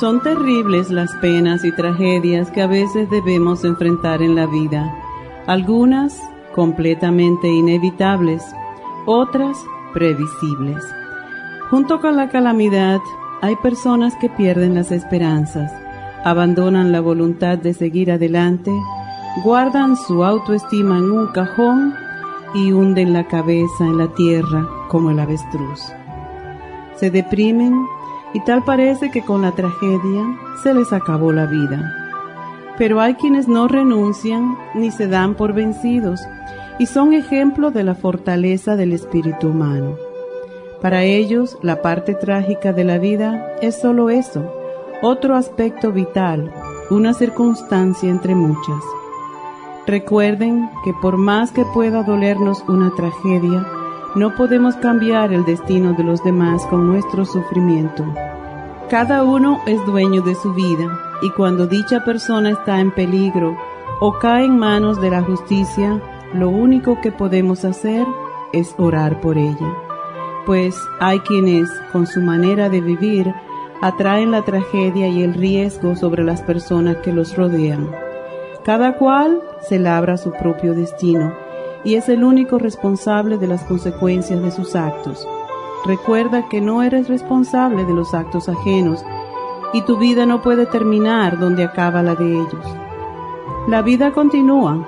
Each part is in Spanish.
Son terribles las penas y tragedias que a veces debemos enfrentar en la vida, algunas completamente inevitables, otras previsibles. Junto con la calamidad hay personas que pierden las esperanzas, abandonan la voluntad de seguir adelante, guardan su autoestima en un cajón y hunden la cabeza en la tierra como el avestruz. Se deprimen y tal parece que con la tragedia se les acabó la vida. Pero hay quienes no renuncian ni se dan por vencidos y son ejemplo de la fortaleza del espíritu humano. Para ellos, la parte trágica de la vida es solo eso, otro aspecto vital, una circunstancia entre muchas. Recuerden que por más que pueda dolernos una tragedia, no podemos cambiar el destino de los demás con nuestro sufrimiento. Cada uno es dueño de su vida y cuando dicha persona está en peligro o cae en manos de la justicia, lo único que podemos hacer es orar por ella. Pues hay quienes, con su manera de vivir, atraen la tragedia y el riesgo sobre las personas que los rodean. Cada cual se labra su propio destino y es el único responsable de las consecuencias de sus actos. Recuerda que no eres responsable de los actos ajenos y tu vida no puede terminar donde acaba la de ellos. La vida continúa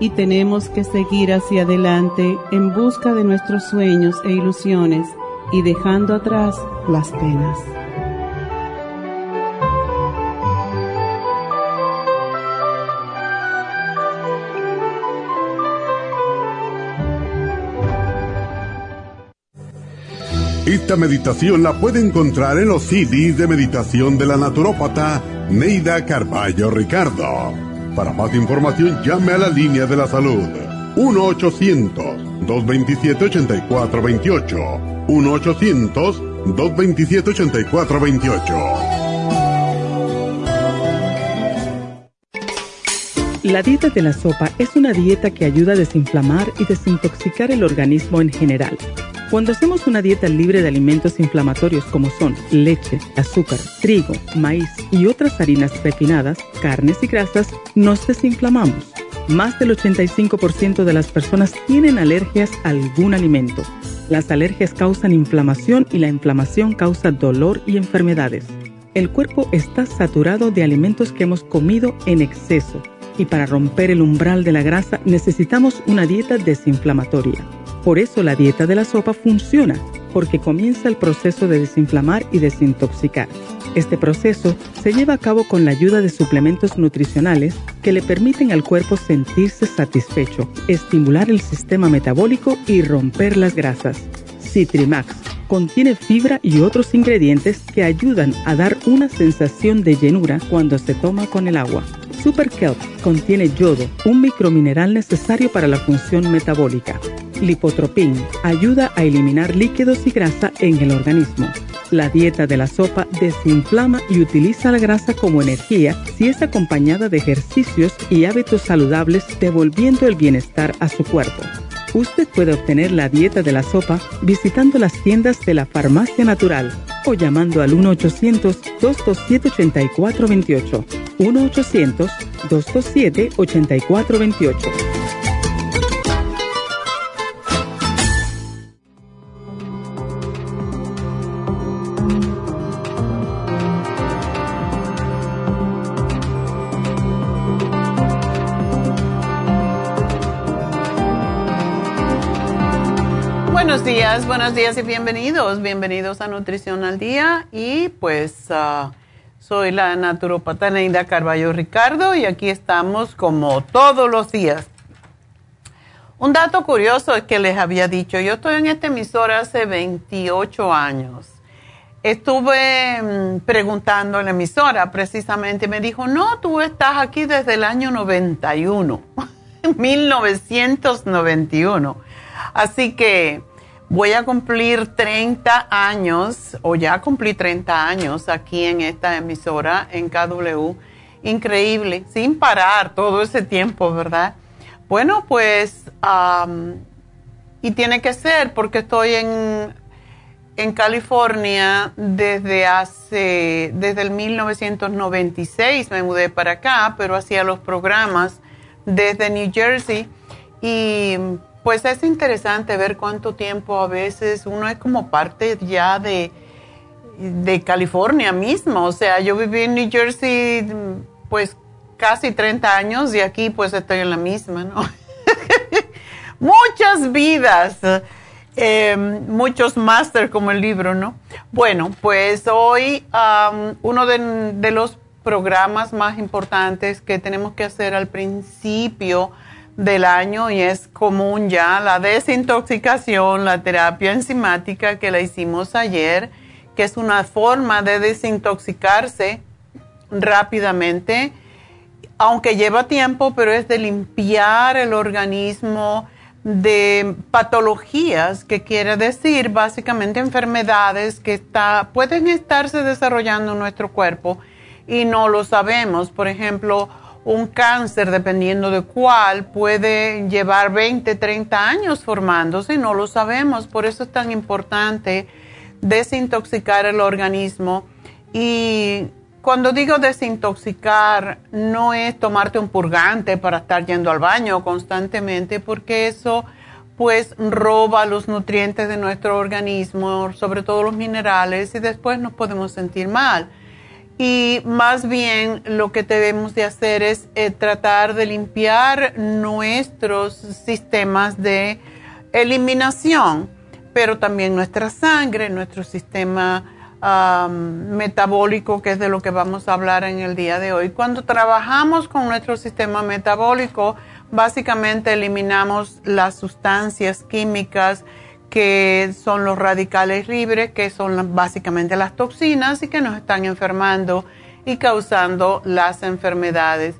y tenemos que seguir hacia adelante en busca de nuestros sueños e ilusiones y dejando atrás las penas. Esta meditación la puede encontrar en los CDs de meditación de la naturópata Neida Carballo Ricardo. Para más información llame a la línea de la salud 1-800-227-8428. 1-800-227-8428. La dieta de la sopa es una dieta que ayuda a desinflamar y desintoxicar el organismo en general cuando hacemos una dieta libre de alimentos inflamatorios como son leche, azúcar, trigo, maíz y otras harinas refinadas, carnes y grasas, nos desinflamamos. Más del 85% de las personas tienen alergias a algún alimento. Las alergias causan inflamación y la inflamación causa dolor y enfermedades. El cuerpo está saturado de alimentos que hemos comido en exceso y para romper el umbral de la grasa necesitamos una dieta desinflamatoria. Por eso la dieta de la sopa funciona, porque comienza el proceso de desinflamar y desintoxicar. Este proceso se lleva a cabo con la ayuda de suplementos nutricionales que le permiten al cuerpo sentirse satisfecho, estimular el sistema metabólico y romper las grasas. Citrimax contiene fibra y otros ingredientes que ayudan a dar una sensación de llenura cuando se toma con el agua. Super Kelp contiene yodo, un micromineral necesario para la función metabólica. Lipotropin ayuda a eliminar líquidos y grasa en el organismo. La dieta de la sopa desinflama y utiliza la grasa como energía si es acompañada de ejercicios y hábitos saludables devolviendo el bienestar a su cuerpo. Usted puede obtener la dieta de la sopa visitando las tiendas de la Farmacia Natural o llamando al 1-800-227-8428. 1-800-227-8428. Buenos días y bienvenidos. Bienvenidos a Nutrición al Día. Y pues ah, soy la naturopata Neida Carballo Ricardo y aquí estamos como todos los días. Un dato curioso es que les había dicho, yo estoy en esta emisora hace 28 años. Estuve mm, preguntando en la emisora precisamente, me dijo, no, tú estás aquí desde el año 91, 1991. Así que voy a cumplir 30 años, o ya cumplí 30 años aquí en esta emisora, en KW. Increíble, sin parar todo ese tiempo, ¿verdad? Bueno, pues, y tiene que ser porque estoy en, en California desde hace, desde el 1996 me mudé para acá, pero hacía los programas desde New Jersey y pues es interesante ver cuánto tiempo a veces uno es como parte ya de, de California mismo. O sea, yo viví en New Jersey pues casi 30 años y aquí pues estoy en la misma, ¿no? Muchas vidas, eh, muchos máster como el libro, ¿no? Bueno, pues hoy uno de, de, los programas más importantes que tenemos que hacer al principio del año y es común ya, la desintoxicación, la terapia enzimática que la hicimos ayer, que es una forma de desintoxicarse rápidamente aunque lleva tiempo, pero es de limpiar el organismo de patologías, que quiere decir básicamente enfermedades que está, pueden estarse desarrollando en nuestro cuerpo y no lo sabemos. Por ejemplo, un cáncer, dependiendo de cuál, puede llevar 20, 30 años formándose no lo sabemos. Por eso es tan importante desintoxicar el organismo y cuando digo desintoxicar, no es tomarte un purgante para estar yendo al baño constantemente, porque eso pues roba los nutrientes de nuestro organismo, sobre todo los minerales, y después nos podemos sentir mal. Y más bien lo que debemos de hacer es eh, tratar de limpiar nuestros sistemas de eliminación, pero también nuestra sangre, nuestro sistema metabólico, que es de lo que vamos a hablar en el día de hoy. Cuando trabajamos con nuestro sistema metabólico, básicamente eliminamos las sustancias químicas que son los radicales libres, que son básicamente las toxinas y que nos están enfermando y causando las enfermedades.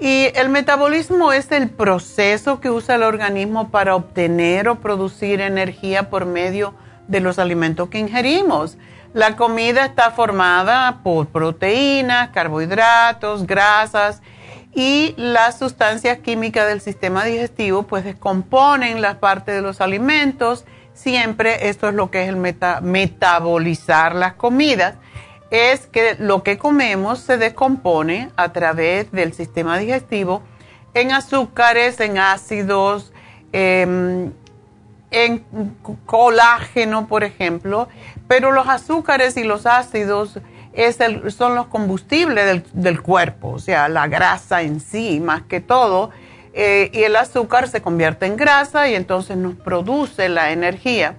Y el metabolismo es el proceso que usa el organismo para obtener o producir energía por medio de los alimentos que ingerimos. La comida está formada por proteínas, carbohidratos, grasas y las sustancias químicas del sistema digestivo pues descomponen las partes de los alimentos. Siempre esto es lo que es el metabolizar las comidas. Es que lo que comemos se descompone a través del sistema digestivo en azúcares, en ácidos, em, en colágeno, por ejemplo, pero los azúcares y los ácidos son los combustibles del, cuerpo, o sea, la grasa en sí, más que todo, eh, y el azúcar se convierte en grasa y entonces nos produce la energía.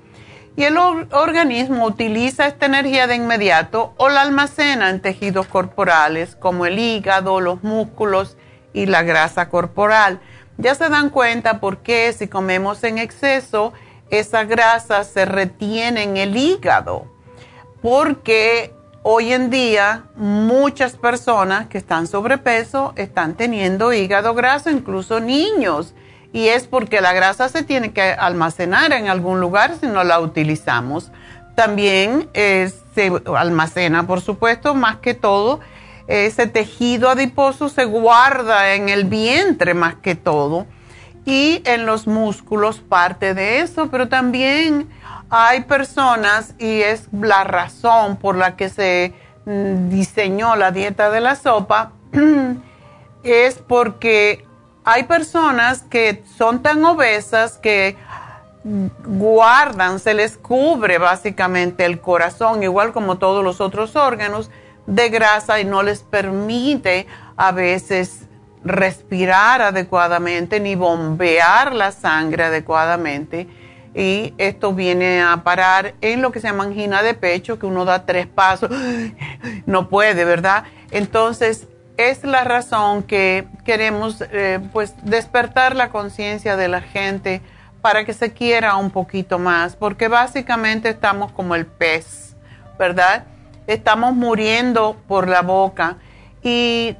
Y el organismo utiliza esta energía de inmediato o la almacena en tejidos corporales como el hígado, los músculos y la grasa corporal. Ya se dan cuenta por qué si comemos en exceso, esa grasa se retiene en el hígado. Porque hoy en día muchas personas que están sobrepeso están teniendo hígado graso, incluso niños. Y es porque la grasa se tiene que almacenar en algún lugar si no la utilizamos. También eh, se almacena, por supuesto, más que todo ese tejido adiposo se guarda en el vientre más que todo y en los músculos parte de eso, pero también hay personas y es la razón por la que se mm, diseñó la dieta de la sopa, es porque hay personas que son tan obesas que guardan, se les cubre básicamente el corazón, igual como todos los otros órganos, de grasa y no les permite a veces respirar adecuadamente ni bombear la sangre adecuadamente. Y esto viene a parar en lo que se llama angina de pecho, que uno da tres pasos, no puede, ¿verdad? Entonces, es la razón que queremos eh, pues despertar la conciencia de la gente para que se quiera un poquito más, porque básicamente estamos como el pez, ¿verdad? Estamos muriendo por la boca y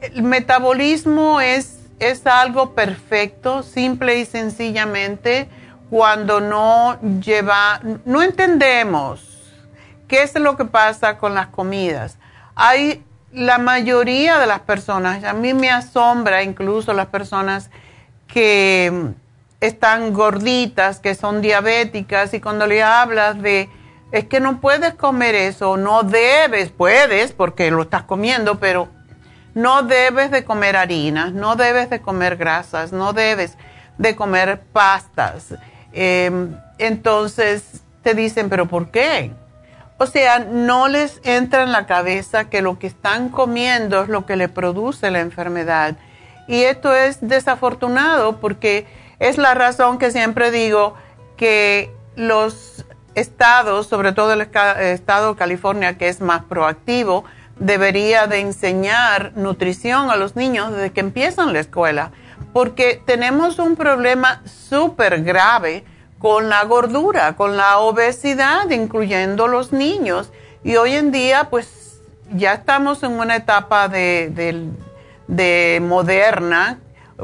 el metabolismo es, es algo perfecto, simple y sencillamente, cuando no lleva, no entendemos qué es lo que pasa con las comidas. Hay la mayoría de las personas, a mí me asombra incluso las personas que están gorditas, que son diabéticas, y cuando le hablas de, es que no puedes comer eso, no debes, puedes porque lo estás comiendo, pero no debes de comer harinas, no debes de comer grasas, no debes de comer pastas. Em, entonces te dicen, pero ¿por qué? O sea, no les entra en la cabeza que lo que están comiendo es lo que le produce la enfermedad. Y esto es desafortunado porque es la razón que siempre digo que los estados, sobre todo el estado de California, que es más proactivo, debería de enseñar nutrición a los niños desde que empiezan la escuela, porque tenemos un problema súper grave con la gordura, con la obesidad, incluyendo los niños. Y hoy en día, pues ya estamos en una etapa de, de, moderna,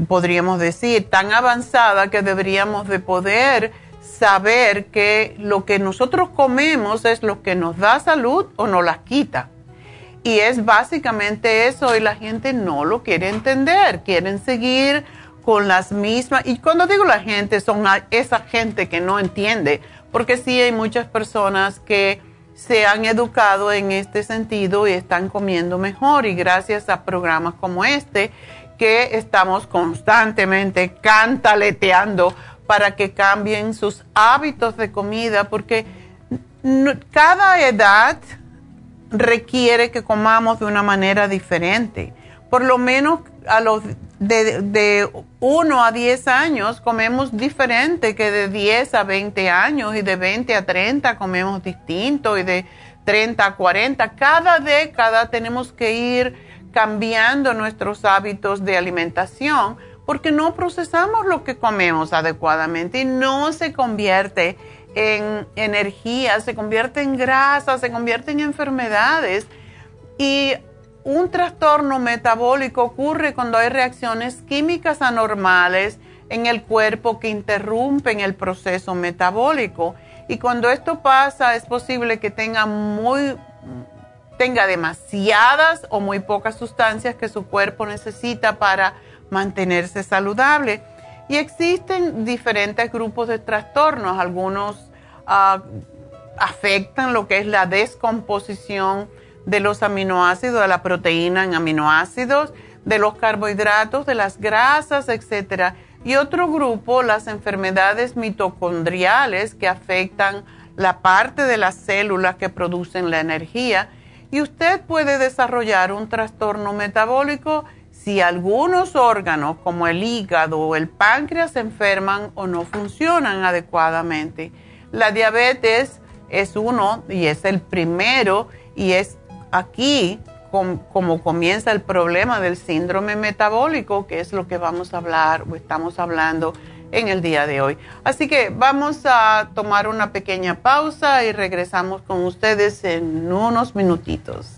podríamos decir, tan avanzada que deberíamos de poder saber que lo que nosotros comemos es lo que nos da salud o nos las quita. Y es básicamente eso y la gente no lo quiere entender, quieren seguir con las mismas, y cuando digo la gente, son esa gente que no entiende, porque sí hay muchas personas que se han educado en este sentido y están comiendo mejor y gracias a programas como este que estamos constantemente cantaleteando para que cambien sus hábitos de comida, porque cada edad requiere que comamos de una manera diferente. Por lo menos a los de, de 1 a 10 años comemos diferente que de 10 a 20 años y de 20 a 30 comemos distinto y de 30 a 40. Cada década tenemos que ir cambiando nuestros hábitos de alimentación porque no procesamos lo que comemos adecuadamente y no se convierte en energía, se convierte en grasa, se convierte en enfermedades. Y un trastorno metabólico ocurre cuando hay reacciones químicas anormales en el cuerpo que interrumpen el proceso metabólico. Y cuando esto pasa, es posible que tenga muy tenga demasiadas o muy pocas sustancias que su cuerpo necesita para mantenerse saludable. Y existen diferentes grupos de trastornos. Algunos ah, afectan lo que es la descomposición de los aminoácidos, de la proteína en aminoácidos, de los carbohidratos, de las grasas, etc. Y otro grupo, las enfermedades mitocondriales que afectan la parte de las células que producen la energía. Y usted puede desarrollar un trastorno metabólico si algunos órganos como el hígado o el páncreas se enferman o no funcionan adecuadamente. La diabetes es uno y es el primero y es aquí como comienza el problema del síndrome metabólico, que es lo que vamos a hablar o estamos hablando en el día de hoy. Así que vamos a tomar una pequeña pausa y regresamos con ustedes en unos minutitos.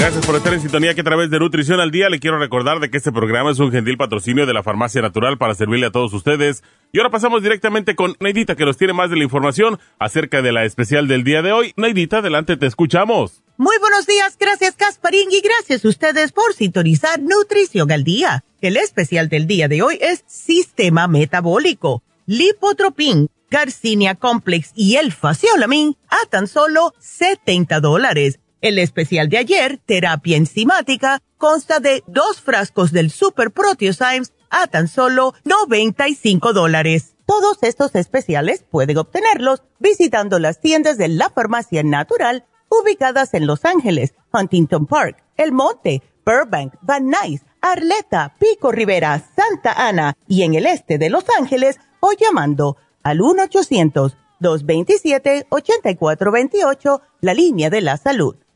Gracias por estar en sintonía que a través de Nutrición al Día le quiero recordar de que este programa es un gentil patrocinio de la Farmacia Natural para servirle a todos ustedes. Y ahora pasamos directamente con Neidita que nos tiene más de la información acerca de la especial del día de hoy. Neidita, adelante, te escuchamos. Muy buenos días, gracias Casparín y gracias a ustedes por sintonizar Nutrición al Día. El especial del día de hoy es Sistema Metabólico, Lipotropin, Garcinia Complex y el Faciolamin a tan solo 70 dólares el especial de ayer, terapia enzimática, consta de dos frascos del Super Proteosymes a tan solo 95 dólares. Todos estos especiales pueden obtenerlos visitando las tiendas de la farmacia natural ubicadas en Los Ángeles, Huntington Park, El Monte, Burbank, Van Nuys, Arleta, Pico Rivera, Santa Ana y en el este de Los Ángeles o llamando al 1-800-227-8428, la línea de la salud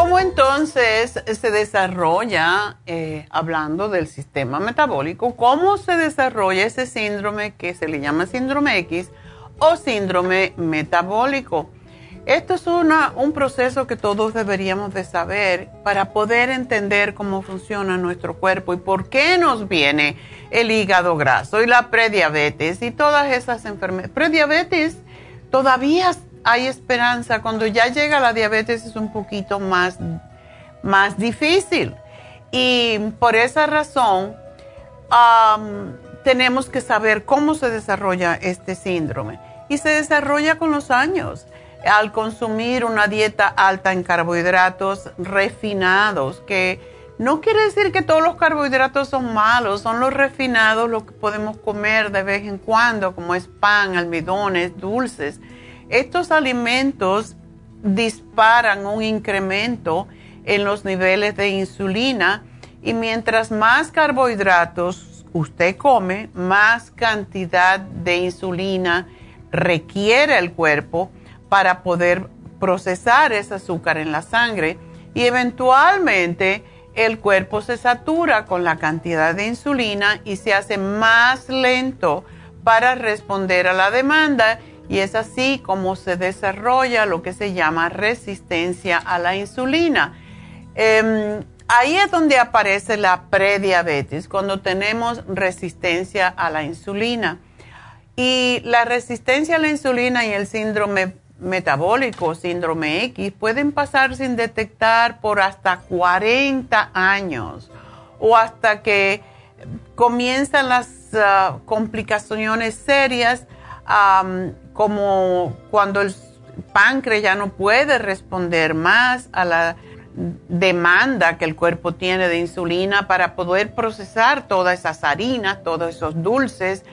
¿Cómo entonces se desarrolla, eh, hablando del sistema metabólico, cómo se desarrolla ese síndrome que se le llama síndrome X o síndrome metabólico? Esto es una, un proceso que todos deberíamos de saber para poder entender cómo funciona nuestro cuerpo y por qué nos viene el hígado graso y la prediabetes y todas esas enfermedades. Prediabetes todavía hay esperanza. Cuando ya llega la diabetes es un poquito más, más difícil. Y por esa razón tenemos que saber cómo se desarrolla este síndrome. Y se desarrolla con los años al consumir una dieta alta en carbohidratos refinados, que no quiere decir que todos los carbohidratos son malos, son los refinados lo que podemos comer de vez en cuando, como es pan, almidones, dulces estos alimentos disparan un incremento en los niveles de insulina y mientras más carbohidratos usted come, más cantidad de insulina requiere el cuerpo para poder procesar ese azúcar en la sangre y eventualmente el cuerpo se satura con la cantidad de insulina y se hace más lento para responder a la demanda y es así como se desarrolla lo que se llama resistencia a la insulina. Em, ahí es donde aparece la prediabetes, cuando tenemos resistencia a la insulina. Y la resistencia a la insulina y el síndrome metabólico, síndrome X, pueden pasar sin detectar por hasta 40 años o hasta que comienzan las ah, complicaciones serias como cuando el páncreas ya no puede responder más a la demanda que el cuerpo tiene de insulina para poder procesar todas esas harinas, todos esos dulces.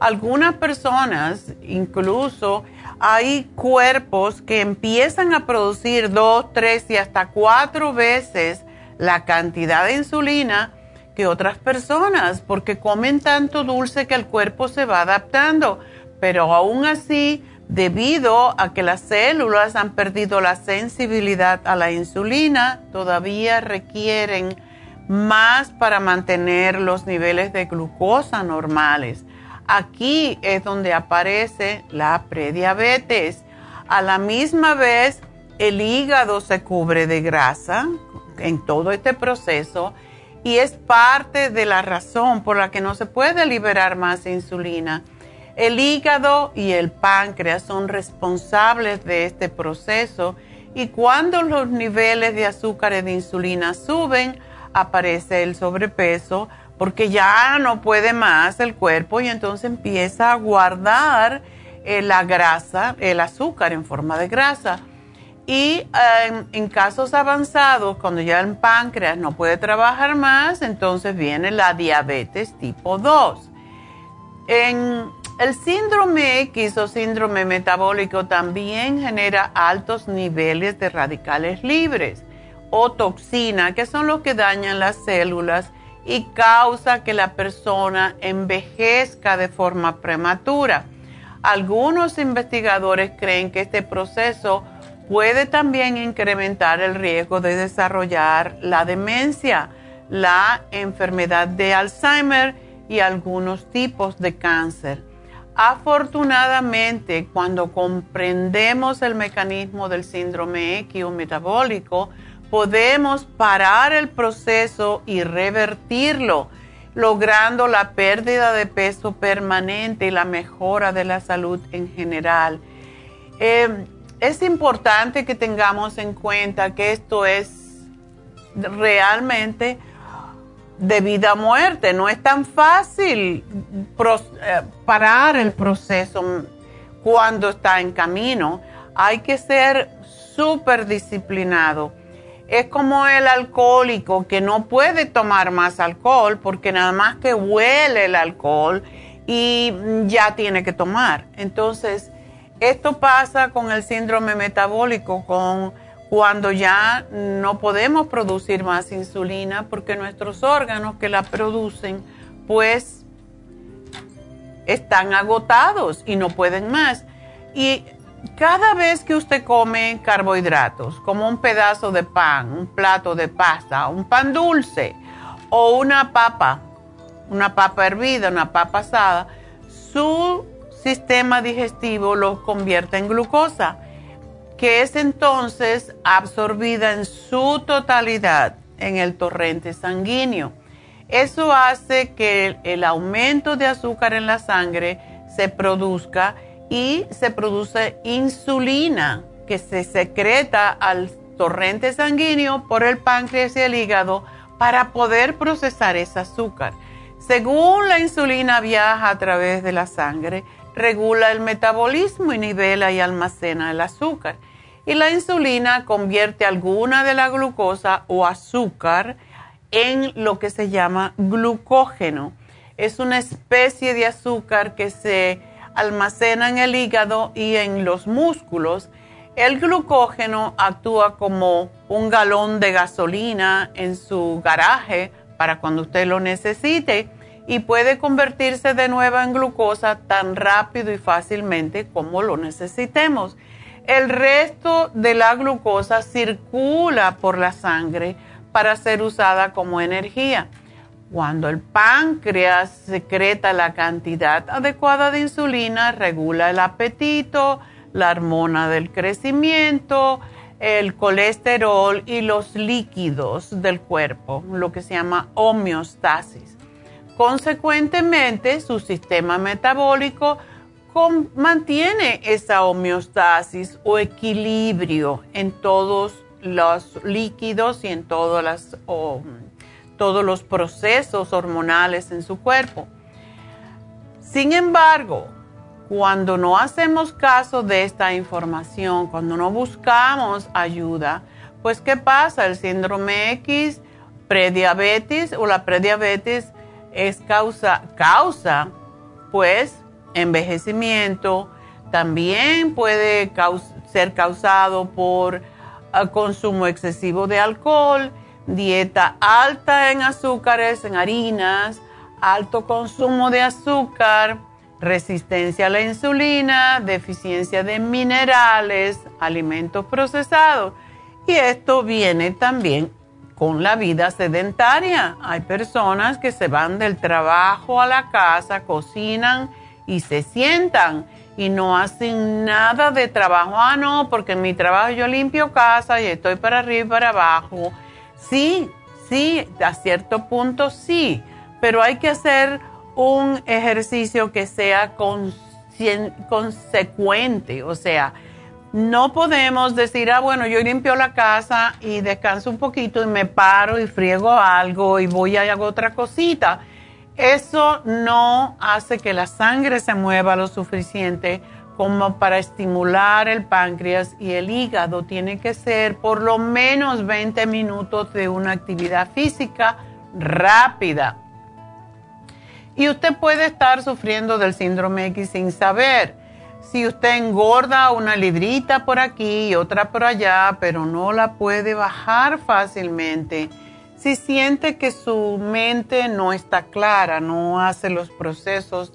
Algunas personas, incluso hay cuerpos que empiezan a producir dos, tres y hasta cuatro veces la cantidad de insulina que otras personas, porque comen tanto dulce que el cuerpo se va adaptando pero aún así, debido a que las células han perdido la sensibilidad a la insulina, todavía requieren más para mantener los niveles de glucosa normales. Aquí es donde aparece la prediabetes. A la misma vez, el hígado se cubre de grasa en todo este proceso y es parte de la razón por la que no se puede liberar más insulina el hígado y el páncreas son responsables de este proceso y cuando los niveles de azúcar y de insulina suben, aparece el sobrepeso porque ya no puede más el cuerpo y entonces empieza a guardar eh, la grasa, el azúcar en forma de grasa. Y em, en casos avanzados, cuando ya el páncreas no puede trabajar más, entonces viene la diabetes tipo 2. En el síndrome X o síndrome metabólico también genera altos niveles de radicales libres o toxina, que son los que dañan las células y causa que la persona envejezca de forma prematura. Algunos investigadores creen que este proceso puede también incrementar el riesgo de desarrollar la demencia, la enfermedad de Alzheimer y algunos tipos de cáncer. Afortunadamente, cuando comprendemos el mecanismo del síndrome X metabólico, podemos parar el proceso y revertirlo, logrando la pérdida de peso permanente y la mejora de la salud en general. Eh, es importante que tengamos en cuenta que esto es realmente de vida a muerte. No es tan fácil eh, parar el proceso cuando está en camino. Hay que ser súper disciplinado. Es como el alcohólico que no puede tomar más alcohol porque nada más que huele el alcohol y ya tiene que tomar. Entonces, esto pasa con el síndrome metabólico, con cuando ya no podemos producir más insulina porque nuestros órganos que la producen pues están agotados y no pueden más. Y cada vez que usted come carbohidratos, como un pedazo de pan, un plato de pasta, un pan dulce o una papa, una papa hervida, una papa asada, su sistema digestivo los convierte en glucosa que es entonces absorbida en su totalidad en el torrente sanguíneo. Eso hace que el, aumento de azúcar en la sangre se produzca y se produce insulina que se secreta al torrente sanguíneo por el páncreas y el hígado para poder procesar ese azúcar. Según la insulina viaja a través de la sangre, regula el metabolismo y nivela y almacena el azúcar. Y la insulina convierte alguna de la glucosa o azúcar en lo que se llama glucógeno. Es una especie de azúcar que se almacena en el hígado y en los músculos. El glucógeno actúa como un galón de gasolina en su garaje para cuando usted lo necesite y puede convertirse de nuevo en glucosa tan rápido y fácilmente como lo necesitemos. El resto de la glucosa circula por la sangre para ser usada como energía. Cuando el páncreas secreta la cantidad adecuada de insulina, regula el apetito, la hormona del crecimiento, el colesterol y los líquidos del cuerpo, lo que se llama homeostasis. Consecuentemente, su sistema metabólico mantiene esa homeostasis o equilibrio en todos los líquidos y en todos los procesos hormonales en su cuerpo. Sin embargo, cuando no hacemos caso de esta información, cuando no buscamos ayuda, pues ¿qué pasa? El síndrome X, prediabetes o la prediabetes es causa, causa pues envejecimiento, también puede ser causado por ah, consumo excesivo de alcohol, dieta alta en azúcares, en harinas, alto consumo de azúcar, resistencia a la insulina, deficiencia de minerales, alimentos procesados. Y esto viene también con la vida sedentaria. Hay personas que se van del trabajo a la casa, cocinan, y se sientan y no hacen nada de trabajo. Ah, no, porque en mi trabajo yo limpio casa y estoy para arriba y para abajo. Sí, sí, a cierto punto sí, pero hay que hacer un ejercicio que sea consecuente, o sea, no podemos decir, ah, bueno, yo limpio la casa y descanso un poquito y me paro y friego algo y voy a hacer otra cosita eso no hace que la sangre se mueva lo suficiente como para estimular el páncreas y el hígado. Tiene que ser por lo menos 20 minutos de una actividad física rápida. Y usted puede estar sufriendo del síndrome X sin saber. Si usted engorda una librita por aquí y otra por allá, pero no la puede bajar fácilmente si siente que su mente no está clara, no hace los procesos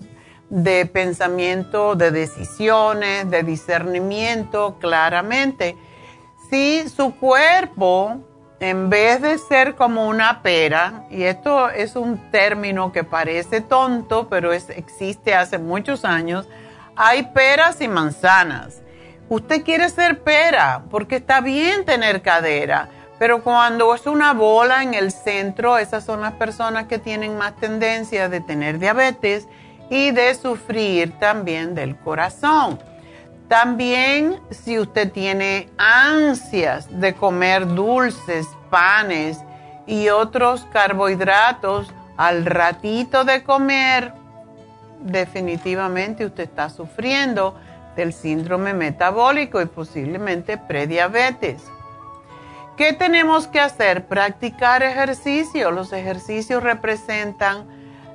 de pensamiento, de decisiones, de discernimiento claramente. Si su cuerpo, en vez de ser como una pera, y esto es un término que parece tonto, pero existe hace muchos años, hay peras y manzanas. Usted quiere ser pera porque está bien tener cadera, pero cuando es una bola en el centro, esas son las personas que tienen más tendencia de tener diabetes y de sufrir también del corazón. También si usted tiene ansias de comer dulces, panes y otros carbohidratos al ratito de comer, definitivamente usted está sufriendo del síndrome metabólico y posiblemente prediabetes. ¿Qué tenemos que hacer? Practicar ejercicio. Los ejercicios representan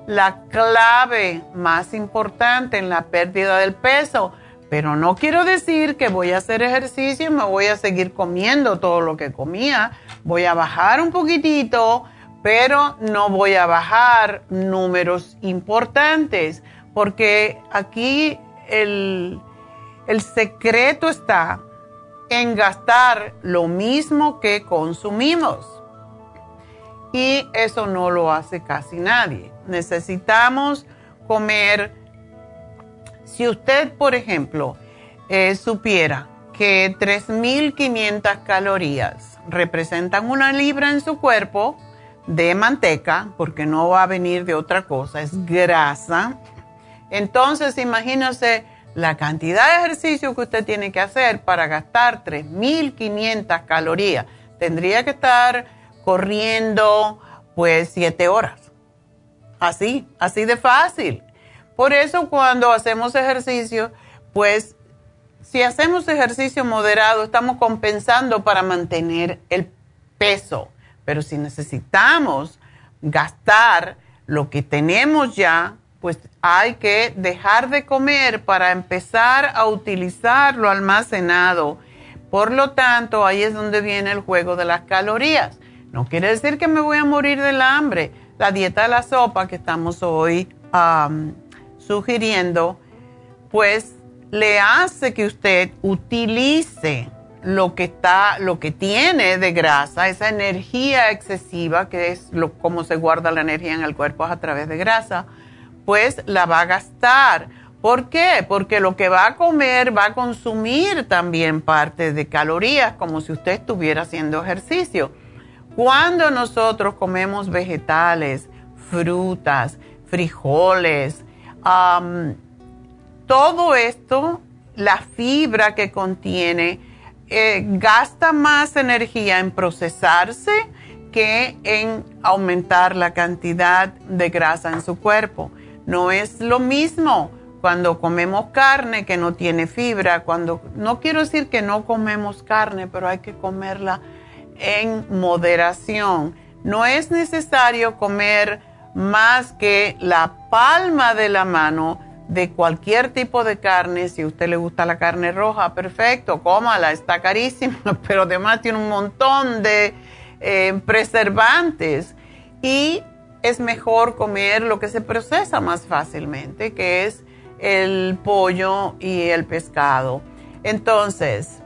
la clave más importante en la pérdida del peso. Pero no quiero decir que voy a hacer ejercicio y me voy a seguir comiendo todo lo que comía. Voy a bajar un poquitito, pero no voy a bajar números importantes, porque aquí el, el secreto está en gastar lo mismo que consumimos. Y eso no lo hace casi nadie. Necesitamos comer si usted, por ejemplo, eh, supiera que 3.500 calorías representan una libra en su cuerpo de manteca, porque no va a venir de otra cosa, es grasa. Entonces, imagínese la cantidad de ejercicio que usted tiene que hacer para gastar 3.500 calorías. Tendría que estar corriendo pues 7 horas. Así, así de fácil. Por eso cuando hacemos ejercicio, pues si hacemos ejercicio moderado, estamos compensando para mantener el peso. Pero si necesitamos gastar lo que tenemos ya, pues hay que dejar de comer para empezar a utilizar lo almacenado. Por lo tanto, ahí es donde viene el juego de las calorías. No quiere decir que me voy a morir del hambre. La dieta de la sopa que estamos hoy sugiriendo, pues le hace que usted utilice lo que está, lo que tiene de grasa, esa energía excesiva, que es lo, como se guarda la energía en el cuerpo a través de grasa, pues la va a gastar. ¿Por qué? Porque lo que va a comer va a consumir también parte de calorías, como si usted estuviera haciendo ejercicio. Cuando nosotros comemos vegetales, frutas, frijoles, todo esto, la fibra que contiene, eh, gasta más energía en procesarse que en aumentar la cantidad de grasa en su cuerpo. No es lo mismo cuando comemos carne que no tiene fibra, cuando no quiero decir que no comemos carne, pero hay que comerla en moderación. No es necesario comer más que la palma de la mano de cualquier tipo de carne. Si a usted le gusta la carne roja, perfecto, cómala, está carísima, pero además tiene un montón de eh, preservantes. Y es mejor comer lo que se procesa más fácilmente, que es el pollo y el pescado. Entonces,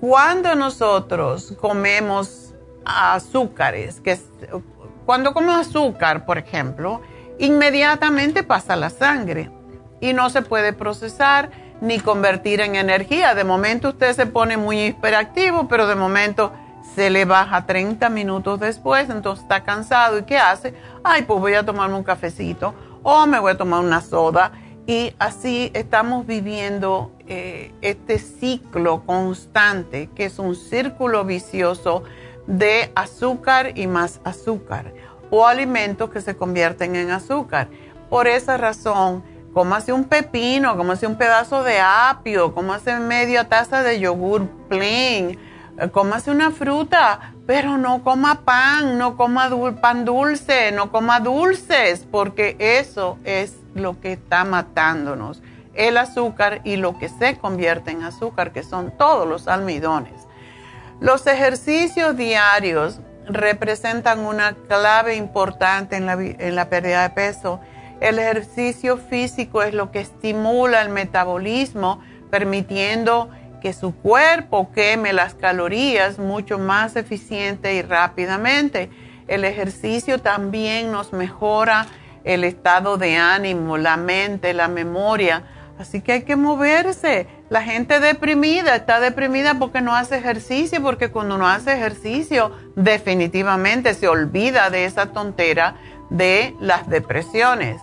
cuando nosotros comemos azúcares, que cuando comemos azúcar, por ejemplo, inmediatamente pasa la sangre y no se puede procesar ni convertir en energía. De momento usted se pone muy hiperactivo, pero de momento se le baja 30 minutos después, entonces está cansado y ¿qué hace? Ay, pues voy a tomarme un cafecito o me voy a tomar una soda y así estamos viviendo eh, este ciclo constante que es un círculo vicioso de azúcar y más azúcar o alimentos que se convierten en azúcar. Por esa razón, cómase un pepino, cómase un pedazo de apio, cómase media taza de yogur plain, cómase una fruta, pero no coma pan, no coma pan dulce, no coma dulces, porque eso es lo que está matándonos, el azúcar y lo que se convierte en azúcar, que son todos los almidones. Los ejercicios diarios representan una clave importante en la, pérdida de peso El ejercicio físico es lo que estimula el metabolismo, permitiendo que su cuerpo queme las calorías mucho más eficiente y rápidamente. El ejercicio también nos mejora el estado de ánimo, la mente, la memoria. Así que hay que moverse. La gente deprimida está deprimida porque no hace ejercicio, porque cuando no hace ejercicio definitivamente se olvida de esa tontera de las depresiones.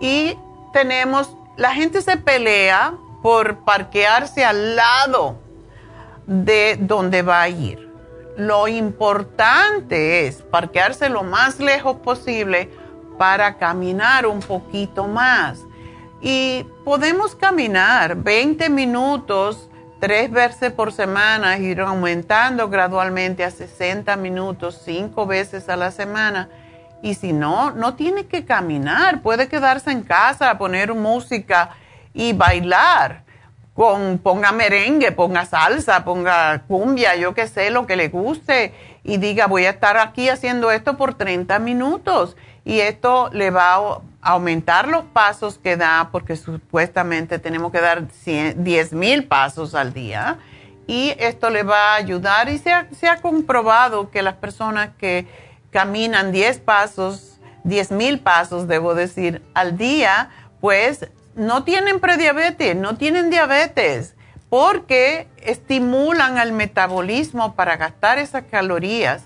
Y tenemos, la gente se pelea por parquearse al lado de donde va a ir. Lo importante es parquearse lo más lejos posible para caminar un poquito más. Y podemos caminar 20 minutos tres veces por semana, ir aumentando gradualmente a 60 minutos, cinco veces a la semana. Y si no, no tiene que caminar, puede quedarse en casa, poner música y bailar. Con, ponga merengue, ponga salsa, ponga cumbia, yo qué sé, lo que le guste. Y diga, voy a estar aquí haciendo esto por 30 minutos y esto le va a aumentar los pasos que da, porque supuestamente tenemos que dar 10 mil pasos al día, y esto le va a ayudar y se ha, se ha comprobado que las personas que caminan 10 pasos, 10 mil pasos, debo decir, al día, pues no tienen prediabetes, no tienen diabetes, porque estimulan al metabolismo para gastar esas calorías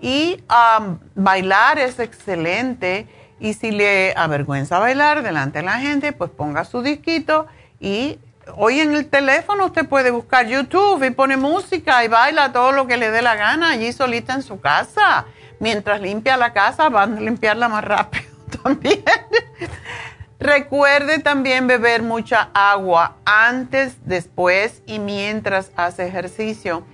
y um, bailar es excelente. Y si le avergüenza bailar delante de la gente, pues ponga su disquito y hoy en el teléfono usted puede buscar YouTube y pone música y baila todo lo que le dé la gana allí solita en su casa. Mientras limpia la casa, van a limpiarla más rápido también. Recuerde también beber mucha agua antes, después y mientras hace ejercicio.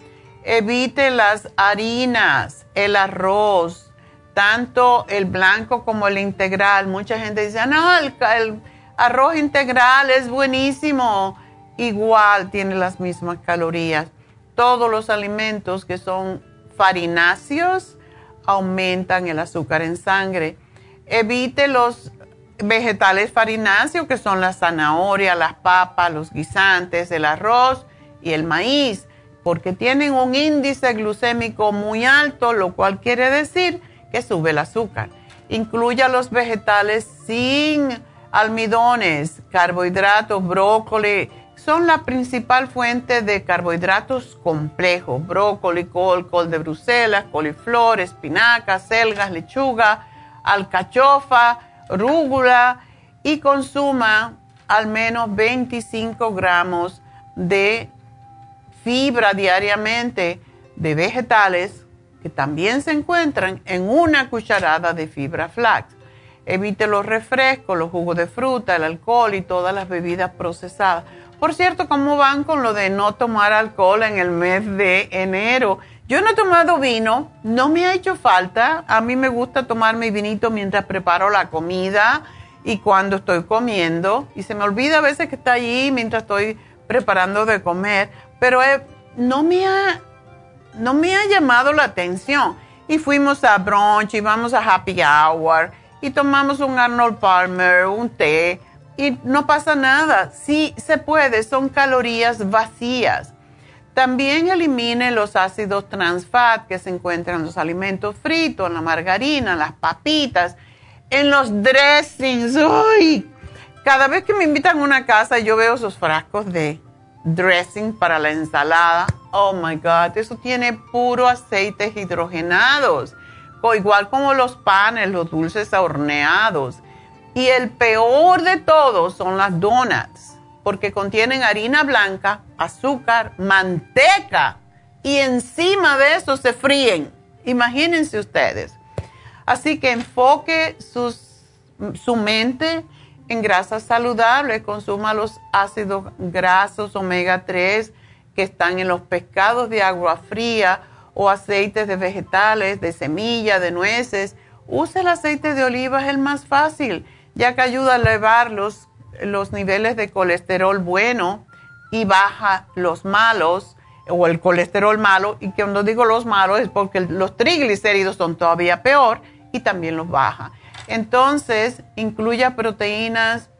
Evite las harinas, el arroz, tanto el blanco como el integral. Mucha gente dice, no, el, arroz integral es buenísimo. Igual tiene las mismas calorías. Todos los alimentos que son farináceos aumentan el azúcar en sangre. Evite los vegetales farináceos que son la zanahoria, las papas, los guisantes, el arroz y el maíz porque tienen un índice glucémico muy alto, lo cual quiere decir que sube el azúcar. Incluya los vegetales sin almidones, carbohidratos, brócoli, son la principal fuente de carbohidratos complejos. Brócoli, col, col de Bruselas, coliflor, espinacas, selgas, lechuga, alcachofa, rúgula y consuma al menos 25 gramos de fibra diariamente de vegetales que también se encuentran en una cucharada de fibra flax. Evite los refrescos, los jugos de fruta, el alcohol y todas las bebidas procesadas. Por cierto, ¿cómo van con lo de no tomar alcohol en el mes de enero? Yo no he tomado vino, no me ha hecho falta. A mí me gusta tomar mi vinito mientras preparo la comida y cuando estoy comiendo. Y se me olvida a veces que está allí mientras estoy preparando de comer pero eh, no, me ha, no me ha llamado la atención. Y fuimos a brunch y vamos a happy hour y tomamos un Arnold Palmer, un té y no pasa nada. Sí se puede, son calorías vacías. También elimine los ácidos trans fat que se encuentran en los alimentos fritos, en la margarina, en las papitas, en los dressings. ¡Uy! Cada vez que me invitan a una casa yo veo esos frascos de dressing para la ensalada. Oh my God, eso tiene puro aceites hidrogenados, igual como los panes, los dulces horneados. Y el peor de todos son las donuts, porque contienen harina blanca, azúcar, manteca y encima de eso se fríen. Imagínense ustedes. Así que enfoque su mente en grasas saludables, consuma los ácidos grasos omega 3 que están en los pescados de agua fría o aceites de vegetales, de semilla, de nueces. Use el aceite de oliva, es el más fácil, ya que ayuda a elevar los, los niveles de colesterol bueno y baja los malos o el colesterol malo. Y cuando digo los malos es porque los triglicéridos son todavía peor y también los baja. Entonces, incluya proteínas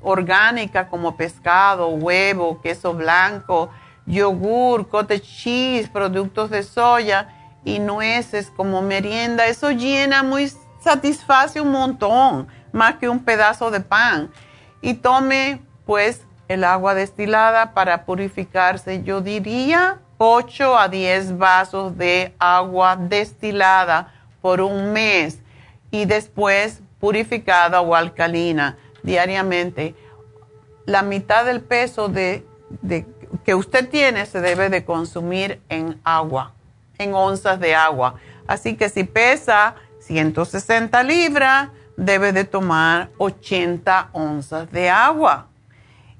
orgánicas como pescado, huevo, queso blanco, yogur, cottage cheese, productos de soya y nueces como merienda. Eso llena muy, satisface un montón, más que un pedazo de pan. Y tome pues el agua destilada para purificarse. Yo diría 8 a 10 vasos de agua destilada por un mes y después purificada o alcalina diariamente. La mitad del peso de, que usted tiene se debe de consumir en agua, en onzas de agua. Así que si pesa 160 libras, debe de tomar 80 onzas de agua.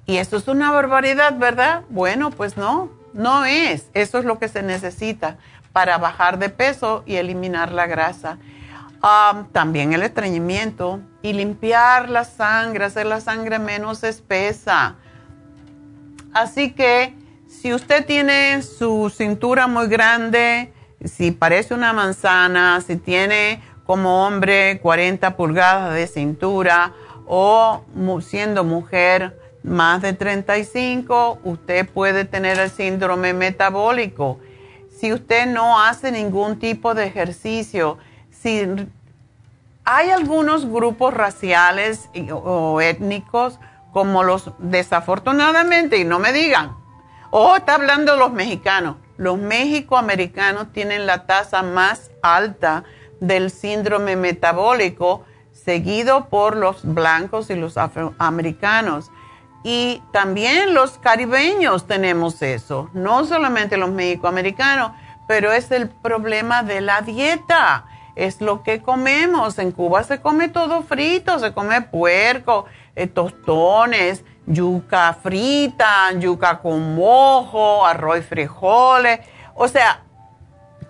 Y eso es una barbaridad, ¿verdad? Bueno, pues no, no es. Eso es lo que se necesita para bajar de peso y eliminar la grasa. también el estreñimiento y limpiar la sangre, hacer la sangre menos espesa. Así que si usted tiene su cintura muy grande, si parece una manzana, si tiene como hombre 40 pulgadas de cintura o siendo mujer más de 35, usted puede tener el síndrome metabólico. Si usted no hace ningún tipo de ejercicio, si hay algunos grupos raciales o étnicos como los desafortunadamente, y no me digan, oh, está hablando los mexicanos. Los mexicoamericanos tienen la tasa más alta del síndrome metabólico, seguido por los blancos y los afroamericanos. Y también los caribeños tenemos eso, no solamente los mexicoamericanos, pero es el problema de la dieta, es lo que comemos. En Cuba se come todo frito, se come puerco, eh, tostones, yuca frita, yuca con mojo, arroz y frijoles. O sea,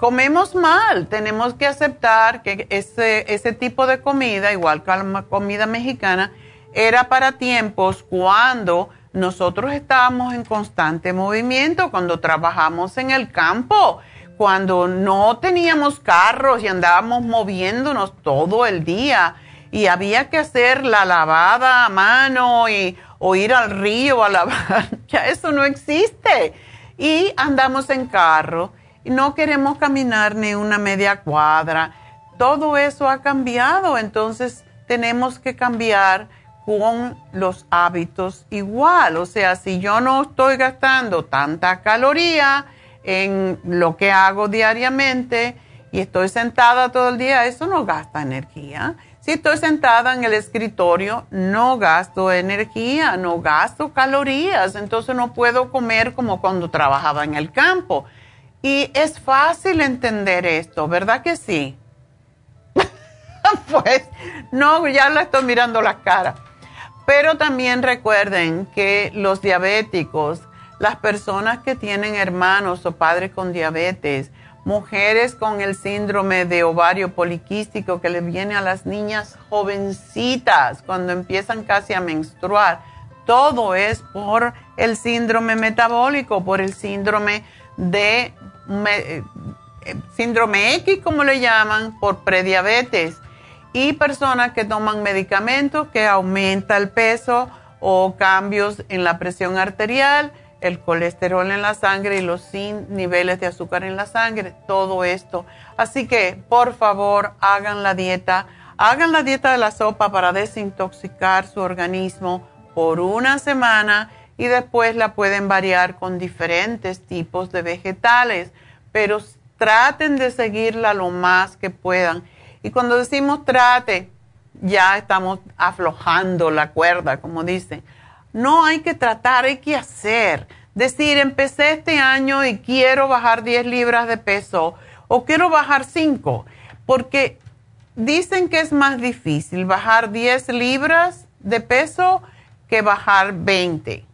comemos mal. Tenemos que aceptar que ese, ese tipo de comida, igual que la comida mexicana, era para tiempos cuando nosotros estábamos en constante movimiento, cuando trabajamos en el campo, cuando no teníamos carros y andábamos moviéndonos todo el día y había que hacer la lavada a mano y, o ir al río a lavar, ya eso no existe. Y andamos en carro no queremos caminar ni una media cuadra. Todo eso ha cambiado, entonces tenemos que cambiar con los hábitos igual. O sea, si yo no estoy gastando tanta caloría en lo que hago diariamente y estoy sentada todo el día, eso no gasta energía. Si estoy sentada en el escritorio, no gasto energía, no gasto calorías, entonces no puedo comer como cuando trabajaba en el campo. Y es fácil entender esto, ¿verdad que sí? pues no, ya la estoy mirando la cara. Pero también recuerden que los diabéticos, las personas que tienen hermanos o padres con diabetes, mujeres con el síndrome de ovario poliquístico que le viene a las niñas jovencitas cuando empiezan casi a menstruar. Todo es por el síndrome metabólico, por el síndrome de eh, síndrome X, como le llaman, por prediabetes. Y personas que toman medicamentos que aumenta el peso o cambios en la presión arterial el colesterol en la sangre y los niveles de azúcar en la sangre, todo esto. Así que, por favor, hagan la dieta, hagan la dieta de la sopa para desintoxicar su organismo por una semana y después la pueden variar con diferentes tipos de vegetales, pero traten de seguirla lo más que puedan. Y cuando decimos trate, ya estamos aflojando la cuerda, como dicen no hay que tratar, hay que hacer. Decir, empecé este año y quiero bajar 10 libras de peso o quiero bajar 5, porque dicen que es más difícil bajar 10 libras de peso que bajar 20.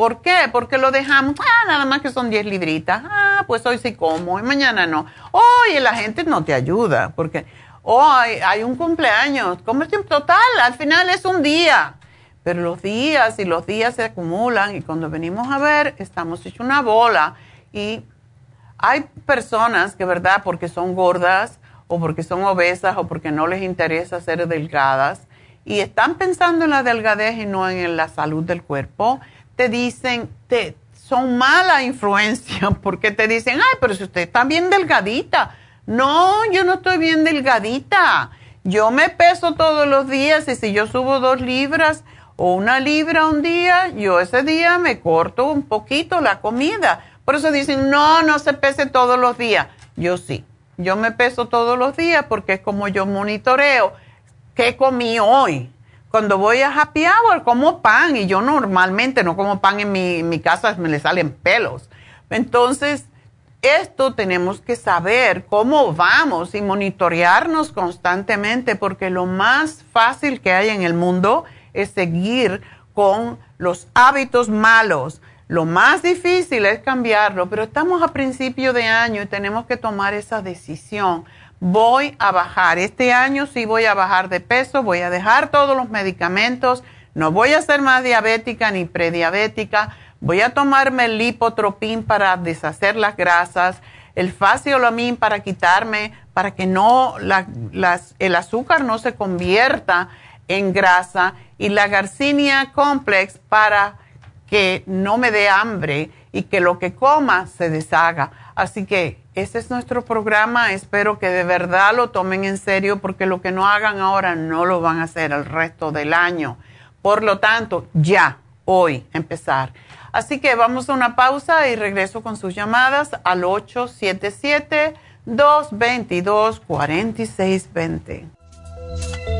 ¿Por qué? Porque lo dejamos, ah, nada más que son 10 libritas, ah, pues hoy sí como y mañana no. Oye, la gente no te ayuda, porque hoy hay un cumpleaños, como total, al final es un día pero los días y los días se acumulan y cuando venimos a ver estamos hecho una bola y hay personas que, ¿verdad? Porque son gordas o porque son obesas o porque no les interesa ser delgadas y están pensando en la delgadez y no en la salud del cuerpo, te dicen, te, son mala influencia porque te dicen, ay, pero si usted está bien delgadita. No, yo no estoy bien delgadita. Yo me peso todos los días y si yo subo dos libras o una libra un día, yo ese día me corto un poquito la comida. Por eso dicen, no, no se pese todos los días. Yo sí. Yo me peso todos los días porque es como yo monitoreo qué comí hoy. Cuando voy a happy hour como pan y yo normalmente no como pan en mi, mi casa, me le salen pelos. Entonces, esto tenemos que saber cómo vamos y monitorearnos constantemente porque lo más fácil que hay en el mundo es seguir con los hábitos malos. Lo más difícil es cambiarlo, pero estamos a principio de año y tenemos que tomar esa decisión. Voy a bajar. Este año sí voy a bajar de peso, voy a dejar todos los medicamentos, no voy a ser más diabética ni prediabética, voy a tomarme el lipotropín para deshacer las grasas, el faciolamin para quitarme, para que no el azúcar no se convierta en grasa y la Garcinia Complex para que no me dé hambre y que lo que coma se deshaga. Así que ese es nuestro programa. Espero que de verdad lo tomen en serio porque lo que no hagan ahora no lo van a hacer el resto del año. Por lo tanto, ya, hoy, empezar. Así que vamos a una pausa y regreso con sus llamadas al 877-222-4620.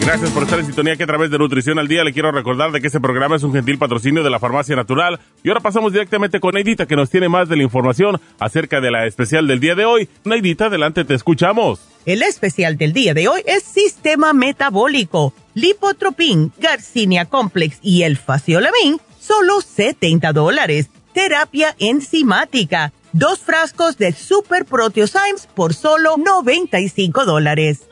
Gracias por estar en sintonía que a través de Nutrición al Día le quiero recordar de que este programa es un gentil patrocinio de la Farmacia Natural. Y ahora pasamos directamente con Neidita que nos tiene más de la información acerca de la especial del día de hoy. Neidita, adelante, te escuchamos. El especial del día de hoy es Sistema Metabólico, Lipotropin, Garcinia Complex y el Faciolamin, solo 70 dólares. Terapia enzimática, dos frascos de Super Proteosymes por solo 95 dólares.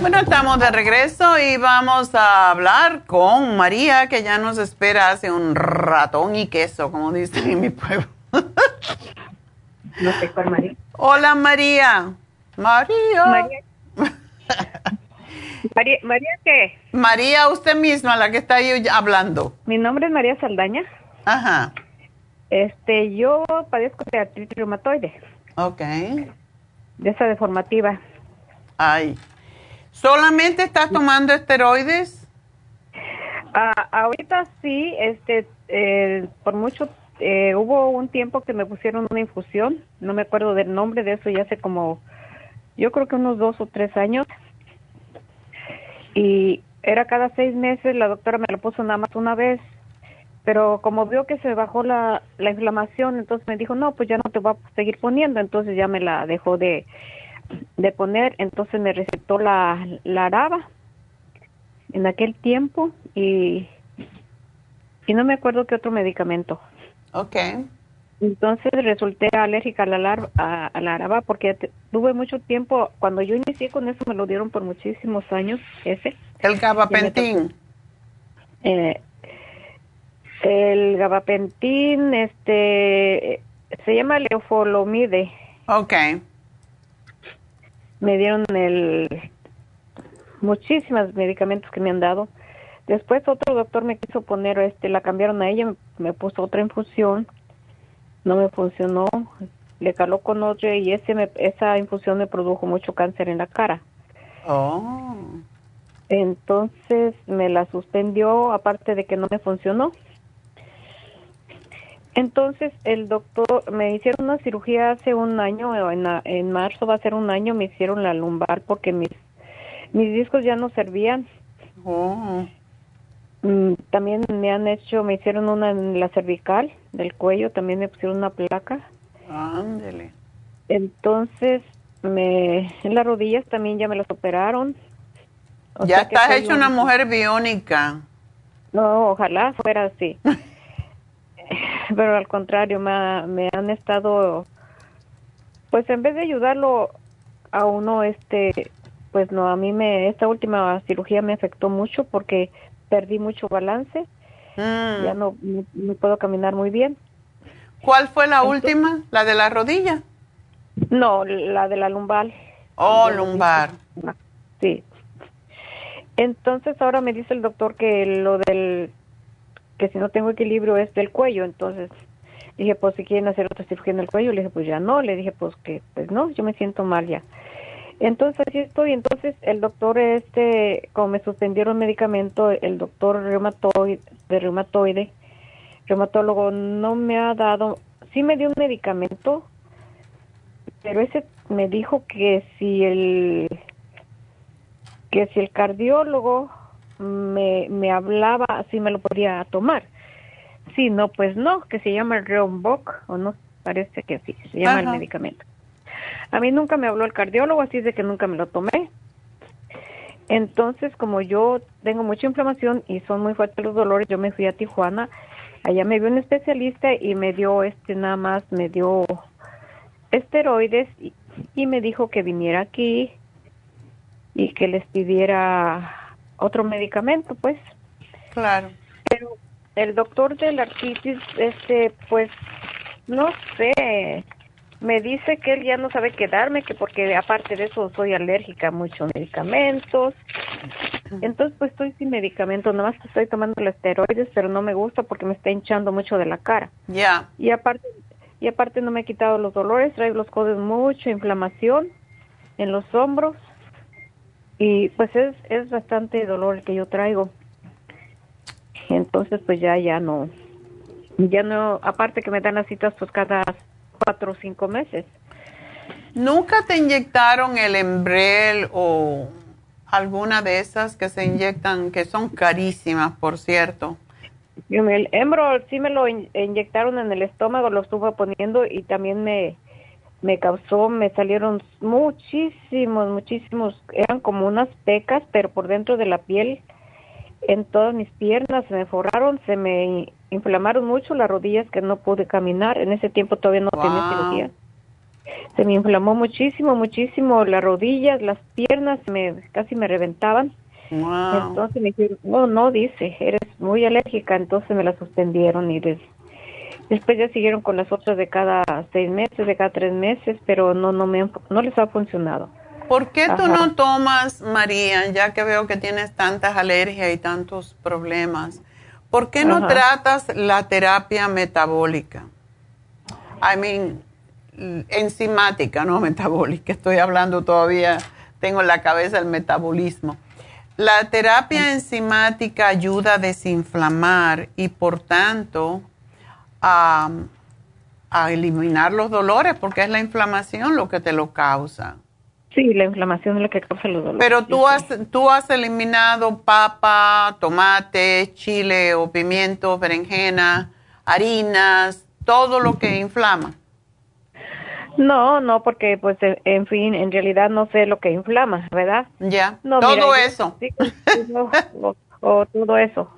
Bueno, estamos de regreso y vamos a hablar con María, que ya nos espera hace un ratón y queso, como dicen en mi pueblo. No sé cuál María. Hola María. María. María. María, ¿María qué? María, usted misma, la que está ahí hablando. Mi nombre es María Saldaña. Ajá. Este, yo padezco de artritis reumatoide. Ok. De esa deformativa. Ay. ¿Solamente estás tomando esteroides? Ah, ahorita sí, este, eh, por mucho, eh, hubo un tiempo que me pusieron una infusión, no me acuerdo del nombre de eso, ya hace como, yo creo que unos dos o tres años. Y era cada seis meses, la doctora me lo puso nada más una vez, pero como vio que se bajó la, la inflamación, entonces me dijo, no, pues ya no te voy a seguir poniendo, entonces ya me la dejó de, de poner, entonces me recetó la, la araba en aquel tiempo y, y no me acuerdo qué otro medicamento. Ok. Entonces resulté alérgica a la, a, a la araba porque tuve mucho tiempo, cuando yo inicié con eso me lo dieron por muchísimos años, ese. El gabapentín. Eh, el gabapentín, este, se llama leofolomide. Ok. me dieron el muchísimos medicamentos que me han dado. Después otro doctor me quiso poner, este, la cambiaron a ella, me puso otra infusión, no me funcionó, le caló con otra y ese me- esa infusión me produjo mucho cáncer en la cara. Oh. Entonces me la suspendió, aparte de que no me funcionó. Entonces el doctor, me hicieron una cirugía hace un año, en, en marzo va a ser un año, me hicieron la lumbar porque mis, mis discos ya no servían. Oh. Mm, También me han hecho, me hicieron una en la cervical del cuello, también me pusieron una placa. Ándele. Entonces, me, en las rodillas también ya me las operaron. O Ya estás hecha un- una mujer biónica. No, ojalá fuera así. Pero al contrario, me, ha- me han estado, pues en vez de ayudarlo a uno, este, pues no, a mí me, esta última cirugía me afectó mucho porque perdí mucho balance, Mm. ya no, no, no puedo caminar muy bien. ¿Cuál fue la última? ¿La de la rodilla? No, la de la lumbar. Oh, lumbar. Sí. Entonces ahora me dice el doctor que lo del, que si no tengo equilibrio es del cuello, entonces dije, pues si quieren hacer otra cirugía en el cuello, le dije, pues ya no, le dije, pues que, pues no, yo me siento mal ya. Entonces así estoy, entonces el doctor este, como me suspendieron medicamento, el doctor reumatoide, de reumatoide, reumatólogo, no me ha dado, sí me dio un medicamento, pero ese me dijo que si el que si el cardiólogo me, me hablaba, si me lo podía tomar. Sí, no, pues no, que se llama Reumboc, o no, parece que sí, se llama el medicamento. A mí nunca me habló el cardiólogo, así de que nunca me lo tomé. Entonces, como yo tengo mucha inflamación y son muy fuertes los dolores, yo me fui a Tijuana. Allá me vio un especialista y me dio, este, nada más, me dio esteroides y, y me dijo que viniera aquí y que les pidiera otro medicamento, pues. Claro. Pero el doctor de la artritis, este, pues, no sé, me dice que él ya no sabe qué darme, que porque aparte de eso soy alérgica a muchos medicamentos. Entonces, pues estoy sin medicamentos, nada más que estoy tomando los esteroides, pero no me gusta porque me está hinchando mucho de la cara. Ya. Y aparte, y aparte no me he quitado los dolores, traigo los codos mucho, inflamación en los hombros. Y pues es, es bastante dolor el que yo traigo. Entonces pues ya, ya no, ya no, aparte que me dan las citas pues cada cuatro o cinco meses. ¿Nunca te inyectaron el Embrel o alguna de esas que se inyectan, que son carísimas, por cierto? El Embrol sí me lo in- inyectaron en el estómago, lo estuve poniendo y también me, me causó, me salieron muchísimos, muchísimos, eran como unas pecas, pero por dentro de la piel, en todas mis piernas se me forraron, se me inflamaron mucho las rodillas que no pude caminar, en ese tiempo todavía no tenía cirugía. Se me inflamó muchísimo, muchísimo las rodillas, las piernas, me casi me reventaban. Wow. Entonces me dijeron, no, no, dice, eres muy alérgica, entonces me la suspendieron y des- después ya siguieron con las otras de cada seis meses, de cada tres meses, pero no, no me, no les ha funcionado. ¿Por qué tú Ajá. no tomas, María, ya que veo que tienes tantas alergias y tantos problemas? ¿Por qué no Ajá. tratas la terapia metabólica? I mean, enzimática, no metabólica, estoy hablando todavía, tengo en la cabeza el metabolismo. La terapia enzimática ayuda a desinflamar y por tanto a, eliminar los dolores porque es la inflamación lo que te lo causa. Sí, la inflamación es lo que causa los dolores. Pero tú has, tú has eliminado papa, tomate, chile o pimiento, berenjena, harinas, todo lo que inflama. No, no, porque pues en fin, en realidad no sé lo que inflama, ¿verdad? Ya, todo eso. o, todo eso.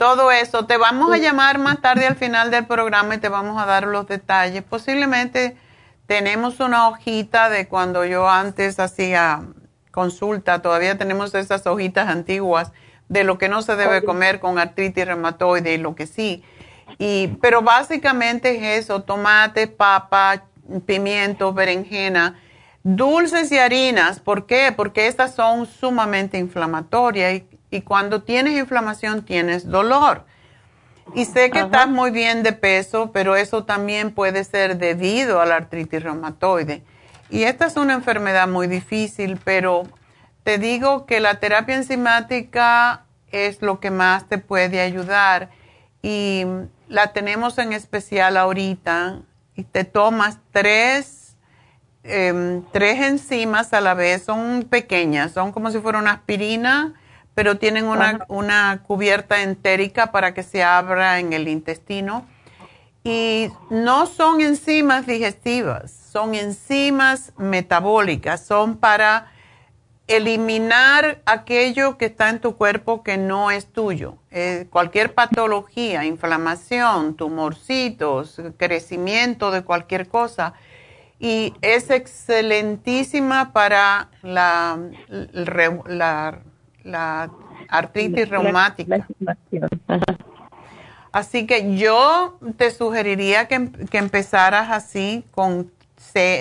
Todo eso. Te vamos a llamar más tarde al final del programa y te vamos a dar los detalles. Posiblemente tenemos una hojita de cuando yo antes hacía consulta, todavía tenemos esas hojitas antiguas de lo que no se debe comer con artritis reumatoide y lo que sí. Y, pero básicamente es eso, tomate, papa, pimiento, berenjena, dulces y harinas. ¿Por qué? Porque estas son sumamente inflamatorias y, cuando tienes inflamación tienes dolor. Y sé que estás muy bien de peso, pero eso también puede ser debido a la artritis reumatoide. Y esta es una enfermedad muy difícil, pero te digo que la terapia enzimática es lo que más te puede ayudar y la tenemos en especial ahorita y te tomas tres, em, tres enzimas a la vez, son pequeñas, son como si fuera una aspirina, pero tienen una, una cubierta entérica para que se abra en el intestino. Y no son enzimas digestivas, son enzimas metabólicas, son para eliminar aquello que está en tu cuerpo que no es tuyo. Eh, cualquier patología, inflamación, tumorcitos, crecimiento de cualquier cosa. Y es excelentísima para la, la, artritis reumática. Así que yo te sugeriría que, que empezaras así con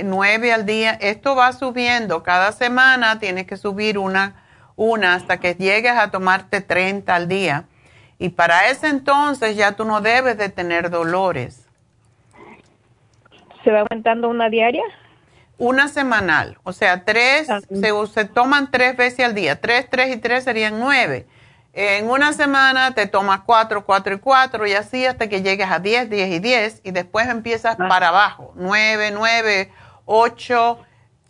nueve al día. Esto va subiendo. Cada semana tienes que subir una, una hasta que llegues a tomarte 30 al día. Y para ese entonces ya tú no debes de tener dolores. ¿Se va aumentando una diaria? Una semanal. O sea, tres, se, se, toman tres veces al día. Tres, tres y tres serían nueve. En una semana te tomas cuatro, cuatro y cuatro y así hasta que llegues a diez, diez y diez y después empiezas ah. para abajo. Nueve, nueve, ocho,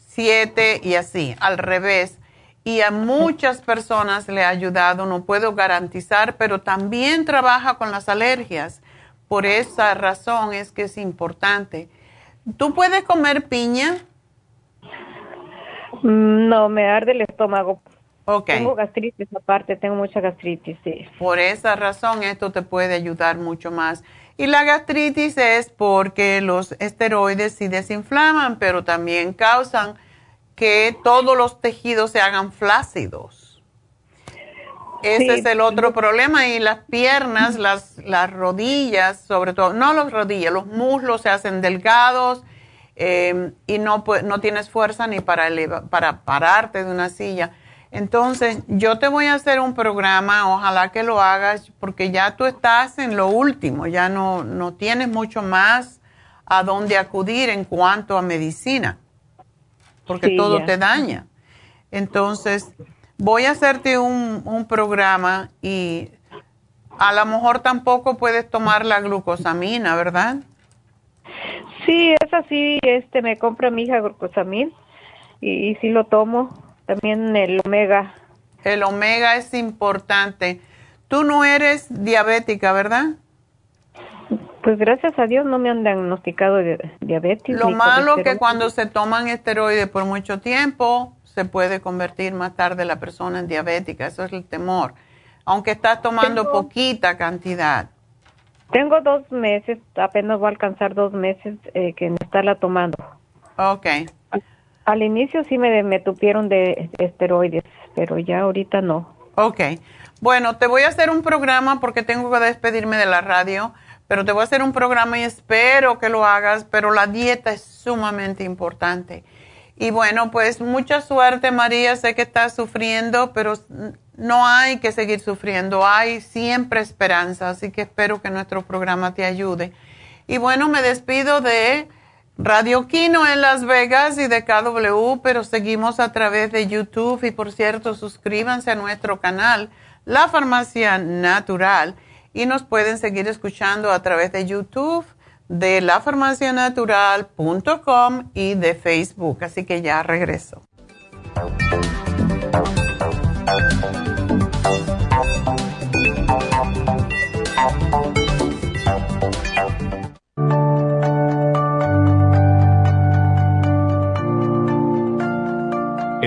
siete y así, al revés. Y a muchas personas le ha ayudado, no puedo garantizar, pero también trabaja con las alergias. Por esa razón es que es importante. ¿Tú puedes comer piña? No, me arde el estómago tengo gastritis aparte, tengo mucha gastritis, sí. Por esa razón esto te puede ayudar mucho más. Y la gastritis es porque los esteroides sí desinflaman, pero también causan que todos los tejidos se hagan flácidos. Ese es el otro problema. Y las piernas, las, las rodillas, sobre todo, no las rodillas, los muslos se hacen delgados eh, y no, no tienes fuerza ni para, para pararte de una silla. Entonces, yo te voy a hacer un programa, ojalá que lo hagas, porque ya tú estás en lo último, ya no, no tienes mucho más a dónde acudir en cuanto a medicina, porque todo te daña. Entonces, voy a hacerte un, un programa y a lo mejor tampoco puedes tomar la glucosamina, ¿verdad? Sí, es así, este, me compra mi hija glucosamina y, y sí lo tomo también el omega. El omega es importante. Tú no eres diabética, ¿verdad? Pues gracias a Dios no me han diagnosticado de diabetes. Lo malo que cuando se toman esteroides por mucho tiempo, se puede convertir más tarde la persona en diabética. Eso es el temor. Aunque estás tomando poquita cantidad. Tengo dos meses, apenas voy a alcanzar dos meses eh, que me estarla tomando. Ok. Al inicio sí me, me tupieron de esteroides, pero ya ahorita no. Ok. Bueno, te voy a hacer un programa porque tengo que despedirme de la radio, pero te voy a hacer un programa y espero que lo hagas, pero la dieta es sumamente importante. Y bueno, pues mucha suerte María, sé que estás sufriendo, pero no hay que seguir sufriendo, hay siempre esperanza, así que espero que nuestro programa te ayude. Y bueno, me despido de Radio Kino en Las Vegas y de KW, pero seguimos a través de YouTube y por cierto, suscríbanse a nuestro canal, La Farmacia Natural, y nos pueden seguir escuchando a través de YouTube, de lafarmacianatural.com y de Facebook. Así que ya regreso. Thank you.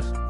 días.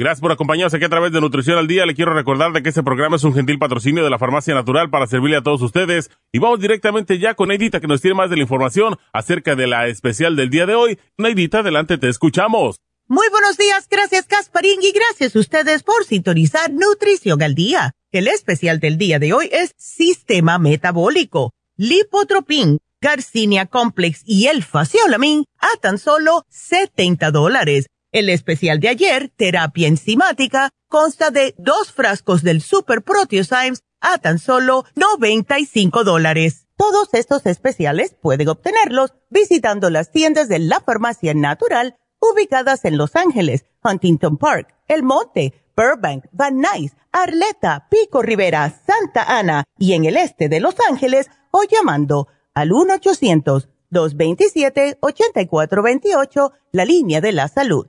Gracias por acompañarnos aquí a través de Nutrición al Día. Le quiero recordar de que este programa es un gentil patrocinio de la Farmacia Natural para servirle a todos ustedes. Y vamos directamente ya con Neidita que nos tiene más de la información acerca de la especial del día de hoy. Neidita, adelante, te escuchamos. Muy buenos días, gracias Casparín y gracias a ustedes por sintonizar Nutrición al Día. El especial del día de hoy es Sistema Metabólico, Lipotropin, Garcinia Complex y el Faciolamin a tan solo 70 dólares el especial de ayer, terapia enzimática, consta de dos frascos del Super Proteosymes a tan solo 95 dólares. Todos estos especiales pueden obtenerlos visitando las tiendas de la farmacia natural ubicadas en Los Ángeles, Huntington Park, El Monte, Burbank, Van Nuys, Arleta, Pico Rivera, Santa Ana y en el este de Los Ángeles o llamando al 1-800-227-8428, la línea de la salud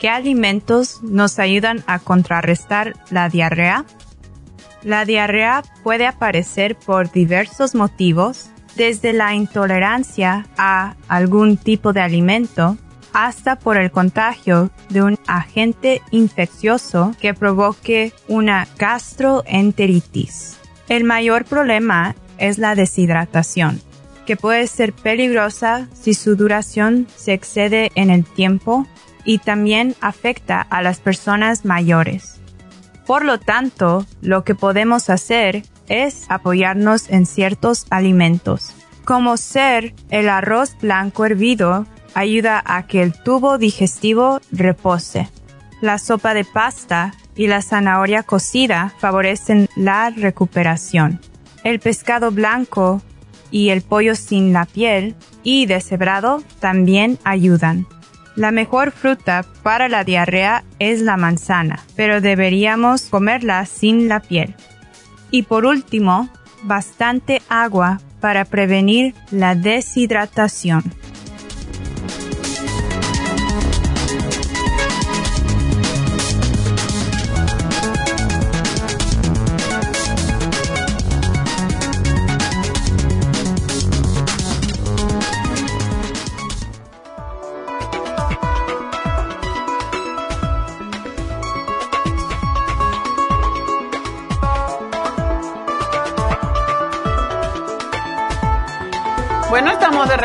¿Qué alimentos nos ayudan a contrarrestar la diarrea? La diarrea puede aparecer por diversos motivos, desde la intolerancia a algún tipo de alimento hasta por el contagio de un agente infeccioso que provoque una gastroenteritis. El mayor problema es la deshidratación, que puede ser peligrosa si su duración se excede en el tiempo y también afecta a las personas mayores. Por lo tanto, lo que podemos hacer es apoyarnos en ciertos alimentos, como ser el arroz blanco hervido ayuda a que el tubo digestivo repose. La sopa de pasta y la zanahoria cocida favorecen la recuperación. El pescado blanco y el pollo sin la piel y deshebrado también ayudan. La mejor fruta para la diarrea es la manzana, pero deberíamos comerla sin la piel. Y por último, bastante agua para prevenir la deshidratación.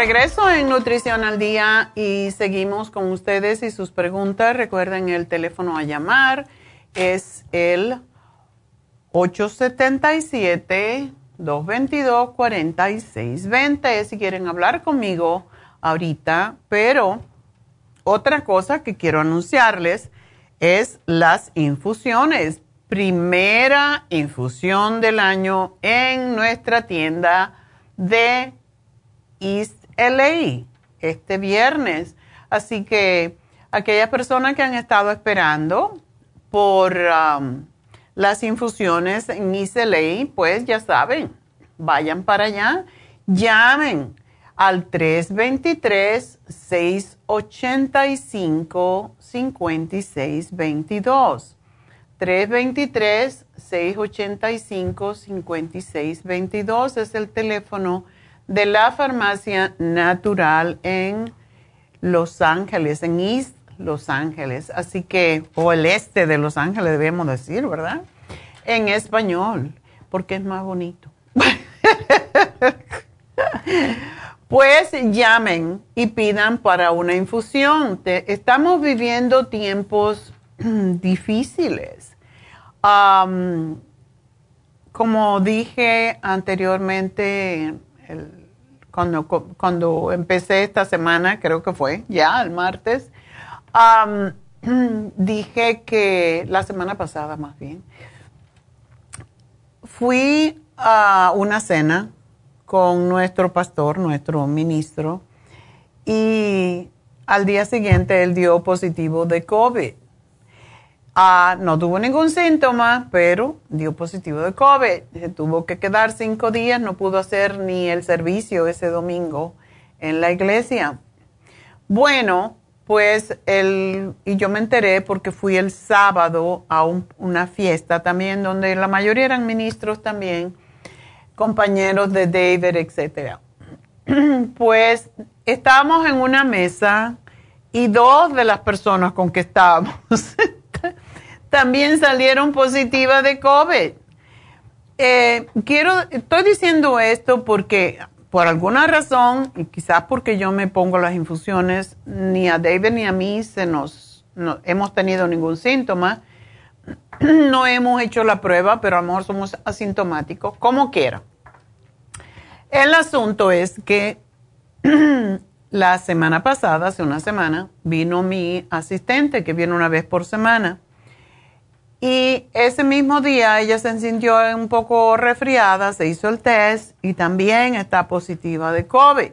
Regreso en Nutrición al Día y seguimos con ustedes y sus preguntas. Recuerden el teléfono a llamar es el 877-222-4620 si quieren hablar conmigo ahorita. Pero otra cosa que quiero anunciarles es las infusiones. Primera infusión del año en nuestra tienda de East Este viernes. Así que aquellas personas que han estado esperando por um, las infusiones en East LA, pues ya saben, vayan para allá, llamen al 323-685-5622. 323-685-5622 es el teléfono de la farmacia natural en Los Ángeles, en East Los Ángeles. Así que, o el este de Los Ángeles debemos decir, ¿verdad? En español, porque es más bonito. pues llamen y pidan para una infusión. estamos viviendo tiempos difíciles. como dije anteriormente, cuando, cuando empecé esta semana, creo que fue ya el martes, dije que la semana pasada más bien, fui a una cena con nuestro pastor, nuestro ministro, y al día siguiente él dio positivo de COVID. No tuvo ningún síntoma, pero dio positivo de COVID. Se tuvo que quedar cinco días, no pudo hacer ni el servicio ese domingo en la iglesia. Bueno, pues él, y yo me enteré porque fui el sábado a una fiesta también donde la mayoría eran ministros también, compañeros de David, etc. Pues estábamos en una mesa y dos de las personas con que estábamos también salieron positivas de COVID. Eh, quiero, estoy diciendo esto porque por alguna razón, y quizás porque yo me pongo las infusiones, ni a David ni a mí se nos, no, hemos tenido ningún síntoma. No hemos hecho la prueba, pero a lo mejor somos asintomáticos, como quiera. El asunto es que la semana pasada, hace una semana, vino mi asistente, que viene una vez por semana, y ese mismo día ella se sintió un poco resfriada, se hizo el test y también está positiva de COVID.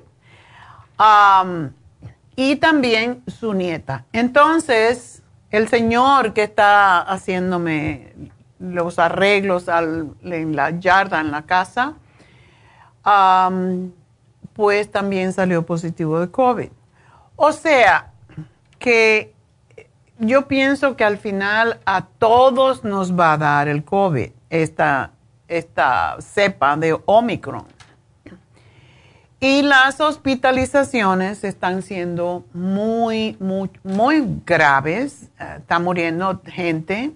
y también su nieta. Entonces, el señor que está haciéndome los arreglos en la yarda, en la casa, pues también salió positivo de COVID. O sea, que yo pienso que al final a todos nos va a dar el COVID, esta, esta cepa de Omicron. Y las hospitalizaciones están siendo muy, muy, muy graves. Eh, está muriendo gente.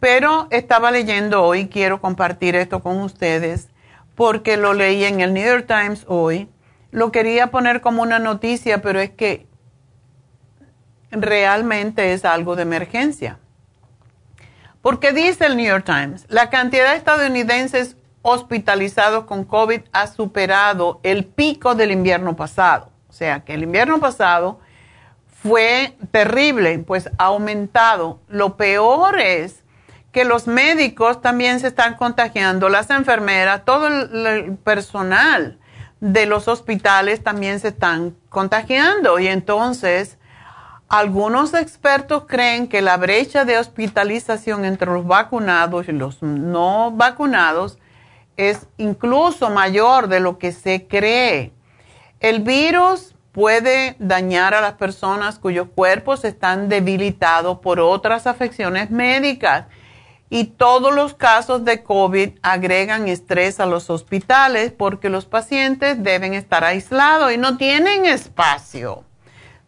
Pero estaba leyendo hoy, quiero compartir esto con ustedes, porque lo leí en el New York Times hoy. Lo quería poner como una noticia, pero es que realmente es algo de emergencia. Porque dice el New York Times, la cantidad de estadounidenses hospitalizados con COVID ha superado el pico del invierno pasado. O sea, que el invierno pasado fue terrible, pues ha aumentado. Lo peor es que los médicos también se están contagiando, las enfermeras, todo el, personal de los hospitales también se están contagiando y entonces algunos expertos creen que la brecha de hospitalización entre los vacunados y los no vacunados es incluso mayor de lo que se cree. El virus puede dañar a las personas cuyos cuerpos están debilitados por otras afecciones médicas y todos los casos de COVID agregan estrés a los hospitales porque los pacientes deben estar aislados y no tienen espacio.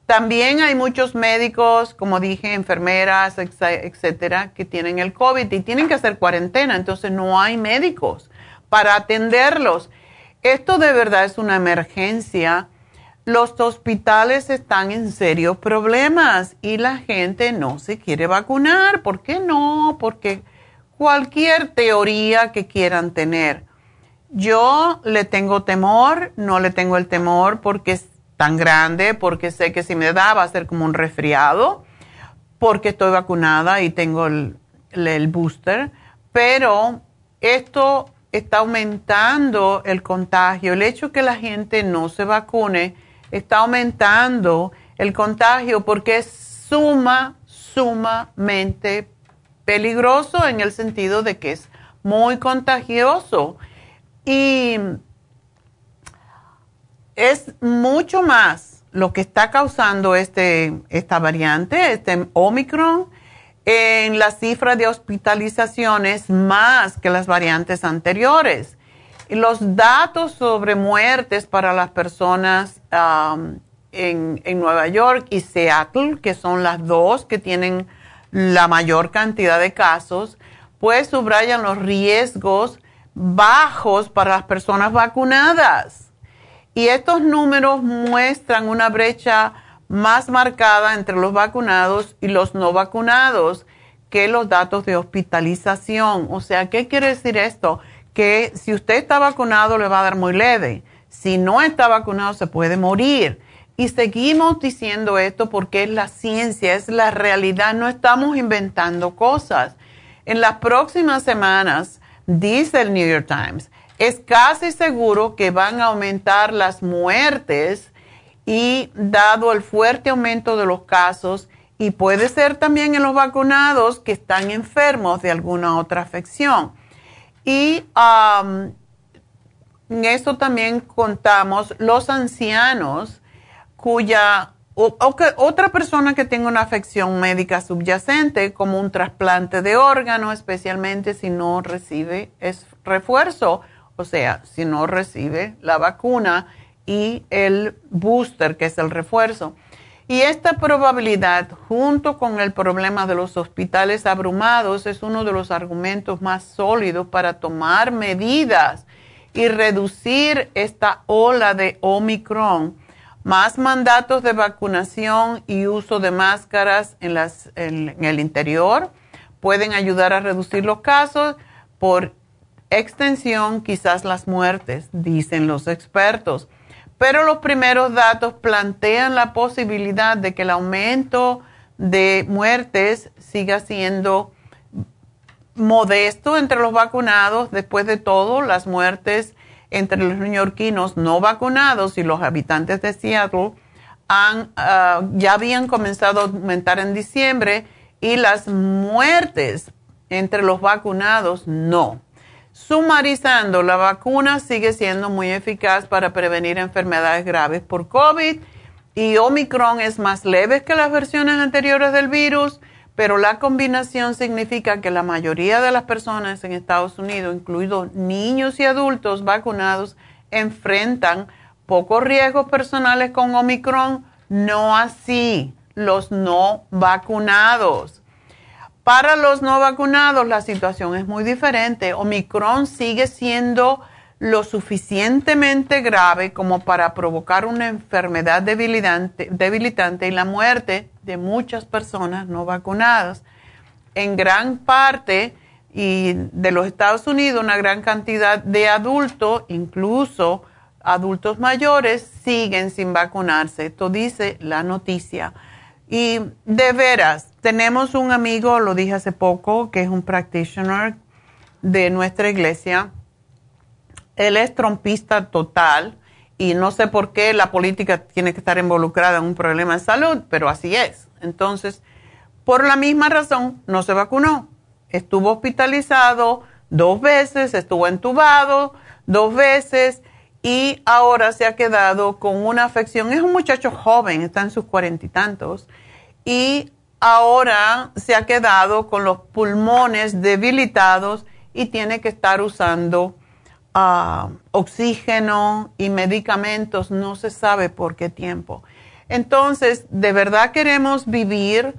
También hay muchos médicos, como dije, enfermeras, etcétera, que tienen el COVID y tienen que hacer cuarentena, entonces no hay médicos para atenderlos. esto de verdad es una emergencia. Los hospitales están en serios problemas y la gente no se quiere vacunar. ¿Por qué no? Porque cualquier teoría que quieran tener. Yo le tengo temor, no le tengo el temor porque tan grande, porque sé que si me da va a ser como un resfriado, porque estoy vacunada y tengo el, booster, pero esto está aumentando el contagio. El hecho que la gente no se vacune está aumentando el contagio porque es suma, sumamente peligroso en el sentido de que es muy contagioso. Y es mucho más lo que está causando este, esta variante, este Omicron, en la cifra de hospitalizaciones más que las variantes anteriores. Los datos sobre muertes para las personas um, en, en, Nueva York y Seattle, que son las dos que tienen la mayor cantidad de casos, pues subrayan los riesgos bajos para las personas vacunadas. Y estos números muestran una brecha más marcada entre los vacunados y los no vacunados que los datos de hospitalización. O sea, ¿qué quiere decir esto? Que si usted está vacunado le va a dar muy leve. Si no está vacunado se puede morir. Y seguimos diciendo esto porque es la ciencia, es la realidad, no estamos inventando cosas. En las próximas semanas, dice el New York Times, es casi seguro que van a aumentar las muertes y dado el fuerte aumento de los casos, y puede ser también en los vacunados que están enfermos de alguna otra afección. Y en eso también contamos los ancianos cuya otra persona que tenga una afección médica subyacente, como un trasplante de órgano, especialmente si no recibe es refuerzo, o sea, si no recibe la vacuna y el booster, que es el refuerzo. Y esta probabilidad, junto con el problema de los hospitales abrumados, es uno de los argumentos más sólidos para tomar medidas y reducir esta ola de Omicron. Más mandatos de vacunación y uso de máscaras en, las, en el interior pueden ayudar a reducir los casos. Por extensión, quizás las muertes, dicen los expertos. Pero los primeros datos plantean la posibilidad de que el aumento de muertes siga siendo modesto entre los vacunados. Después de todo, las muertes entre los neoyorquinos no vacunados y los habitantes de Seattle han, ah, ya habían comenzado a aumentar en diciembre y las muertes entre los vacunados no. Sumarizando, la vacuna sigue siendo muy eficaz para prevenir enfermedades graves por COVID y Omicron es más leve que las versiones anteriores del virus, pero la combinación significa que la mayoría de las personas en Estados Unidos, incluidos niños y adultos vacunados, enfrentan pocos riesgos personales con Omicron, no así los no vacunados. Para los no vacunados la situación es muy diferente. Omicron sigue siendo lo suficientemente grave como para provocar una enfermedad debilitante, debilitante y la muerte de muchas personas no vacunadas. En gran parte y de los Estados Unidos, una gran cantidad de adultos, incluso adultos mayores, siguen sin vacunarse. Esto dice la noticia. Y de veras, tenemos un amigo, lo dije hace poco, que es un practitioner de nuestra iglesia. Él es trompista total y no sé por qué la política tiene que estar involucrada en un problema de salud, pero así es. Entonces, por la misma razón, no se vacunó. Estuvo hospitalizado dos veces, estuvo entubado dos veces y ahora se ha quedado con una afección. Es un muchacho joven, está en sus cuarenta y tantos, y ahora se ha quedado con los pulmones debilitados y tiene que estar usando ah, oxígeno y medicamentos, no se sabe por qué tiempo. Entonces, ¿de verdad queremos vivir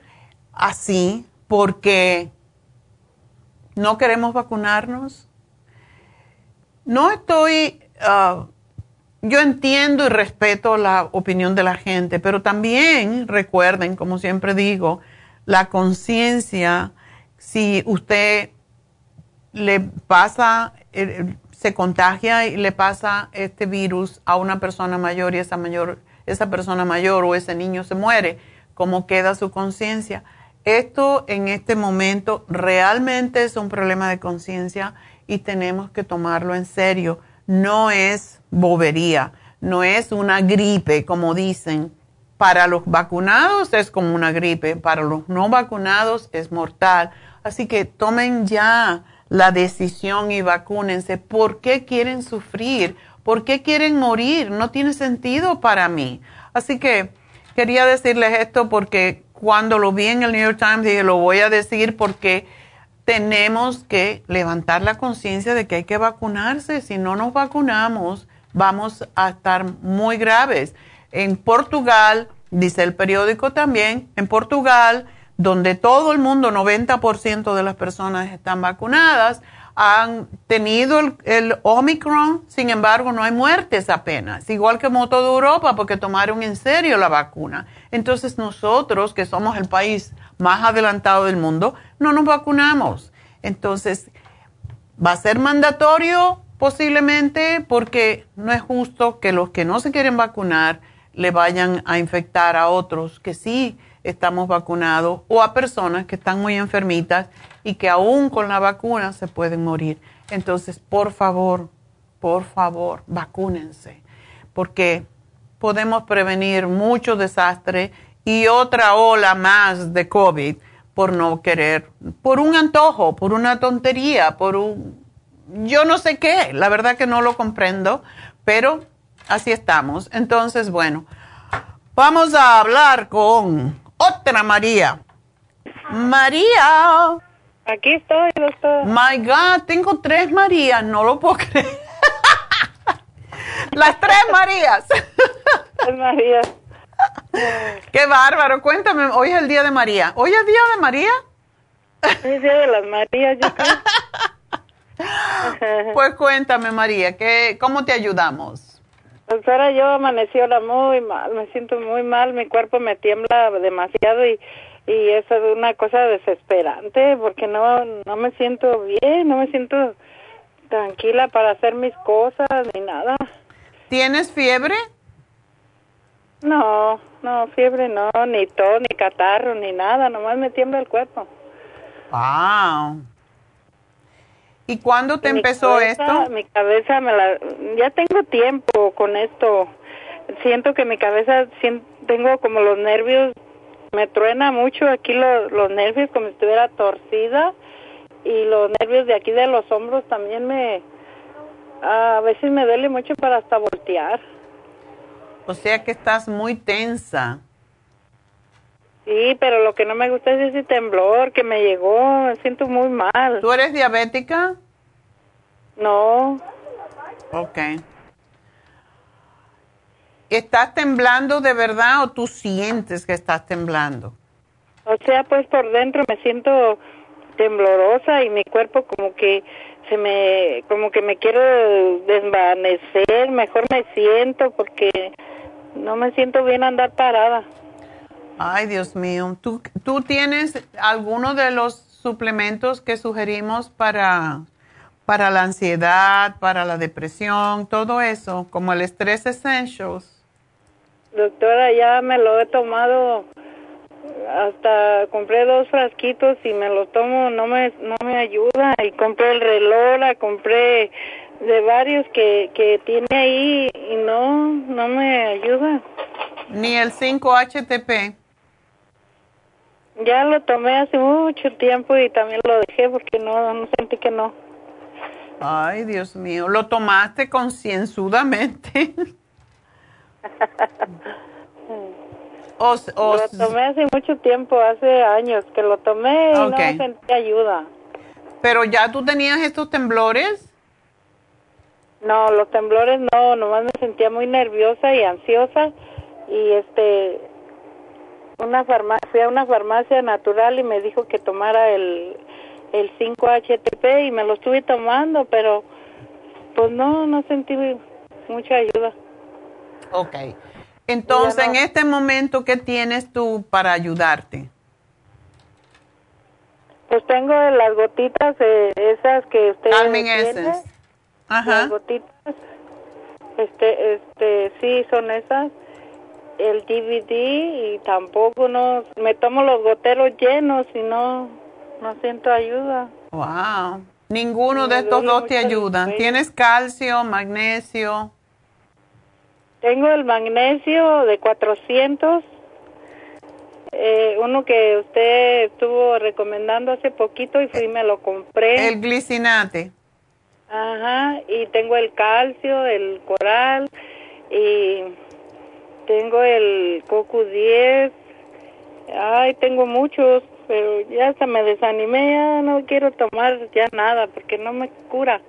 así porque no queremos vacunarnos? No estoy ah, yo entiendo y respeto la opinión de la gente, pero también recuerden, como siempre digo, la conciencia, si usted le pasa, se contagia y le pasa este virus a una persona mayor y esa, mayor, esa persona mayor o ese niño se muere, ¿cómo queda su conciencia? Esto en este momento realmente es un problema de conciencia y tenemos que tomarlo en serio. No es bobería, no es una gripe, como dicen. Para los vacunados es como una gripe, para los no vacunados es mortal. Así que tomen ya la decisión y vacúnense. ¿Por qué quieren sufrir? ¿Por qué quieren morir? No tiene sentido para mí. Así que quería decirles esto porque cuando lo vi en el New York Times dije, lo voy a decir porque tenemos que levantar la conciencia de que hay que vacunarse. Si no nos vacunamos, vamos a estar muy graves. En Portugal, dice el periódico también, en Portugal donde todo el mundo, 90% de las personas están vacunadas, han tenido el, Omicron, sin embargo no hay muertes apenas, igual que en toda Europa porque tomaron en serio la vacuna. Entonces nosotros, que somos el país más adelantado del mundo, no nos vacunamos. Entonces, va a ser mandatorio posiblemente porque no es justo que los que no se quieren vacunar le vayan a infectar a otros que sí estamos vacunados o a personas que están muy enfermitas y que aún con la vacuna se pueden morir. Entonces, por favor, por favor, vacúnense, porque podemos prevenir mucho desastre y otra ola más de COVID por no querer, por un antojo, por una tontería, por un, yo no sé qué, la verdad que no lo comprendo, pero así estamos. Entonces, bueno, vamos a hablar con otra María. María. Aquí estoy, doctor. My God, tengo tres Marías, no lo puedo creer. Las tres Marías. Tres Marías. Qué bárbaro. Cuéntame, hoy es el día de María. ¿Hoy es día de María? Es el día de las Marías, yo creo. pues cuéntame, María, ¿qué, ¿cómo te ayudamos? Doctora, yo amanecí ahora muy mal, me siento muy mal, mi cuerpo me tiembla demasiado y, y eso es una cosa desesperante porque no, no me siento bien, no me siento tranquila para hacer mis cosas ni nada. ¿Tienes fiebre? No, no, fiebre no, ni tos, ni catarro, ni nada, nomás me tiembla el cuerpo. Wow. ¿Y cuándo te empezó esto? Mi cabeza me la... Ya tengo tiempo con esto. Siento que mi cabeza, tengo como los nervios, me truena mucho aquí los nervios como si estuviera torcida y los nervios de aquí de los hombros también me... A veces me duele mucho para hasta voltear. O sea que estás muy tensa. Sí, pero lo que no me gusta es ese temblor que me llegó, me siento muy mal. ¿Tú eres diabética? No. Ok. ¿Estás temblando de verdad o tú sientes que estás temblando? O sea, pues por dentro me siento temblorosa y mi cuerpo como que se me, como que me quiero desvanecer, mejor me siento porque no me siento bien andar parada. Ay, Dios mío. ¿Tú, ¿Tú tienes alguno de los suplementos que sugerimos para, para la ansiedad, para la depresión, todo eso, como el Stress Essentials? Doctora, ya me lo he tomado, hasta compré dos frasquitos y me los tomo, no me, no me ayuda. Y compré el reloj, compré de varios que, que tiene ahí y no, no me ayuda. Ni el 5-HTP. Ya lo tomé hace mucho tiempo y también lo dejé porque no, no sentí que no. Ay, Dios mío, lo tomaste concienzudamente. o, lo tomé hace mucho tiempo, hace años que lo tomé y no sentí ayuda. ¿Pero ya tú tenías estos temblores? No, los temblores no, nomás me sentía muy nerviosa y ansiosa y este una farmacia, fui a una farmacia natural y me dijo que tomara el, el 5-HTP y me lo estuve tomando, pero pues no, no sentí mucha ayuda. Ok. Entonces, en este momento, ¿qué tienes tú para ayudarte? Pues tengo las gotitas eh, esas que usted Calming. Essence. Ajá. Las gotitas. Este, este, sí, son esas. El DVD y tampoco no, me tomo los goteros llenos y no, no siento ayuda. Wow. Ninguno Me de estos dos te cuello. ¿Tienes calcio, magnesio? Tengo el magnesio de 400, eh, uno que usted estuvo recomendando hace poquito y fui y me lo compré. El glicinate. Ajá, y tengo el calcio, el coral y tengo el coco 10. Ay, tengo muchos, pero ya hasta me desanimé, ya no quiero tomar ya nada porque no me cura.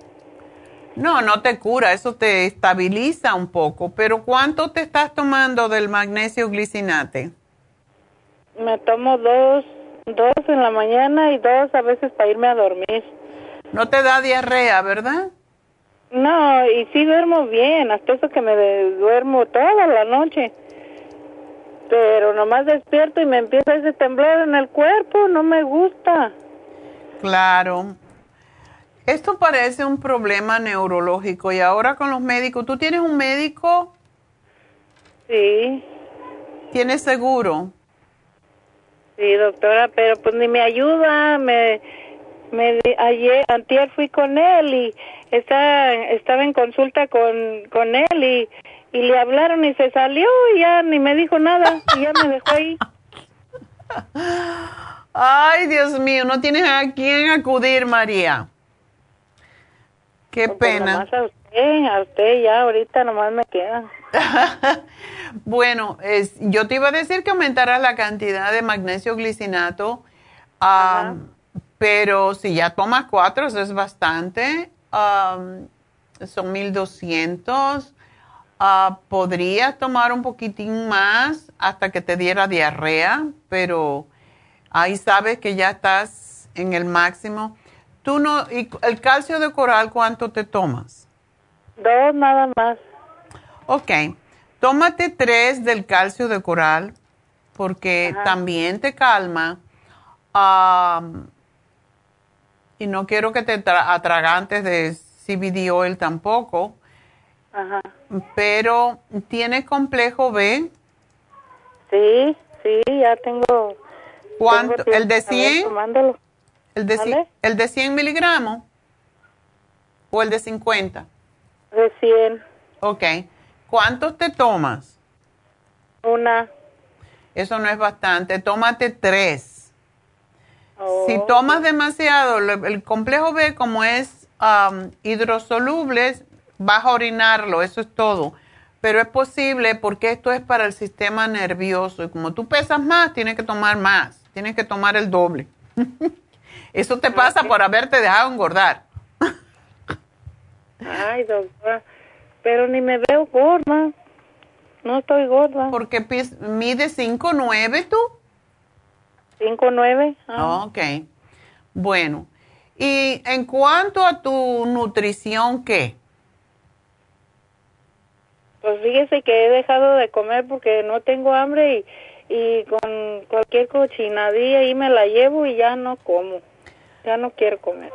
No, no te cura, eso te estabiliza un poco. Pero ¿cuánto te estás tomando del magnesio glicinate? Me tomo dos, dos en la mañana y dos a veces para irme a dormir. No te da diarrea, ¿verdad? No, y sí duermo bien, hasta eso que me duermo toda la noche. Pero nomás despierto y me empieza ese temblor en el cuerpo, no me gusta. Claro. Esto parece un problema neurológico y ahora con los médicos, ¿tú tienes un médico? Sí, ¿Tienes seguro? sí, doctora, pero pues ni me ayuda, me, me ayer, antier fui con él y está, estaba en consulta con, con él y, y le hablaron y se salió y ya ni me dijo nada y ya me dejó ahí. Ay, Dios mío, no tienes a quién acudir, María. Qué Pues pena. nomás a usted, a usted ya ahorita nomás me queda. Bueno, es, yo te iba a decir que aumentaras la cantidad de magnesio glicinato, pero si ya tomas cuatro, eso es bastante. Am, son 1200. Ah, podrías tomar un poquitín más hasta que te diera diarrea, pero ahí sabes que ya estás en el máximo. Tú no, y el calcio de coral, ¿cuánto te tomas? Dos nada más. Ok, tómate tres del calcio de coral porque también te calma. Am, y no quiero que te tra- atragantes de CBD oil tampoco, Ajá. pero ¿tienes complejo B? Sí, sí, ya tengo. ¿Cuánto? tengo ¿El de tiempo, a ver, 100? tomándolo. ¿El de, ¿Vale? ¿El de 100 miligramos? ¿O el de 50? De 100. Ok. ¿Cuántos te tomas? Una. Eso no es bastante. Tómate tres. Oh. Si tomas demasiado, el complejo B, como es am, hidrosoluble, vas a orinarlo, eso es todo. Pero es posible porque esto es para el sistema nervioso. Y como tú pesas más, tienes que tomar más. Tienes que tomar el doble. eso te pasa por haberte dejado engordar. Ay, doctora. Pero ni me veo gorda. No estoy gorda. Porque mide 5'9 tú. 5'9. Ah. Ok. Bueno. Y en cuanto a tu nutrición, ¿qué? Pues fíjese que he dejado de comer porque no tengo hambre y, y con cualquier cochinadilla ahí me la llevo y ya no como. Ya no quiero comer.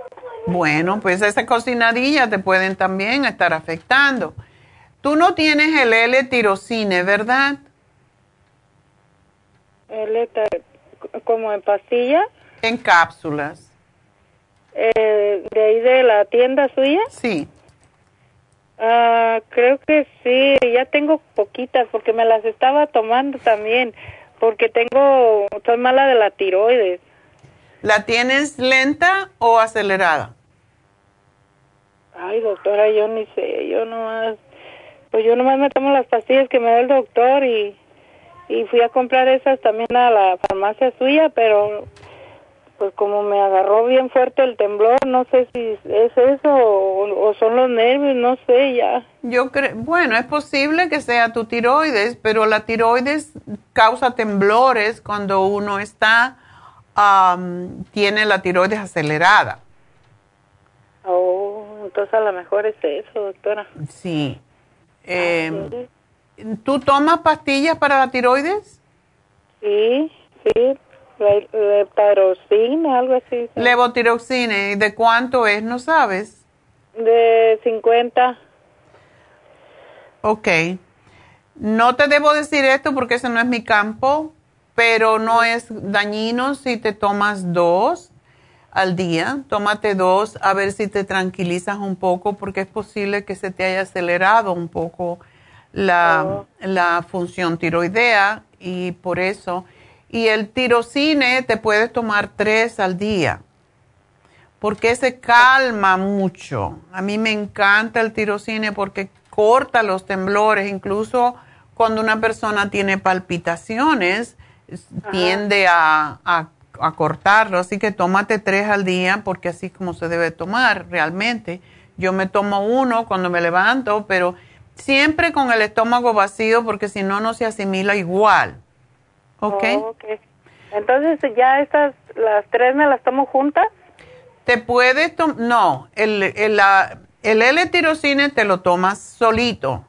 Bueno, pues esas cocinadillas te pueden también estar afectando. Tú no tienes el L-tirocine, ¿verdad? Está como en pastilla. En cápsulas. Eh, de ahí de la tienda suya. Sí. Ah, creo que sí, ya tengo poquitas porque me las estaba tomando también, porque tengo, soy mala de la tiroides. ¿La tienes lenta o acelerada? Ay, doctora, yo ni sé, yo nomás, pues yo nomás me tomo las pastillas que me da el doctor y, y fui a comprar esas también a la farmacia suya, pero pues como me agarró bien fuerte el temblor, no sé si es eso o, o son los nervios, no sé ya. Yo creo, bueno, es posible que sea tu tiroides, pero la tiroides causa temblores cuando uno está, am, tiene la tiroides acelerada. Oh, entonces a lo mejor es eso, doctora. Sí. Eh, ¿Tú tomas pastillas para la tiroides? Sí, sí, levotiroxina, algo así. Levotiroxina, ¿y de cuánto es? ¿No sabes? De 50. Ok. No te debo decir esto porque ese no es mi campo, pero no es dañino si te tomas dos al día. Tómate dos a ver si te tranquilizas un poco porque es posible que se te haya acelerado un poco la, oh. la función tiroidea y por eso. Y el tirocine te puedes tomar tres al día porque se calma mucho. A mí me encanta el tirocine porque corta los temblores, incluso cuando una persona tiene palpitaciones, tiende a, a, cortarlo. Así que tómate tres al día porque así es como se debe tomar realmente. Yo me tomo uno cuando me levanto, pero siempre con el estómago vacío porque si no, no se asimila igual. ¿Ok? Oh, Entonces, ¿ya estas, las tres me las tomo juntas? Te puedes tomar, no, el, el, el L-tirocine te lo tomas solito,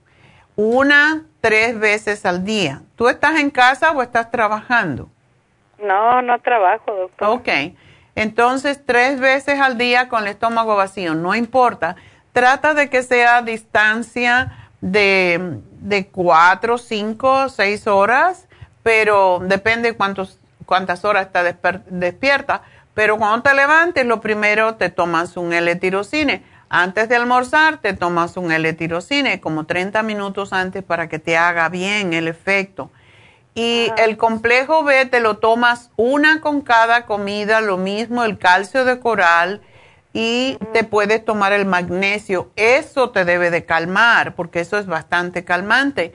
una, tres veces al día. ¿Tú estás en casa o estás trabajando? No, no trabajo, doctor. Ok, entonces tres veces al día con el estómago vacío, no importa. Trata de que sea a distancia de, de cuatro, cinco, seis horas, pero depende cuántos, cuántas horas está despierta. Pero cuando te levantes, lo primero te tomas un L-tirocine antes de almorzar te tomas un L-tirocine como 30 minutos antes para que te haga bien el efecto. Y el complejo B te lo tomas una con cada comida, lo mismo el calcio de coral y te puedes tomar el magnesio. Eso te debe de calmar porque eso es bastante calmante.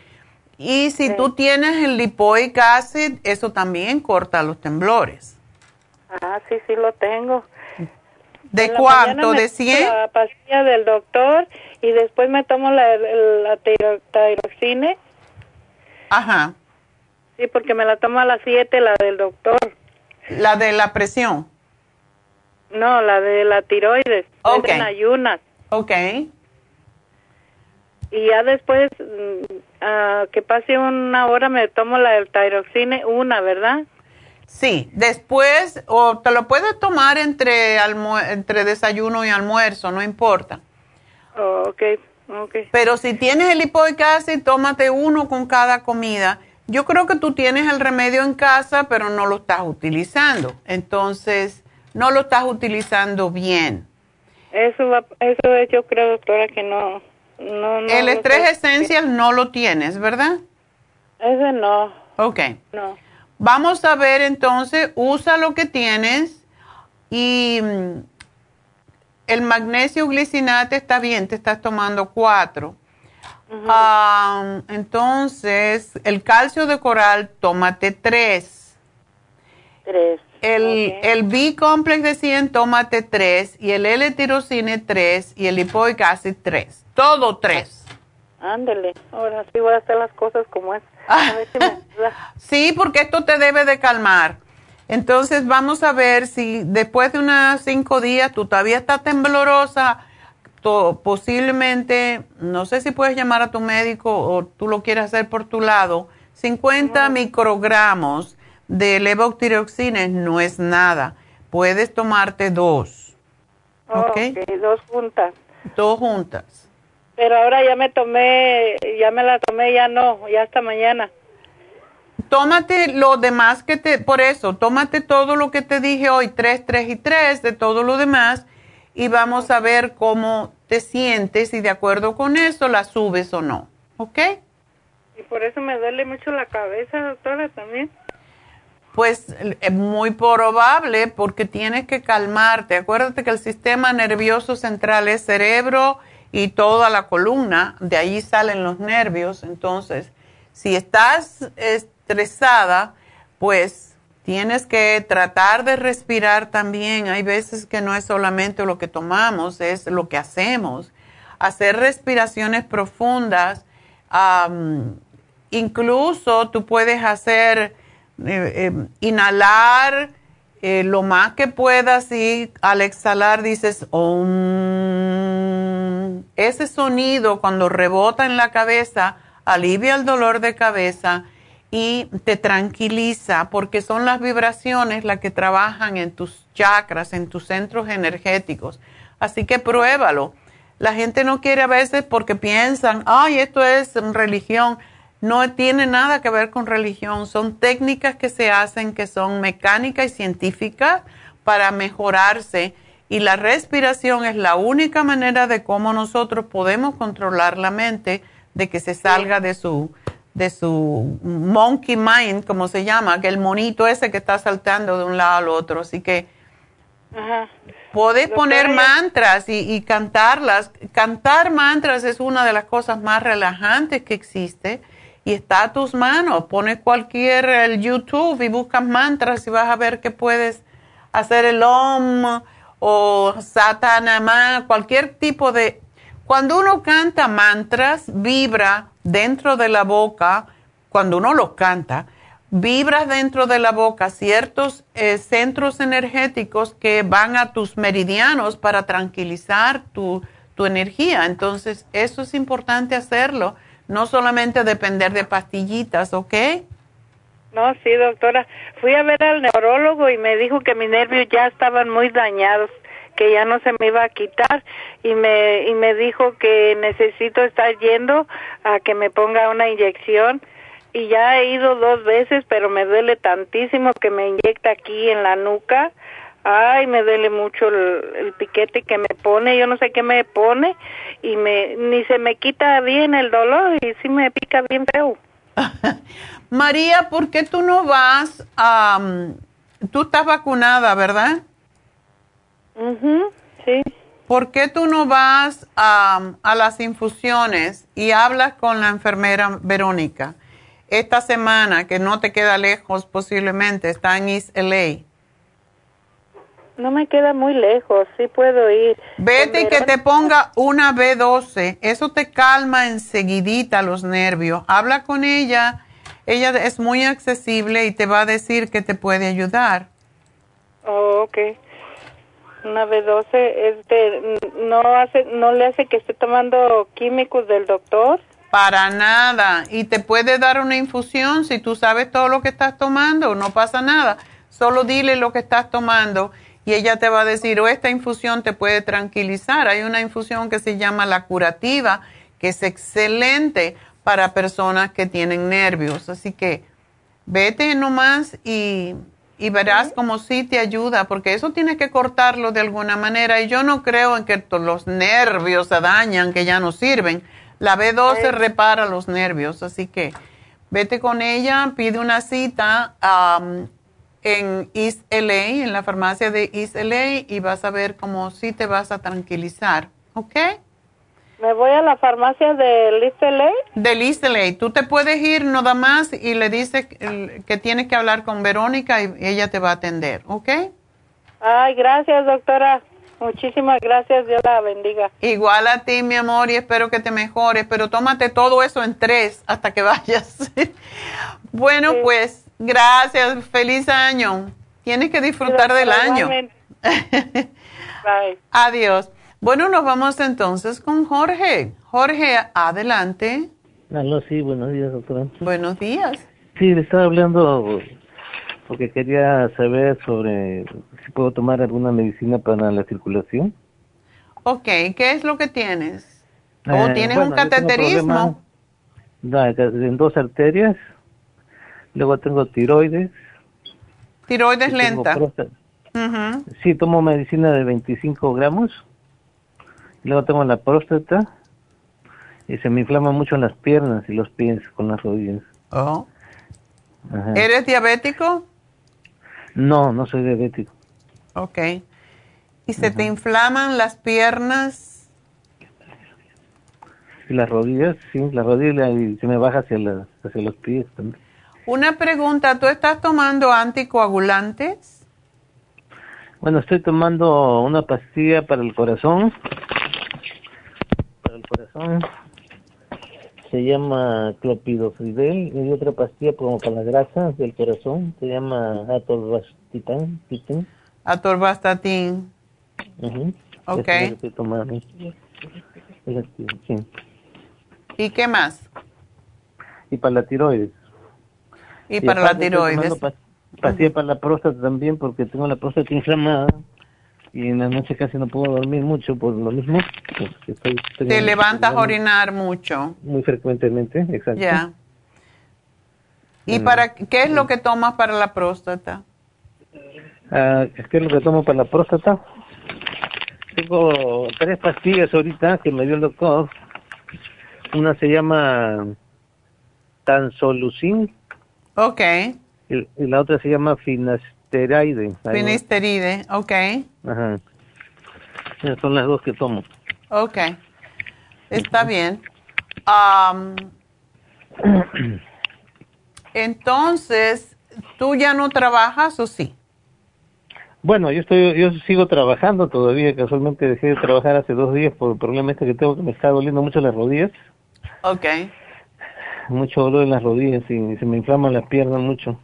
Y si tú tienes el lipoic acid, eso también corta los temblores. Ah, sí, sí lo tengo. ¿De cuánto? ¿De 100? La pastilla del doctor y después me tomo la, la tiroxine. Ajá. Sí, porque me la tomo a las 7, la del doctor. ¿La de la presión? No, la de la tiroides. Ok. En ayunas. Ok. Y ya después, uh, que pase una hora, me tomo la del tiroxine, una, ¿verdad? Sí, después, o te lo puedes tomar entre, entre desayuno y almuerzo, no importa. Oh, ok, ok. Pero si tienes el lipoic acid, tómate uno con cada comida. Yo creo que tú tienes el remedio en casa, pero no lo estás utilizando. Entonces, no lo estás utilizando bien. Eso, eso es, yo creo, doctora, que no. no, el estrés esencial no lo tienes, ¿verdad? Ese no. Ok. No. Vamos a ver entonces, usa lo que tienes y mm, el magnesio glicinate está bien, te estás tomando cuatro. Entonces, el calcio de coral, tómate tres. Tres. El, el B-complex de 100, tómate tres. Y el L-tirocine, tres. Y el lipoic acid, tres. Todo tres. Ándale, ahora sí voy a hacer las cosas como es. sí, porque esto te debe de calmar. Entonces vamos a ver si después de unos cinco días tú todavía estás temblorosa, posiblemente, no sé si puedes llamar a tu médico o tú lo quieres hacer por tu lado, 50 microgramos de levotiroxina no es nada. Puedes tomarte dos. ¿Ok? dos juntas. Dos juntas. Pero ahora ya me tomé, ya me la tomé, ya no, ya hasta mañana. Tómate lo demás que te, por eso, tómate todo lo que te dije hoy, tres, tres y tres, de todo lo demás, y vamos a ver cómo te sientes y de acuerdo con eso la subes o no, ¿ok? Y por eso me duele mucho la cabeza, doctora, también. Pues es muy probable porque tienes que calmarte. Acuérdate que el sistema nervioso central es cerebro, y toda la columna, de ahí salen los nervios. Entonces, si estás estresada, pues tienes que tratar de respirar también. Hay veces que no es solamente lo que tomamos, es lo que hacemos. Hacer respiraciones profundas. incluso tú puedes hacer, eh, eh, inhalar eh, lo más que puedas y al exhalar dices, ese sonido cuando rebota en la cabeza alivia el dolor de cabeza y te tranquiliza porque son las vibraciones las que trabajan en tus chakras, en tus centros energéticos. Así que pruébalo. La gente no quiere a veces porque piensan, ay, esto es religión. No tiene nada que ver con religión. Son técnicas que se hacen que son mecánicas y científicas para mejorarse. Y la respiración es la única manera de cómo nosotros podemos controlar la mente de que se salga de su de su monkey mind, como se llama, que el monito ese que está saltando de un lado al otro. Así que puedes poner mantras y, cantarlas. Cantar mantras es una de las cosas más relajantes que existe y está a tus manos. Pones cualquier el YouTube y buscas mantras y vas a ver que puedes hacer el Om o Satanama, cualquier tipo de... Cuando uno canta mantras, vibra dentro de la boca, cuando uno los canta, vibras dentro de la boca ciertos eh, centros energéticos que van a tus meridianos para tranquilizar tu, tu energía. Entonces, eso es importante hacerlo, no solamente depender de pastillitas, ¿ok? No, sí, doctora. Fui a ver al neurólogo y me dijo que mis nervios ya estaban muy dañados que ya no se me iba a quitar y me y me dijo que necesito estar yendo a que me ponga una inyección y ya he ido dos veces pero me duele tantísimo que me inyecta aquí en la nuca ay me duele mucho el, piquete que me pone yo no sé qué me pone y me ni se me quita bien el dolor y sí me pica bien feo María ¿por qué tú no vas a tú estás vacunada verdad sí. ¿Por qué tú no vas a, a, las infusiones y hablas con la enfermera Verónica esta semana, que no te queda lejos posiblemente, está en East LA? No me queda muy lejos, sí puedo ir. Vete y que te ponga una B12, eso te calma enseguidita los nervios. Habla con ella, ella es muy accesible y te va a decir que te puede ayudar. Oh, ok. Una B12, este, no hace, no le hace que esté tomando químicos del doctor. Para nada. Y te puede dar una infusión si tú sabes todo lo que estás tomando, no pasa nada. Solo dile lo que estás tomando y ella te va a decir, o esta infusión te puede tranquilizar. Hay una infusión que se llama la curativa, que es excelente para personas que tienen nervios. Así que vete nomás y y verás como sí te ayuda, porque eso tienes que cortarlo de alguna manera. Y yo no creo en que los nervios se dañan, que ya no sirven. La B12 repara los nervios, así que vete con ella, pide una cita en East LA, en la farmacia de East LA, y vas a ver cómo sí te vas a tranquilizar, ¿ok? ¿Me voy a la farmacia de Listeley? De Listeley. Tú te puedes ir nada más y le dices que tienes que hablar con Verónica y ella te va a atender, ¿ok? Ay, gracias, doctora. Muchísimas gracias. Dios la bendiga. Igual a ti, mi amor, y espero que te mejores, pero tómate todo eso en tres hasta que vayas. bueno, pues, gracias. Feliz año. Tienes que disfrutar del año. Bye. Adiós. Bueno, nos vamos entonces con Jorge. Jorge, adelante. Aló, sí, buenos días, doctora. Buenos días. Sí, le estaba hablando porque quería saber sobre si puedo tomar alguna medicina para la circulación. Ok, ¿qué es lo que tienes? ¿O eh, tienes un cateterismo? en dos arterias. Luego tengo tiroides. Tiroides lenta. Sí, tomo medicina de 25 gramos. Luego tengo la próstata y se me inflama mucho en las piernas y los pies con las rodillas. Oh. ¿Eres diabético? No, no soy diabético. Ok. ¿Y se te inflaman las piernas? Y las rodillas, sí, las rodillas y se me baja hacia, hacia los pies también. Una pregunta, ¿tú estás tomando anticoagulantes? Bueno, estoy tomando una pastilla para el corazón corazón se llama clopidogrel y otra pastilla como para la grasa del corazón se llama atorvastatin. Atorvastatin. Ok. ¿Y qué más? y para la tiroides. Y, para la tiroides. Pastilla para la próstata también porque tengo la próstata inflamada y en la noche casi no puedo dormir mucho por lo mismo. Te levantas a orinar mucho. Muy frecuentemente, exacto. Ya. ¿Y mm. para qué es lo que tomas para la próstata? Uh, ¿Qué es lo que tomo para la próstata? Tengo tres pastillas ahorita que me dio el doctor. Una se llama Tansolucin. Ok. Y, la otra se llama Finasteride. Finasteride, ok. Ajá. son las dos que tomo. Ok. Está bien. Um, entonces, ¿tú ya no trabajas o sí? Bueno, yo estoy, yo sigo trabajando todavía. Casualmente dejé de trabajar hace dos días por el problema este que tengo que me está doliendo mucho las rodillas. Ok. Mucho dolor en las rodillas y se me inflaman las piernas mucho.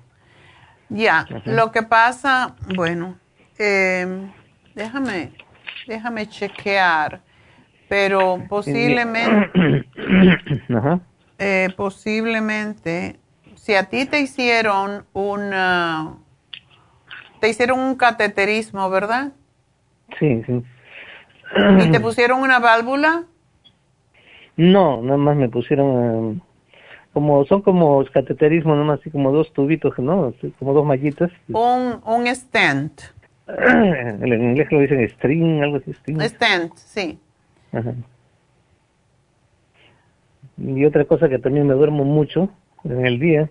Ya, lo que pasa, bueno, eh, déjame, déjame chequear, pero posiblemente, eh, posiblemente, si a ti te hicieron un, te hicieron un cateterismo, ¿verdad? Sí, sí. ¿Y te pusieron una válvula? No, nada más me pusieron como son como cateterismo nomás así como dos tubitos no como dos mallitas. Un un stent. En inglés lo dicen string algo así string. Stent sí. Ajá. y otra cosa que también me duermo mucho en el día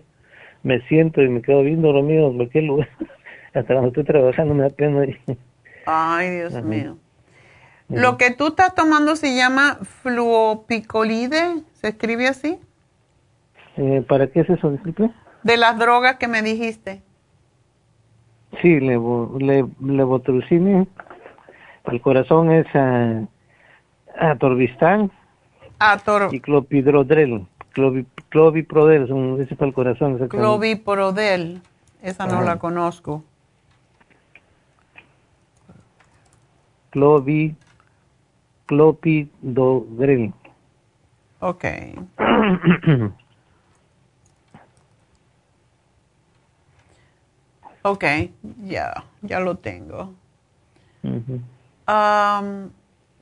me siento y me quedo bien dormido en cualquier lugar. Hasta cuando estoy trabajando me da pena ay Dios mío. Lo que tú estás tomando se llama fluopicolide se escribe así eh, ¿Para qué es eso, disculpe? De las drogas que me dijiste. Sí, levo, le, levotrucine. El corazón es uh, atorbistán Ator y clopidrodrel. cloviprodel, ese es para el corazón. Cloviprodel, esa no la conozco. Clovi, clopidogrel. Ok. Ok, ya, ya lo tengo.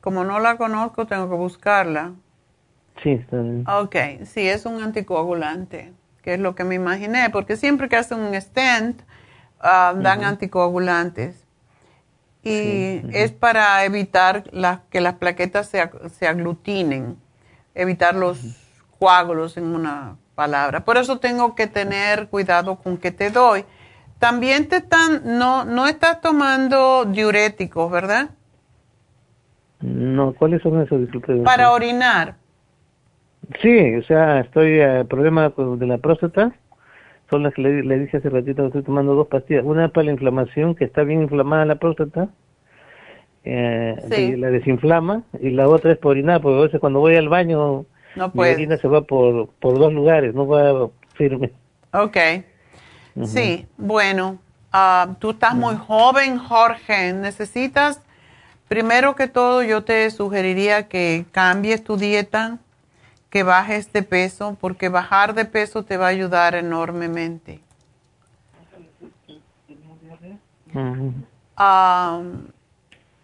como no la conozco, tengo que buscarla. Sí, está bien. Ok, sí, es un anticoagulante, que es lo que me imaginé, porque siempre que hacen un stent, dan anticoagulantes. Y es para evitar que las plaquetas se, se aglutinen, evitar los coágulos en una palabra. Por eso tengo que tener cuidado con qué te doy también te están, no, no estás tomando diuréticos, ¿verdad? No, ¿cuáles son esos? Para orinar. Sí, o sea, estoy, eh, problema de la próstata, son las que le, dije hace ratito, estoy tomando dos pastillas. Una para la inflamación, que está bien inflamada la próstata, eh, la desinflama, y la otra es por orinar, porque a veces cuando voy al baño, no mi orina se va por, por dos lugares, no va firme. Sí, bueno, ah, tú estás muy joven, Jorge. Necesitas, primero que todo, yo te sugeriría que cambies tu dieta, que bajes de peso, porque bajar de peso te va a ayudar enormemente. Ah,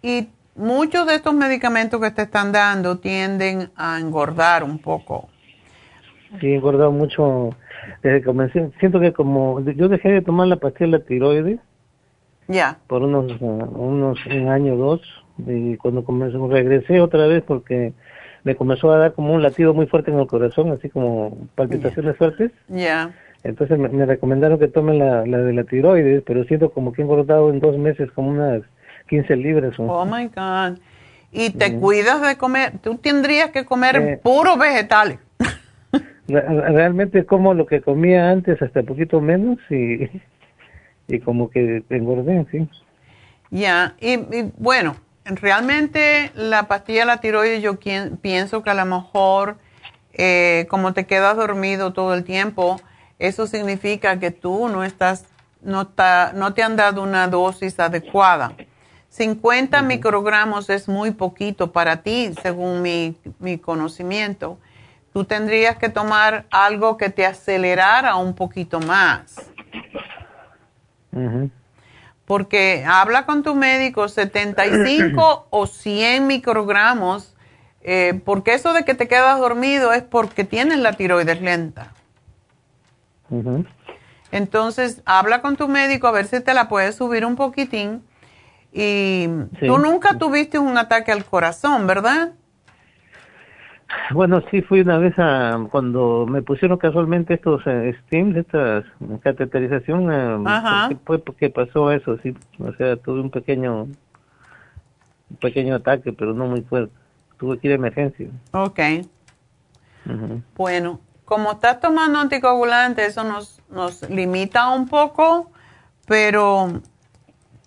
y muchos de estos medicamentos que te están dando tienden a engordar un poco. Sí, he engordado mucho desde que comencé, siento que como yo dejé de tomar la pastilla de la tiroides ya. por unos unos un año o dos y cuando comenzó regresé otra vez porque me comenzó a dar como un latido muy fuerte en el corazón así como palpitaciones fuertes. Ya. Entonces me, recomendaron que tome la, la de la tiroides pero siento como que he engordado en dos meses como unas 15 libras oh my god. Y te cuidas de comer tú tendrías que comer eh, puros vegetales realmente como lo que comía antes hasta poquito menos y, y como que engordé, sí. Ya, y, bueno, realmente la pastilla de la tiroides yo pienso que a lo mejor eh, como te quedas dormido todo el tiempo, eso significa que tú no estás, no, está, no te han dado una dosis adecuada. 50 microgramos es muy poquito para ti, según mi, mi conocimiento tú tendrías que tomar algo que te acelerara un poquito más. Porque habla con tu médico 75 o 100 microgramos, eh, porque eso de que te quedas dormido es porque tienes la tiroides lenta. Entonces, habla con tu médico a ver si te la puedes subir un poquitín. Y tú nunca tuviste un ataque al corazón, ¿verdad? Bueno, sí, fui una vez a cuando me pusieron casualmente estos eh, steams, esta cateterización. Eh, Ajá. Fue porque pasó eso, sí. O sea, tuve un pequeño, un pequeño ataque, pero no muy fuerte. Tuve que ir a emergencia. Ok. Bueno, como estás tomando anticoagulante, eso nos, nos limita un poco, pero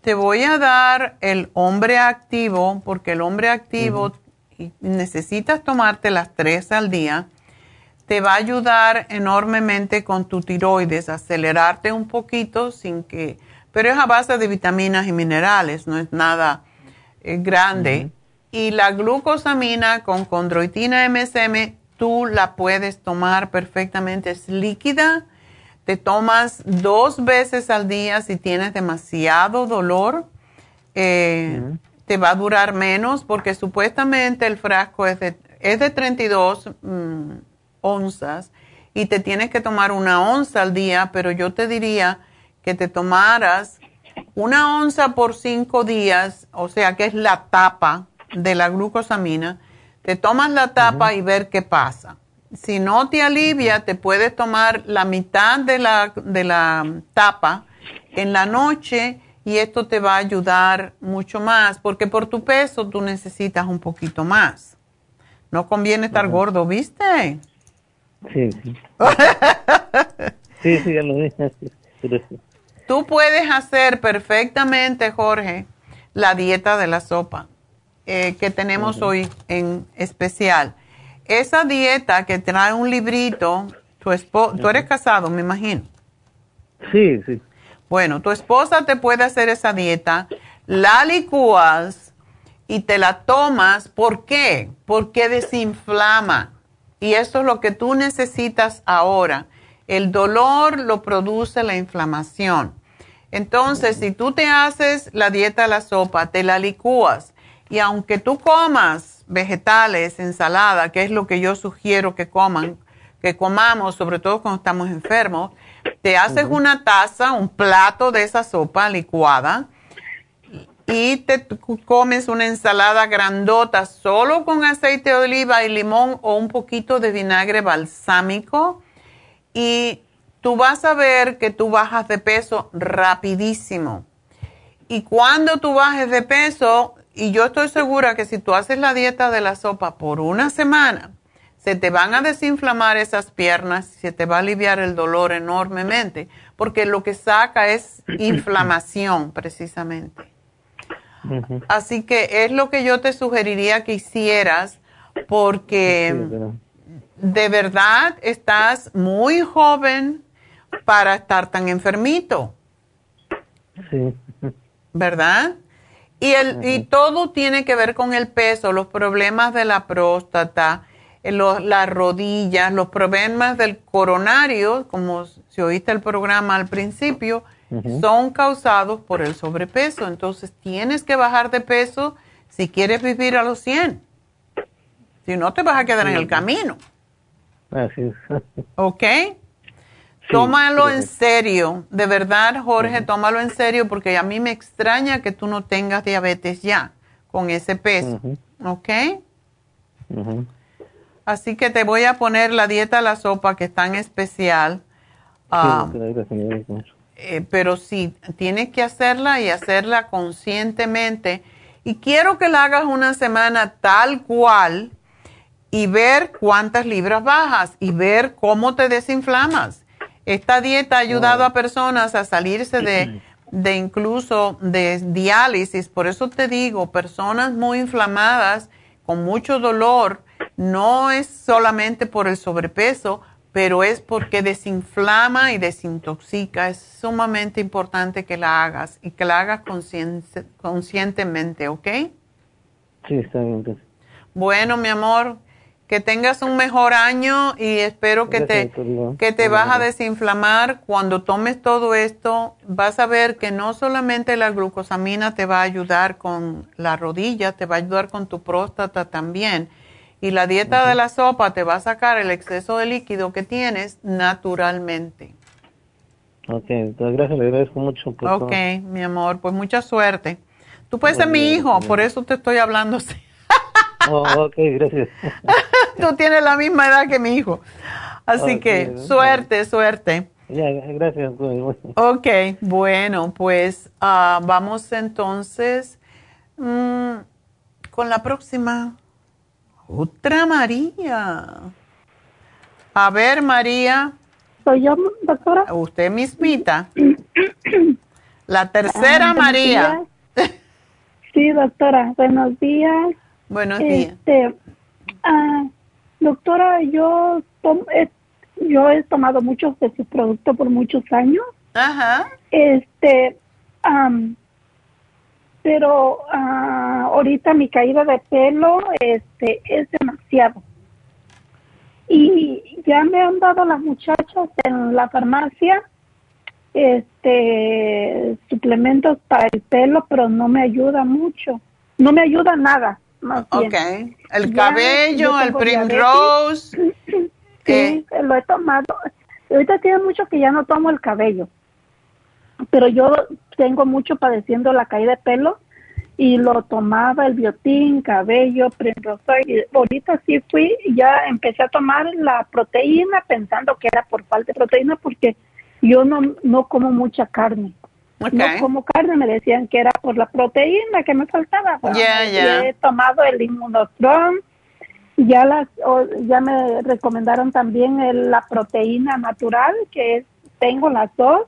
te voy a dar el hombre activo, porque el hombre activo necesitas tomarte las tres al día, te va a ayudar enormemente con tu tiroides, acelerarte un poquito sin que, pero es a base de vitaminas y minerales, no es nada eh, grande. Y la glucosamina con condroitina MSM, tú la puedes tomar perfectamente, es líquida. Te tomas dos veces al día si tienes demasiado dolor. Eh, te va a durar menos porque supuestamente el frasco es de, es de 32 mm, onzas y te tienes que tomar una onza al día, pero yo te diría que te tomaras una onza por cinco días, o sea que es la tapa de la glucosamina, te tomas la tapa y ver qué pasa. Si no te alivia, te puedes tomar la mitad de la, de la tapa en la noche y esto te va a ayudar mucho más porque por tu peso tú necesitas un poquito más. No conviene estar gordo, ¿viste? Sí, sí. sí, sí, ya lo dije. Tú puedes hacer perfectamente, Jorge, la dieta de la sopa eh, que tenemos hoy en especial. Esa dieta que trae un librito, tu esposo, tú eres casado, me imagino. Sí, sí. Bueno, tu esposa te puede hacer esa dieta, la licúas y te la tomas. ¿Por qué? Porque desinflama. Y eso es lo que tú necesitas ahora. El dolor lo produce la inflamación. Entonces, si tú te haces la dieta de la sopa, te la licúas y aunque tú comas vegetales, ensalada, que es lo que yo sugiero que coman, que comamos, sobre todo cuando estamos enfermos, te haces una taza, un plato de esa sopa licuada y te comes una ensalada grandota solo con aceite de oliva y limón o un poquito de vinagre balsámico y tú vas a ver que tú bajas de peso rapidísimo. Y cuando tú bajes de peso, y yo estoy segura que si tú haces la dieta de la sopa por una semana, se te van a desinflamar esas piernas, se te va a aliviar el dolor enormemente, porque lo que saca es inflamación precisamente. Así que es lo que yo te sugeriría que hicieras, porque de verdad estás muy joven para estar tan enfermito. Sí. ¿Verdad? Y, el, y todo tiene que ver con el peso, los problemas de la próstata, las rodillas, los problemas del coronario, como si oíste el programa al principio, son causados por el sobrepeso. Entonces tienes que bajar de peso si quieres vivir a los 100. Si no, te vas a quedar en el camino. Así es. ¿Ok? tómalo en serio. De verdad, Jorge, tómalo en serio porque a mí me extraña que tú no tengas diabetes ya con ese peso. ¿Ok? Así que te voy a poner la dieta a la sopa que es tan especial. Eh, pero sí, tienes que hacerla y hacerla conscientemente. Y quiero que la hagas una semana tal cual y ver cuántas libras bajas y ver cómo te desinflamas. Esta dieta ha ayudado a personas a salirse de, de incluso de diálisis. Por eso te digo, personas muy inflamadas, con mucho dolor, no es solamente por el sobrepeso, pero es porque desinflama y desintoxica. Es sumamente importante que la hagas y que la hagas conscientemente, ¿ok? Sí, está bien. Bueno, mi amor, Que tengas un mejor año y espero que te, que te vas a desinflamar. Cuando tomes todo esto, vas a ver que no solamente la glucosamina te va a ayudar con la rodilla, te va a ayudar con tu próstata también. Y la dieta de la sopa te va a sacar el exceso de líquido que tienes naturalmente. Ok, entonces gracias, le agradezco mucho. ok, mi amor, pues mucha suerte. Tú puedes ser mi hijo, por eso te estoy hablando así. Oh, ok, gracias. Tú tienes la misma edad que mi hijo. Así que suerte, suerte. Ya, gracias. Ok, bueno, pues ah, vamos entonces mm, con la próxima. Otra María. A ver, María. ¿Soy yo, doctora? Usted mismita. la tercera ah, María. Sí, doctora. Buenos días. Buenos días. Este, ah, doctora, yo, yo he tomado muchos de sus productos por muchos años. Ajá. Este, pero ah, ahorita mi caída de pelo este, es demasiado. Y ya me han dado las muchachas en la farmacia este suplementos para el pelo, pero no me ayuda mucho. No me ayuda nada. Ok. El cabello, el primrose. sí, lo he tomado. Ahorita tiene mucho que ya no tomo el cabello. Pero yo tengo mucho padeciendo la caída de pelo y lo tomaba el biotín, cabello, primrose. Y ahorita sí fui, ya empecé a tomar la proteína pensando que era por falta de proteína porque yo no, no como mucha carne. No como carne, me decían que era por la proteína que me faltaba. Ya, He tomado el inmunotron, ya las, ya me recomendaron también la proteína natural, que es, tengo las dos.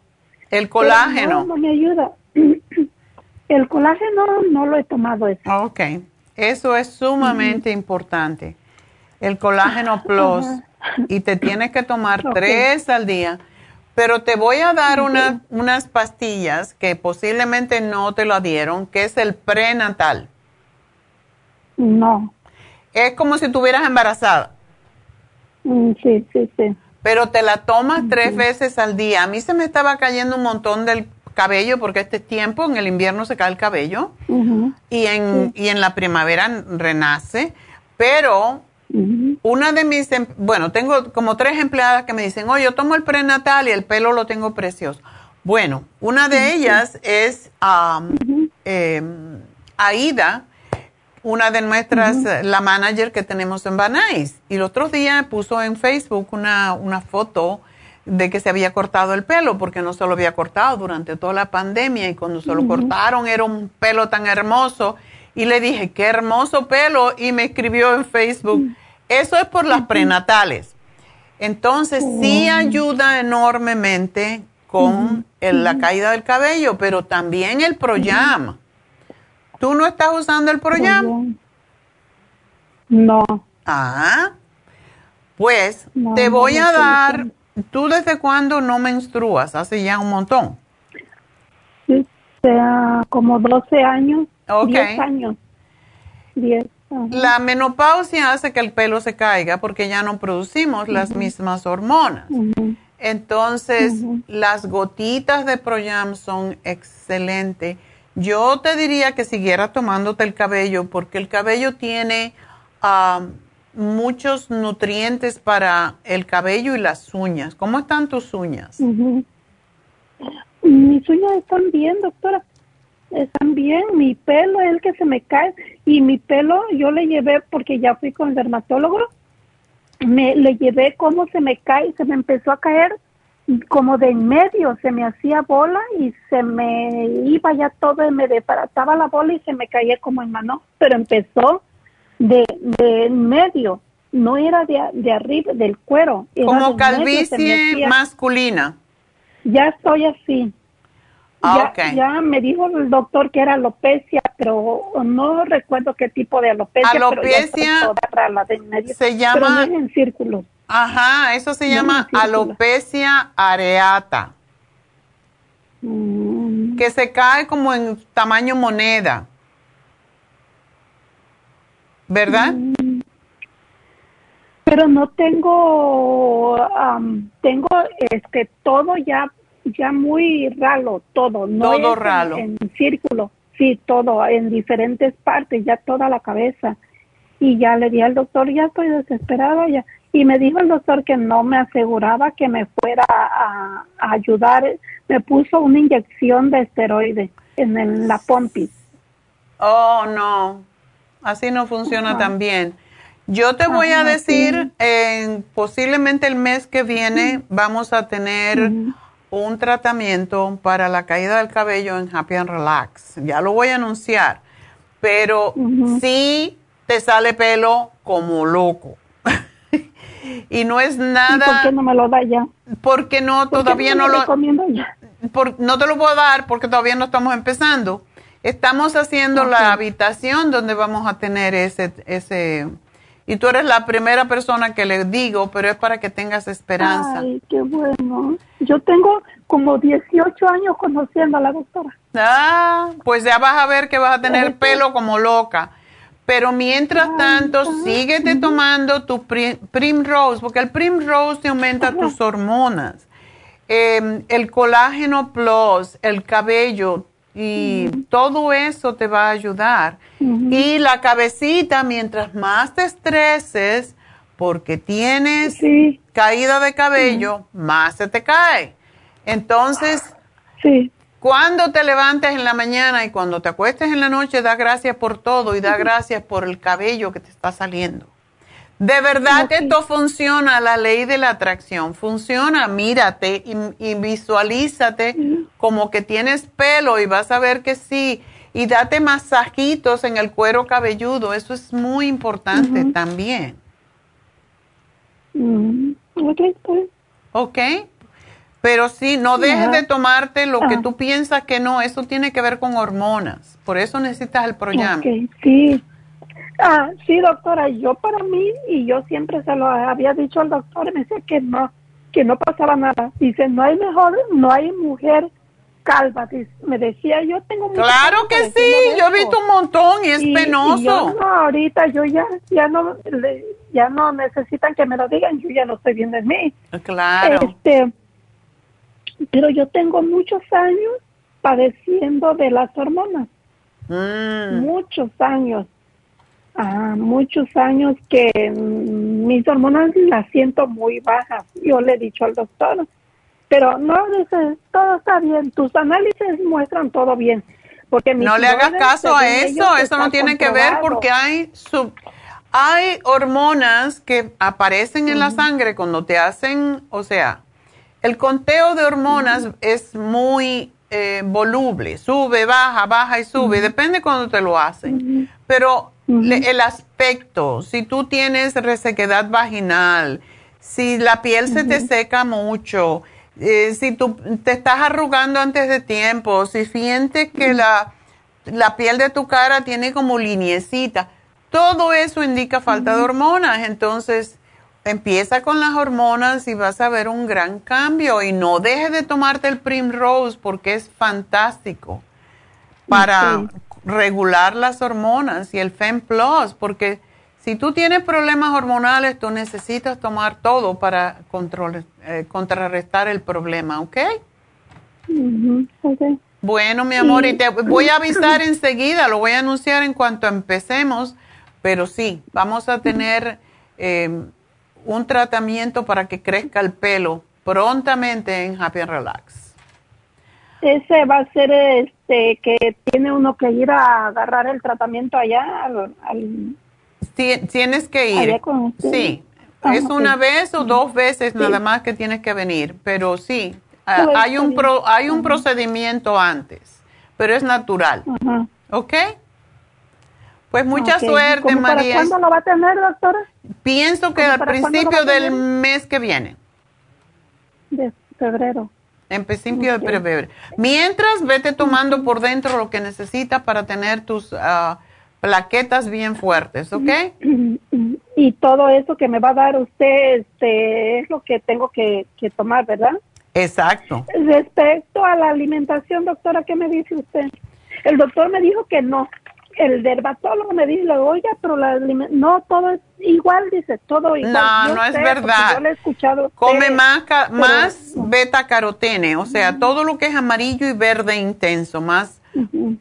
El colágeno. No, me ayuda. El colágeno no lo he tomado eso. Ok, eso es sumamente importante. El colágeno plus. Y te tienes que tomar tres al día pero te voy a dar unas pastillas que posiblemente no te lo dieron, que es el prenatal. No. Es como si estuvieras embarazada. Mm, sí, sí, sí. Pero te la tomas tres veces al día. A mí se me estaba cayendo un montón del cabello porque este tiempo, en el invierno se cae el cabello. Y, en, y en la primavera renace. Pero una de mis, em, bueno, tengo como tres empleadas que me dicen, oye, yo tomo el prenatal y el pelo lo tengo precioso. Bueno, una de ellas es em, Aida, una de nuestras, la manager que tenemos en Banais. Y el otro día puso en Facebook una, una foto de que se había cortado el pelo, porque no se lo había cortado durante toda la pandemia y cuando se lo cortaron era un pelo tan hermoso. Y le dije, qué hermoso pelo, y me escribió en Facebook eso es por las prenatales. Entonces, sí ayuda enormemente con la caída del cabello, pero también el Proyam. ¿Tú no estás usando el Proyam? No. Ah, pues te voy a dar, ¿tú desde cuándo no menstruas? Hace ya un montón. Sí, sea como 12 años, Ok. 10 años. 10. La menopausia hace que el pelo se caiga porque ya no producimos las mismas hormonas. Entonces, las gotitas de Proyam son excelentes. Yo te diría que siguiera tomándote el cabello porque el cabello tiene ah, muchos nutrientes para el cabello y las uñas. ¿Cómo están tus uñas? Mis uñas están bien, doctora. Están bien, mi pelo es el que se me cae. Y mi pelo yo le llevé porque ya fui con el dermatólogo, me le llevé cómo se me cae, se me empezó a caer como de en medio, se me hacía bola y se me iba ya todo, y me desbarataba la bola y se me caía como en mano, pero empezó de, de en medio, no era de, de arriba, del cuero. como calvicie masculina. Ya estoy así. Ah, ya, me dijo el doctor que era alopecia, pero no recuerdo qué tipo de alopecia. Alopecia se llama... en círculos. Ajá, eso se llama alopecia areata. Mm. Que se cae como en tamaño moneda. ¿Verdad? Mm. Pero no tengo, tengo este todo ya ya muy ralo, todo. No todo ralo. En, círculo, sí, todo, en diferentes partes, ya toda la cabeza. Y ya le di al doctor, ya estoy desesperada, ya. Y me dijo el doctor que no me aseguraba que me fuera a, ayudar. Me puso una inyección de esteroide en la pompis. Oh, no. Así no funciona tan bien. Yo te voy a decir, en, posiblemente el mes que viene vamos a tener un tratamiento para la caída del cabello en Happy and Relax. Ya lo voy a anunciar. Pero sí te sale pelo como loco. y no es nada. ¿Por qué no me lo da ya? Porque no, todavía no, lo. Ya? no te lo puedo dar porque todavía no estamos empezando. Estamos haciendo la habitación donde vamos a tener ese, ese y tú eres la primera persona que le digo, pero es para que tengas esperanza. Ay, qué bueno. Yo tengo como 18 años conociendo a la doctora. Ah, pues ya vas a ver que vas a tener pelo como loca. Pero mientras tanto, síguete tomando tu Primrose, porque el Primrose te aumenta tus hormonas. Em, el colágeno plus, el cabello, y todo eso te va a ayudar. Y la cabecita, mientras más te estreses, porque tienes caída de cabello, más se te cae. Entonces, cuando te levantes en la mañana y cuando te acuestes en la noche, da gracias por todo y da gracias por el cabello que te está saliendo. De verdad que esto funciona, la ley de la atracción. Funciona, mírate y, visualízate como que tienes pelo y vas a ver que sí. Y date masajitos en el cuero cabelludo. Eso es muy importante también. Mm, ok. Pero sí, no dejes de tomarte lo que ah. tú piensas que no. Eso tiene que ver con hormonas. Por eso necesitas el programa. sí. Ah, sí, doctora, yo para mí, y yo siempre se lo había dicho al doctor, me decía que no, que no pasaba nada. Dice, no hay mejor, no hay mujer calva. me decía, yo tengo Claro que sí, yo he visto un montón y es penoso. yo no, ahorita yo ya, ya no, ya no necesitan que me lo digan, yo ya no estoy viendo en mí. Claro. Este, pero yo tengo muchos años padeciendo de las hormonas. Mm. Muchos años ah, muchos años que mis hormonas las siento muy bajas. Yo le he dicho al doctor, pero no, dice, todo está bien, tus análisis muestran todo bien. Porque no le hagas caso a eso, eso no tiene que ver porque hay sub, hay hormonas que aparecen en la sangre cuando te hacen, o sea, el conteo de hormonas es muy eh, voluble, sube, baja, baja y sube, depende cuando te lo hacen. Pero el aspecto, si tú tienes resequedad vaginal, si la piel se te seca mucho, eh, si tú te estás arrugando antes de tiempo, si sientes que la, la piel de tu cara tiene como liniecita, todo eso indica falta de hormonas. Entonces, empieza con las hormonas y vas a ver un gran cambio. Y no dejes de tomarte el Primrose porque es fantástico para regular las hormonas y el FEM Plus, porque si tú tienes problemas hormonales, tú necesitas tomar todo para control, eh, contrarrestar el problema, ¿ok? Bueno, mi amor, y te voy a avisar enseguida, lo voy a anunciar en cuanto empecemos, pero sí, vamos a tener eh, un tratamiento para que crezca el pelo prontamente en Happy and Relax. Ese va a ser este que tiene uno que ir a agarrar el tratamiento allá al, tienes que ir. Sí. Ah, es una vez o dos veces nada más que tienes que venir pero sí ah, hay un pro, hay un procedimiento antes pero es natural. ¿ok? pues mucha suerte María. ¿Cuándo lo va a tener doctora? Pienso que al principio del mes que viene de febrero en principio de febrero. Mientras, vete tomando por dentro lo que necesitas para tener tus uh, plaquetas bien fuertes, ¿ok? Y todo eso que me va a dar usted este, es lo que tengo que, tomar, ¿verdad? Exacto. Respecto a la alimentación, doctora, ¿qué me dice usted? El doctor me dijo que no, el dermatólogo me dice, oiga, pero la, no todo es igual, dice, todo igual. No, no es verdad. Yo he escuchado Come más, más beta carotene, o sea, todo lo que es amarillo y verde intenso, más.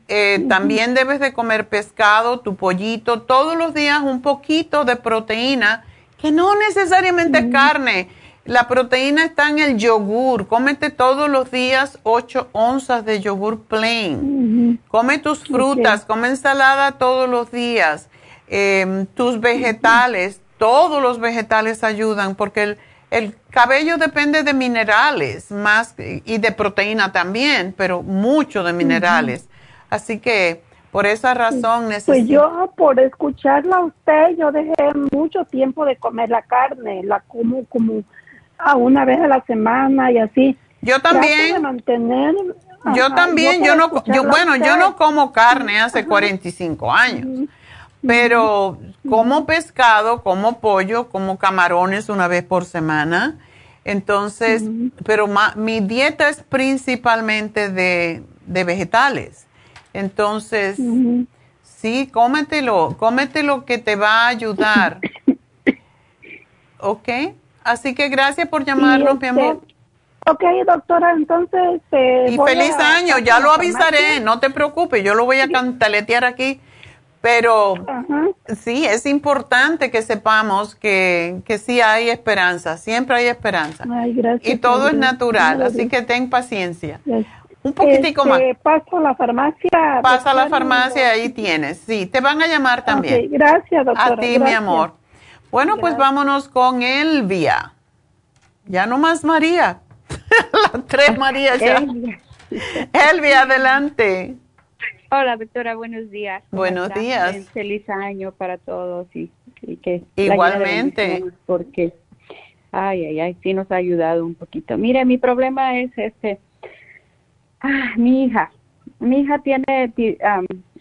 Eh, también debes de comer pescado, tu pollito, todos los días un poquito de proteína, que no necesariamente es carne la proteína está en el yogur. Cómete todos los días 8 onzas de yogur plain. Come tus frutas, come ensalada todos los días. Em, tus vegetales, todos los vegetales ayudan porque el, cabello depende de minerales más y de proteína también, pero mucho de minerales. Así que por esa razón necesito. Pues yo, por escucharla a usted, yo dejé mucho tiempo de comer la carne, la como como a una vez a la semana y así. Yo también. mantener, yo también, yo, no, yo bueno, yo no como carne hace 45 años, pero como pescado, como pollo, como camarones una vez por semana. Entonces, pero mi dieta es principalmente de, de vegetales. Entonces, sí, cómetelo, cómetelo que te va a ayudar. ¿Ok? Así que gracias por llamarnos, mi amor. Este, ok, doctora, entonces... Eh, y feliz año, ya lo avisaré, no te preocupes, yo lo voy a cantaletear aquí. Pero sí, es importante que sepamos que, que sí hay esperanza, siempre hay esperanza. Ay, gracias. Y todo es natural, así que ten paciencia. Un poquitico este, más. Paso a la farmacia. Pasa a la farmacia, ahí tienes. Sí, te van a llamar también. gracias, doctora. A ti, mi amor. Bueno, pues vámonos con Elvia. Ya no más María. Las tres Marías ya. Elvia. adelante. Hola, doctora, buenos días. Buenos días. Feliz año para todos y, que igualmente porque ay, ay, ay, sí nos ha ayudado un poquito. Mire, mi problema es este ah, mi hija. Mi hija tiene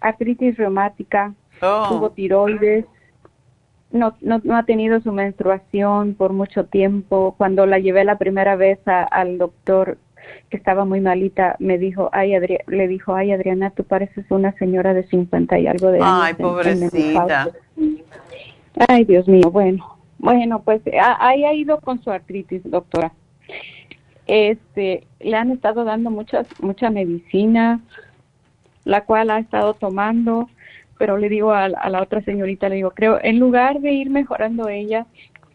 artritis reumática, oh. tuvo tiroides, no, no, no, ha tenido su menstruación por mucho tiempo. Cuando la llevé la primera vez al doctor que estaba muy malita, me dijo, ay, le dijo, ay, Adriana, tú pareces una señora de 50 y algo de años. Ay, pobrecita. ay, Dios mío, bueno. Bueno, pues ahí ha ido con su artritis, doctora. Este, le han estado dando muchas, mucha medicina, la cual ha estado tomando pero le digo a, la otra señorita, le digo, creo, en lugar de ir mejorando ella,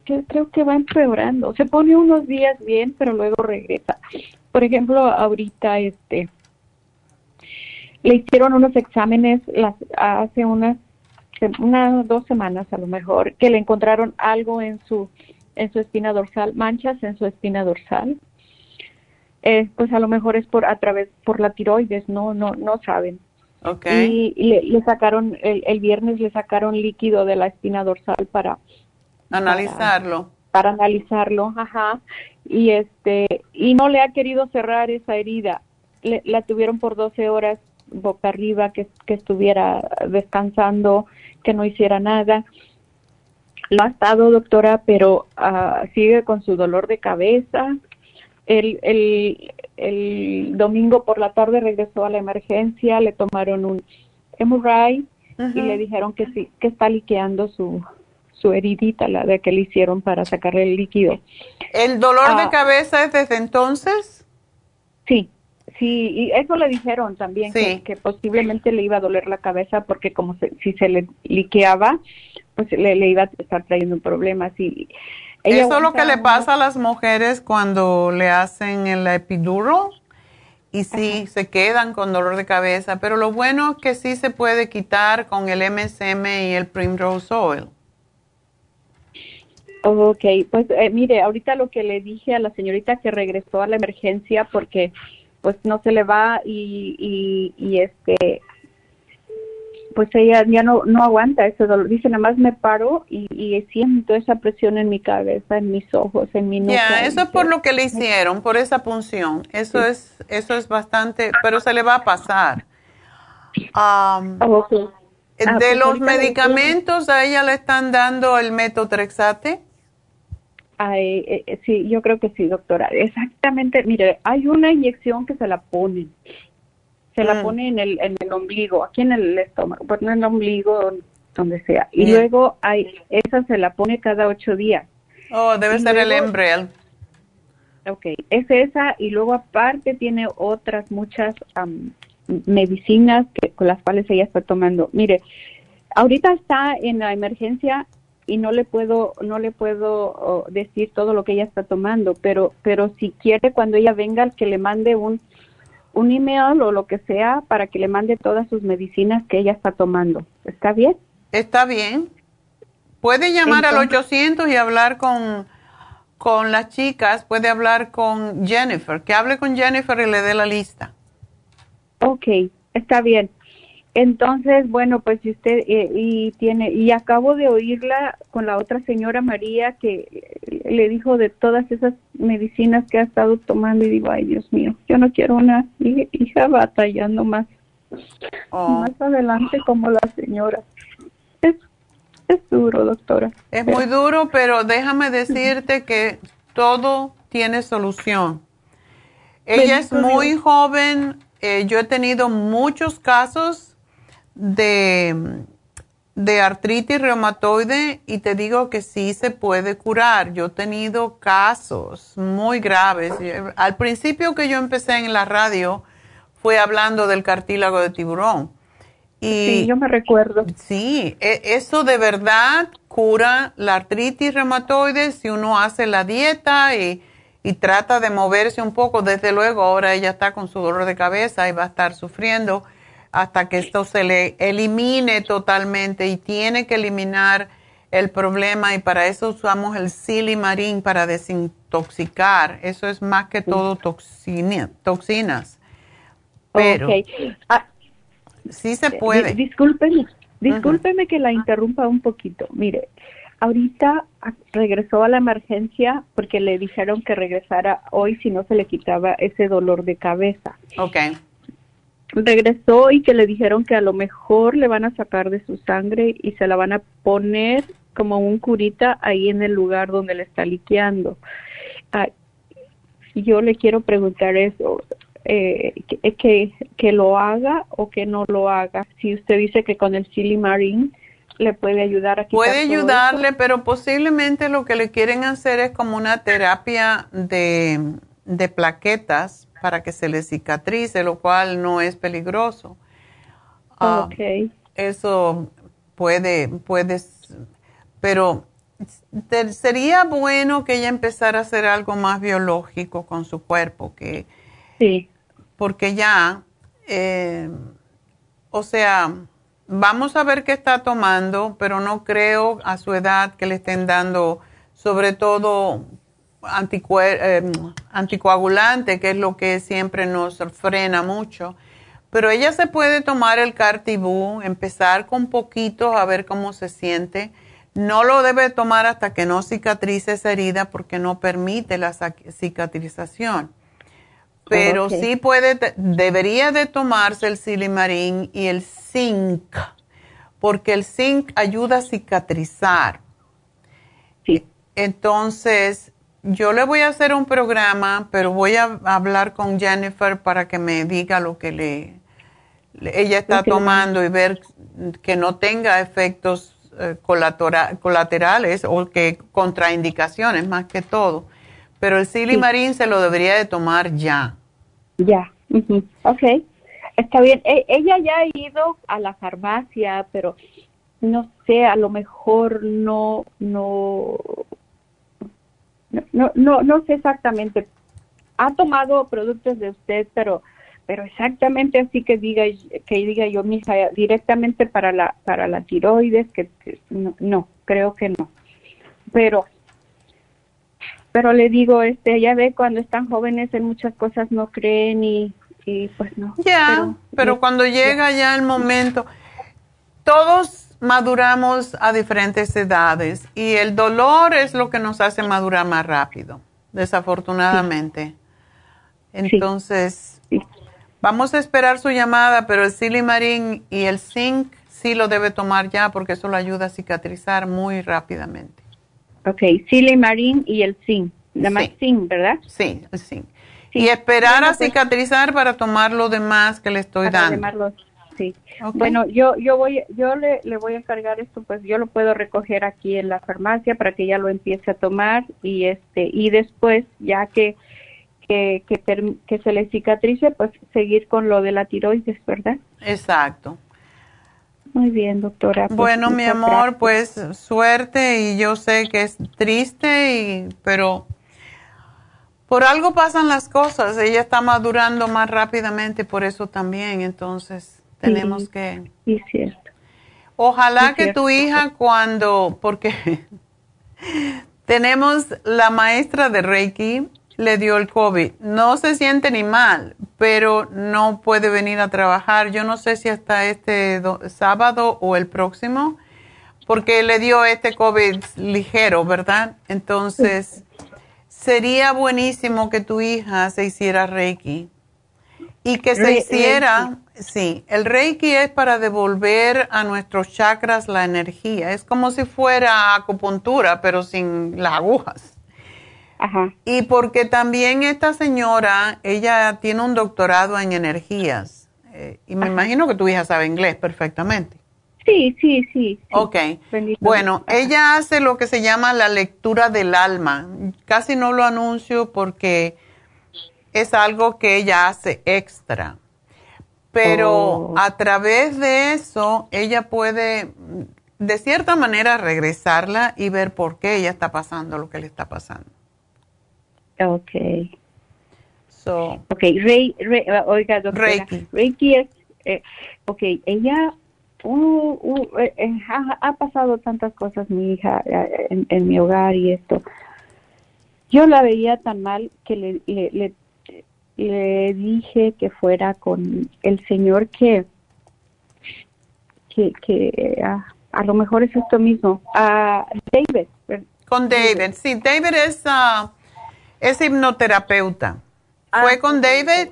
que creo que va empeorando. Se pone unos días bien, pero luego regresa. Por ejemplo, ahorita, este, le hicieron unos exámenes las, hace unas, dos semanas a lo mejor, que le encontraron algo en su, en su espina dorsal, manchas en su espina dorsal. Eh, pues a lo mejor es por a través por la tiroides, no, no, no saben Okay. Y le, sacaron, el, viernes le sacaron líquido de la espina dorsal para analizarlo. Para, analizarlo, ajá. Y este, y no le ha querido cerrar esa herida. la tuvieron por 12 horas boca arriba, que, que estuviera descansando, que no hiciera nada. Lo ha estado, doctora, pero uh, sigue con su dolor de cabeza. El, el, el domingo por la tarde regresó a la emergencia, le tomaron un MRI y le dijeron que sí, que está liqueando su, su heridita, la de que le hicieron para sacarle el líquido. ¿El dolor de ah. cabeza es desde entonces? Sí, sí, y eso le dijeron también, que, posiblemente le iba a doler la cabeza porque como si se le liqueaba, pues le, le iba a estar trayendo problemas y eso es lo que le pasa a las mujeres cuando le hacen el epiduro y sí, se quedan con dolor de cabeza, pero lo bueno es que sí se puede quitar con el MSM y el Primrose Oil. Ok, pues eh, mire, ahorita lo que le dije a la señorita que regresó a la emergencia porque pues no se le va y, y, y este pues ella ya no, no aguanta ese dolor. Dice, nada más me paro y, siento esa presión en mi cabeza, en mis ojos, en mi nuca. Ya, eso es por lo que le hicieron, por esa punción. Eso es eso es bastante, pero se le va a pasar. Um, de ah, pues los medicamentos, ¿a ella le están dando el metotrexate? Ay, eh, eh, sí, yo creo que sí, doctora. Exactamente, mire, hay una inyección que se la ponen se la mm. pone en el, en el ombligo, aquí en el estómago, pues no en el ombligo, donde sea. Y luego hay, esa se la pone cada ocho días. Oh, debe ser el Embrel. Ok, es esa y luego aparte tiene otras muchas medicinas que, con las cuales ella está tomando. Mire, ahorita está en la emergencia y no le puedo no le puedo decir todo lo que ella está tomando, pero pero si quiere cuando ella venga que le mande un un email o lo que sea para que le mande todas sus medicinas que ella está tomando. ¿Está bien? Está bien. Puede llamar al 800 y hablar con con las chicas, puede hablar con Jennifer, que hable con Jennifer y le dé la lista. Ok, está bien. Entonces, bueno, pues si usted eh, y tiene y acabo de oírla con la otra señora María que le dijo de todas esas medicinas que ha estado tomando y digo, ay Dios mío, yo no quiero una hija batallando más oh. más adelante como la señora. Es es duro, doctora. Es muy duro, pero déjame decirte que todo tiene solución. Ella es muy joven. Eh, yo he tenido muchos casos de, de artritis reumatoide y te digo que sí se puede curar. Yo he tenido casos muy graves. Al principio que yo empecé en la radio fue hablando del cartílago de tiburón. Y, sí, yo me recuerdo. Sí, e, eso de verdad cura la artritis reumatoide si uno hace la dieta y, y trata de moverse un poco. Desde luego, ahora ella está con su dolor de cabeza y va a estar sufriendo hasta que esto se le elimine totalmente y tiene que eliminar el problema y para eso usamos el silimarín para desintoxicar. Eso es más que todo toxinas. Pero ah, sí se puede. Discúlpeme, discúlpeme que la interrumpa un poquito. Mire, ahorita regresó a la emergencia porque le dijeron que regresara hoy si no se le quitaba ese dolor de cabeza. Okay regresó y que le dijeron que a lo mejor le van a sacar de su sangre y se la van a poner como un curita ahí en el lugar donde le está liqueando. Ah, yo le quiero preguntar eso, eh, que, que, lo haga o que no lo haga. Si usted dice que con el silimarín le puede ayudar a quitar Puede ayudarle, pero posiblemente lo que le quieren hacer es como una terapia de, de plaquetas para que se le cicatrice, lo cual no es peligroso. Ah, ok. eso puede, puede, pero sería bueno que ella empezara a hacer algo más biológico con su cuerpo, que sí. porque ya, eh, o sea, vamos a ver qué está tomando, pero no creo a su edad que le estén dando, sobre todo eh, anticoagulante, que es lo que siempre nos frena mucho. Pero ella se puede tomar el Cartibú, empezar con poquitos a ver cómo se siente. No lo debe tomar hasta que no cicatrice esa herida porque no permite la cicatrización. Pero sí puede, debería de tomarse el silimarín y el zinc, porque el zinc ayuda a cicatrizar. Sí. Entonces, yo le voy a hacer un programa, pero voy a hablar con Jennifer para que me diga lo que le, ella está tomando y ver que no tenga efectos eh, colaterales o que contraindicaciones más que todo. Pero el silimarín se lo debería de tomar ya. Ya, ok. Está bien. E, ella ya ha ido a la farmacia, pero no sé, a lo mejor no, no, no, no, no sé exactamente. Ha tomado productos de usted, pero pero exactamente así que diga que diga yo mija directamente para la para la tiroides que, no, no, creo que no. Pero pero le digo este ya ve cuando están jóvenes en muchas cosas no creen y, y pues no. Ya, pero, cuando llega ya el momento todos maduramos a diferentes edades y el dolor es lo que nos hace madurar más rápido, desafortunadamente. Entonces, vamos a esperar su llamada, pero el silimarín y el zinc sí lo debe tomar ya porque eso lo ayuda a cicatrizar muy rápidamente. Ok, silimarín y el zinc, nada más zinc, ¿verdad? Sí, el zinc. Y esperar a cicatrizar para tomar lo demás que le estoy dando. Sí. Bueno, yo yo voy yo le, le voy a encargar esto, pues yo lo puedo recoger aquí en la farmacia para que ya lo empiece a tomar y este y después ya que que, que, que se le cicatrice, pues seguir con lo de la tiroides, ¿verdad? Exacto. Muy bien, doctora. Pues, bueno, mi amor, pues suerte y yo sé que es triste, y, pero por algo pasan las cosas. Ella está madurando más rápidamente, por eso también. Entonces, tenemos que... Sí, cierto. Ojalá que tu hija cuando, porque tenemos la maestra de Reiki, le dio el COVID. No se siente ni mal, pero no puede venir a trabajar. Yo no sé si hasta este sábado o el próximo, porque le dio este COVID ligero, ¿verdad? Entonces, sería buenísimo que tu hija se hiciera Reiki y que se hiciera, sí, el Reiki es para devolver a nuestros chakras la energía. Es como si fuera acupuntura, pero sin las agujas. Y porque también esta señora, ella tiene un doctorado en energías. Eh, y me imagino que tu hija sabe inglés perfectamente. Sí, sí, sí. Ok. Bueno, ella hace lo que se llama la lectura del alma. Casi no lo anuncio porque es algo que ella hace extra. Pero oh. a través de eso, ella puede, de cierta manera, regresarla y ver por qué ella está pasando lo que le está pasando. Okay. So, okay, Rey, uh, oiga, doctora, Reiki. Reiki es, eh, ok, ella uh, uh, eh, eh, ha, pasado tantas cosas mi hija en, en, mi hogar y esto. Yo la veía tan mal que le, le, le, dije que fuera con el señor que, que, que ah, a lo mejor es esto mismo, a David. Con David, sí, David es... Uh, es hipnoterapeuta. ¿Fue ah, con David?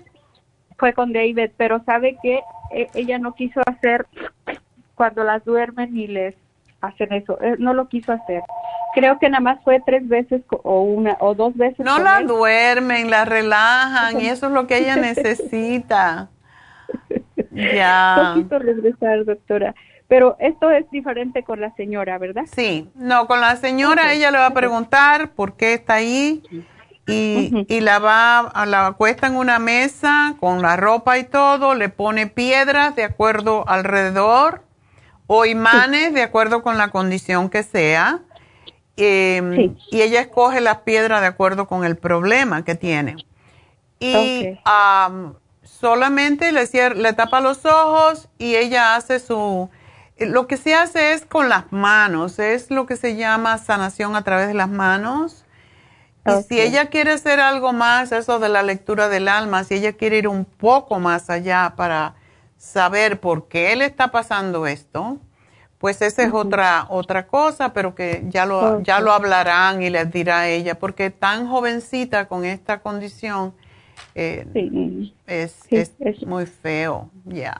Fue con David, pero sabe que e, ella no quiso hacer cuando las duermen y les hacen eso. Eh, no lo quiso hacer. Creo que nada más fue tres veces o una o dos veces. No la duermen, la relajan y eso es lo que ella necesita. ya. No quiso regresar, doctora. Pero esto es diferente con la señora, ¿verdad? Sí, no, con la señora ella le va a preguntar por qué está ahí y, la va, la acuesta en una mesa con la ropa y todo, le pone piedras de acuerdo alrededor o imanes de acuerdo con la condición que sea. Em, y ella escoge las piedras de acuerdo con el problema que tiene. Y solamente le, le tapa los ojos y ella hace su... Lo que se hace es con las manos, es lo que se llama sanación a través de las manos y si ella quiere hacer algo más, eso de la lectura del alma, si ella quiere ir un poco más allá para saber por qué le está pasando esto, pues esa es otra otra cosa, pero que ya lo ya lo hablarán y les dirá ella, porque tan jovencita con esta condición eh, es, es, muy feo, ya.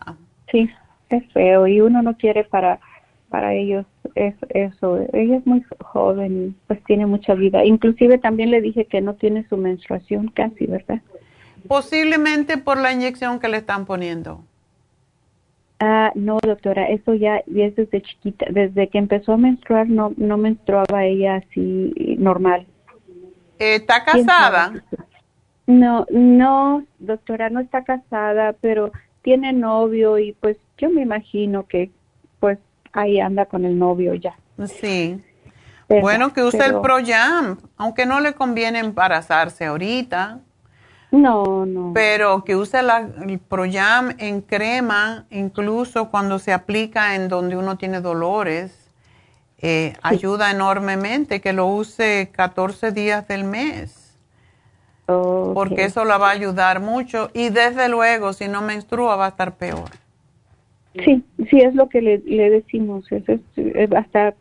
Sí, es feo y uno no quiere para para ellos es eso. Ella es muy joven y pues tiene mucha vida. Inclusive también le dije que no tiene su menstruación casi, ¿verdad? Posiblemente por la inyección que le están poniendo. Ah, no, doctora, eso ya es desde chiquita, desde que empezó a menstruar no no menstruaba ella así normal. ¿Está casada? No, no, doctora, no está casada, pero tiene novio y pues yo me imagino que pues ahí anda con el novio ya. Sí. bueno, que use el Proyam, aunque no le conviene embarazarse ahorita. No, no. Pero que use la, el Proyam en crema, incluso cuando se aplica en donde uno tiene dolores, eh, ayuda enormemente. Que lo use 14 días del mes. Porque eso la va a ayudar mucho. Y desde luego, si no menstrua, va a estar peor. Sí, sí es lo que le, decimos, es, es, hasta,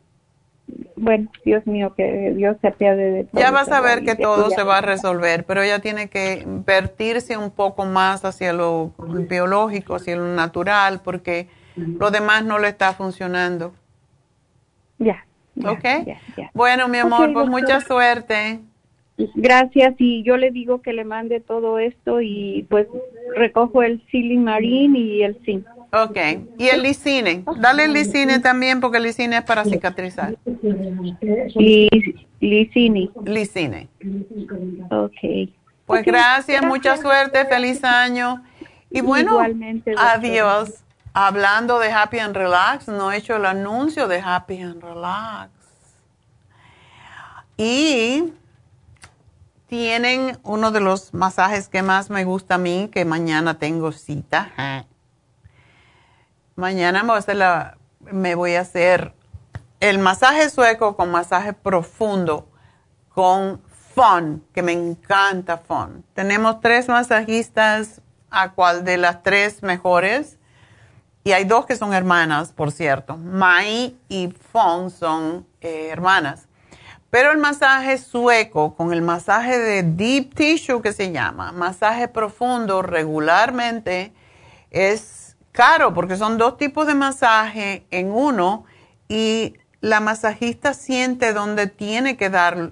bueno, Dios mío, que Dios se apiade de todo. Ya vas a ver que todo se va a resolver, pero ella tiene que vertirse un poco más hacia lo biológico, hacia lo natural, porque lo demás no le está funcionando. Ya. ¿Ok? bueno, mi amor, pues mucha suerte. Gracias y yo le digo que le mande todo esto y pues recojo el silimarín y el zinc. Ok, y el lisine. Dale el lisine también porque el lisine es para cicatrizar. Y lisine. Lisine. Ok. Pues gracias, mucha suerte, feliz año. Y bueno, adiós. Hablando de Happy and Relax, no he hecho el anuncio de Happy and Relax. Y tienen uno de los masajes que más me gusta a mí, que mañana tengo cita. Mañana me voy a hacer, el masaje sueco con masaje profundo, con Fun, que me encanta Fun. Tenemos tres masajistas, a cual de las tres mejores. Y hay dos que son hermanas, por cierto. Mai y Fun son eh, hermanas. Pero el masaje sueco con el masaje de deep tissue que se llama, masaje profundo regularmente es caro porque son dos tipos de masaje en uno y la masajista siente dónde tiene que dar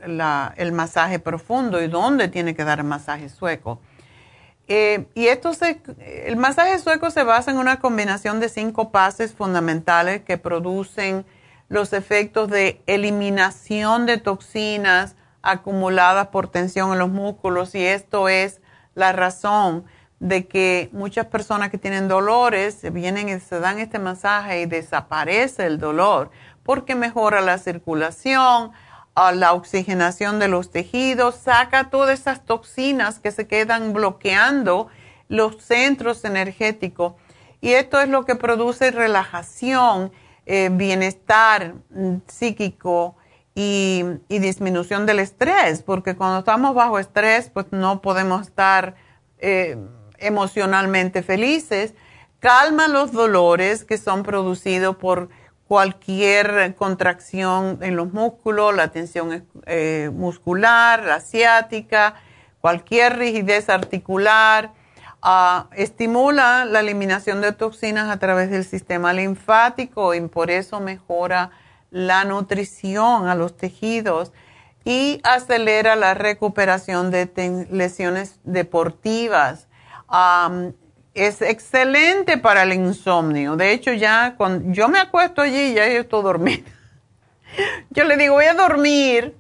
el masaje profundo y dónde tiene que dar el masaje sueco. Eh, y esto se, el masaje sueco se basa en una combinación de cinco pases fundamentales que producen los efectos de eliminación de toxinas acumuladas por tensión en los músculos y esto es la razón de que muchas personas que tienen dolores vienen y se dan este masaje y desaparece el dolor porque mejora la circulación, la oxigenación de los tejidos, saca todas esas toxinas que se quedan bloqueando los centros energéticos. Y esto es lo que produce relajación eh, bienestar mm, psíquico y, disminución del estrés, porque cuando estamos bajo estrés, pues no podemos estar eh, emocionalmente felices. Calma los dolores que son producidos por cualquier contracción en los músculos, la tensión eh, muscular, la ciática, cualquier rigidez articular estimula la eliminación de toxinas a través del sistema linfático y por eso mejora la nutrición a los tejidos y acelera la recuperación de lesiones deportivas. Es excelente para el insomnio. De hecho, ya cuando yo me acuesto allí, ya yo estoy dormida. Yo le digo, voy a dormir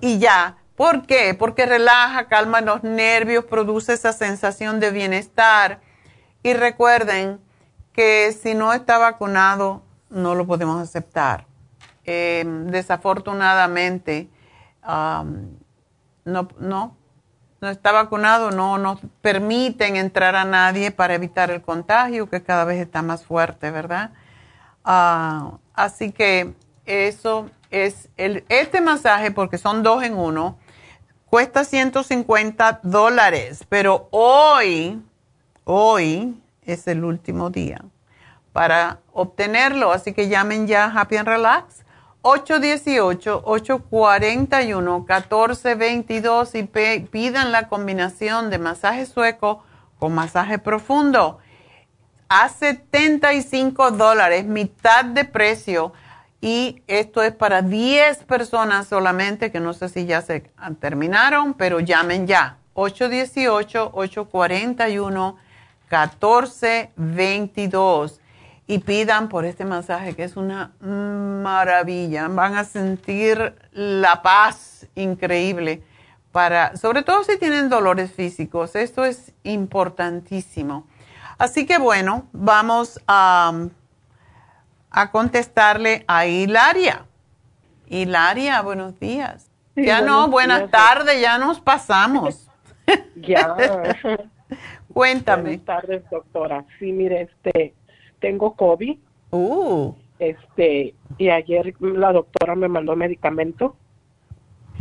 y ya ¿Por qué? Porque relaja, calma los nervios, produce esa sensación de bienestar. Y recuerden que si no está vacunado, no lo podemos aceptar. Eh, desafortunadamente, no, no, no está vacunado, no nos permiten entrar a nadie para evitar el contagio, que cada vez está más fuerte, ¿verdad? Ah, así que eso es el, este masaje, porque son dos en uno, Cuesta 150 dólares, pero hoy, hoy es el último día para obtenerlo. Así que llamen ya Happy and Relax 818-841-1422 y pidan la combinación de masaje sueco con masaje profundo. A 75 dólares, mitad de precio y esto es para 10 personas solamente, que no sé si ya se terminaron, pero llamen ya. 818-841-1422 y pidan por este masaje que es una maravilla. Van a sentir la paz increíble para, sobre todo si tienen dolores físicos. Esto es importantísimo. Así que bueno, vamos a a contestarle a Hilaria. Hilaria, buenos días. ya no, buenas tardes, ya nos pasamos. ya. Cuéntame. Buenas tardes, doctora. Sí, mire, este, tengo COVID. Uh. Este, y ayer la doctora me mandó medicamento.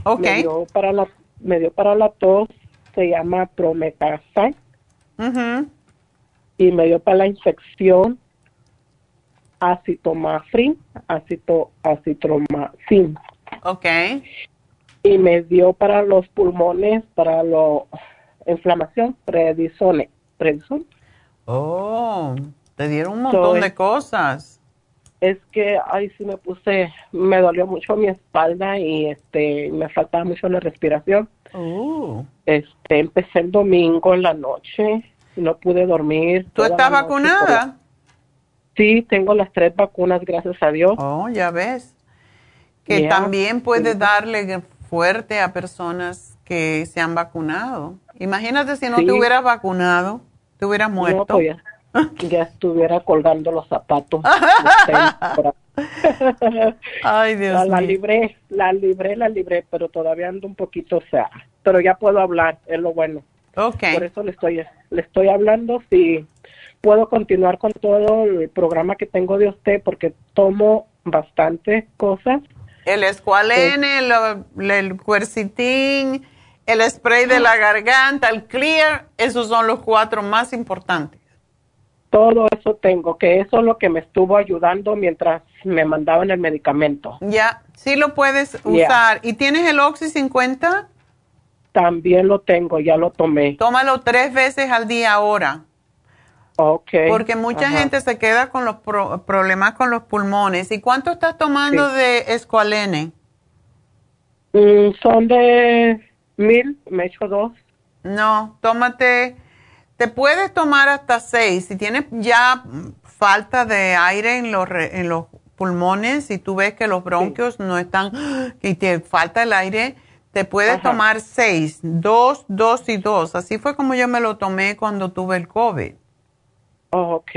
Ok. Me dio para la, me dio para la tos, se llama Promethazine. Y me dio para la infección, acitomafrin, acito, acitromacin. Ok. Y me dio para los pulmones, para la inflamación, prednisone. Oh, te dieron un montón de cosas. es que ay sí me puse me dolió mucho mi espalda y este me faltaba mucho la respiración Oh. este empecé el domingo en la noche no pude dormir ¿Tú estás por vacunada? sí tengo las tres vacunas gracias a Dios Oh, ya ves. Que Yeah. también puede darle fuerte a personas que se han vacunado. Imagínate si no Sí. te hubieras vacunado, te hubieras muerto. No, pues ya, estuviera colgando los zapatos Ay, Dios la, la mío. libré la libré la libré pero todavía ando un poquito o sea pero ya puedo hablar es lo bueno Ok. por eso le estoy le estoy hablando si puedo continuar con todo el programa que tengo de usted porque tomo bastantes cosas El escualene, el, el cuercitín, el spray de la garganta, el clear, esos son los cuatro más importantes. Todo eso tengo que eso es lo que me estuvo ayudando mientras me mandaban el medicamento Ya, sí lo puedes Yeah. usar. ¿Y tienes el Oxy 50? también lo tengo ya lo tomé Tómalo tres veces al día ahora. okay Porque mucha Ajá. gente se queda con los pro- problemas con los pulmones. ¿Y cuánto estás tomando Sí. de escualene? Mm, son de mil me echo dos No, tómate, te puedes tomar hasta seis. Si tienes ya falta de aire en los, re- en los pulmones, si tú ves que los bronquios no están, y te falta el aire, te puedes Ajá. tomar seis, dos, dos y dos. Así fue como yo me lo tomé cuando tuve el COVID. Oh, ok.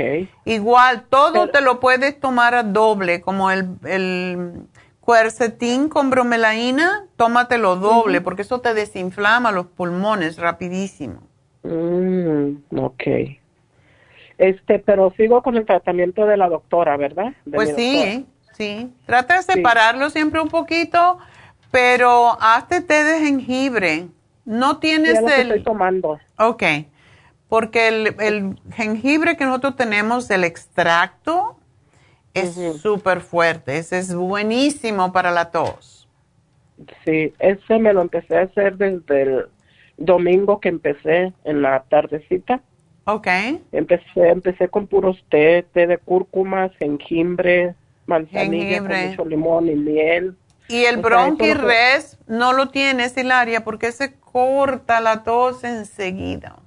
Igual, todo te lo puedes tomar a doble, como el, el cuercetín con bromelaína, tómatelo doble, porque eso te desinflama los pulmones rapidísimo. Mm, ok. Este, pero sigo con el tratamiento de la doctora, ¿verdad? De Pues sí, doctora. sí. Trata de separarlo siempre un poquito, pero hazte té de jengibre. No tienes el... estoy tomando. Ok, porque el, el jengibre que nosotros tenemos, el extracto, es súper fuerte. Ese es buenísimo para la tos. Sí, ese me lo empecé a hacer desde el domingo que empecé en la tardecita. Ok. Empecé, empecé con puros té, té de cúrcuma, jengibre, manzanilla Jengibre. con mucho limón y miel. Y el que- res no lo tienes, Hilaria, porque se corta la tos enseguida.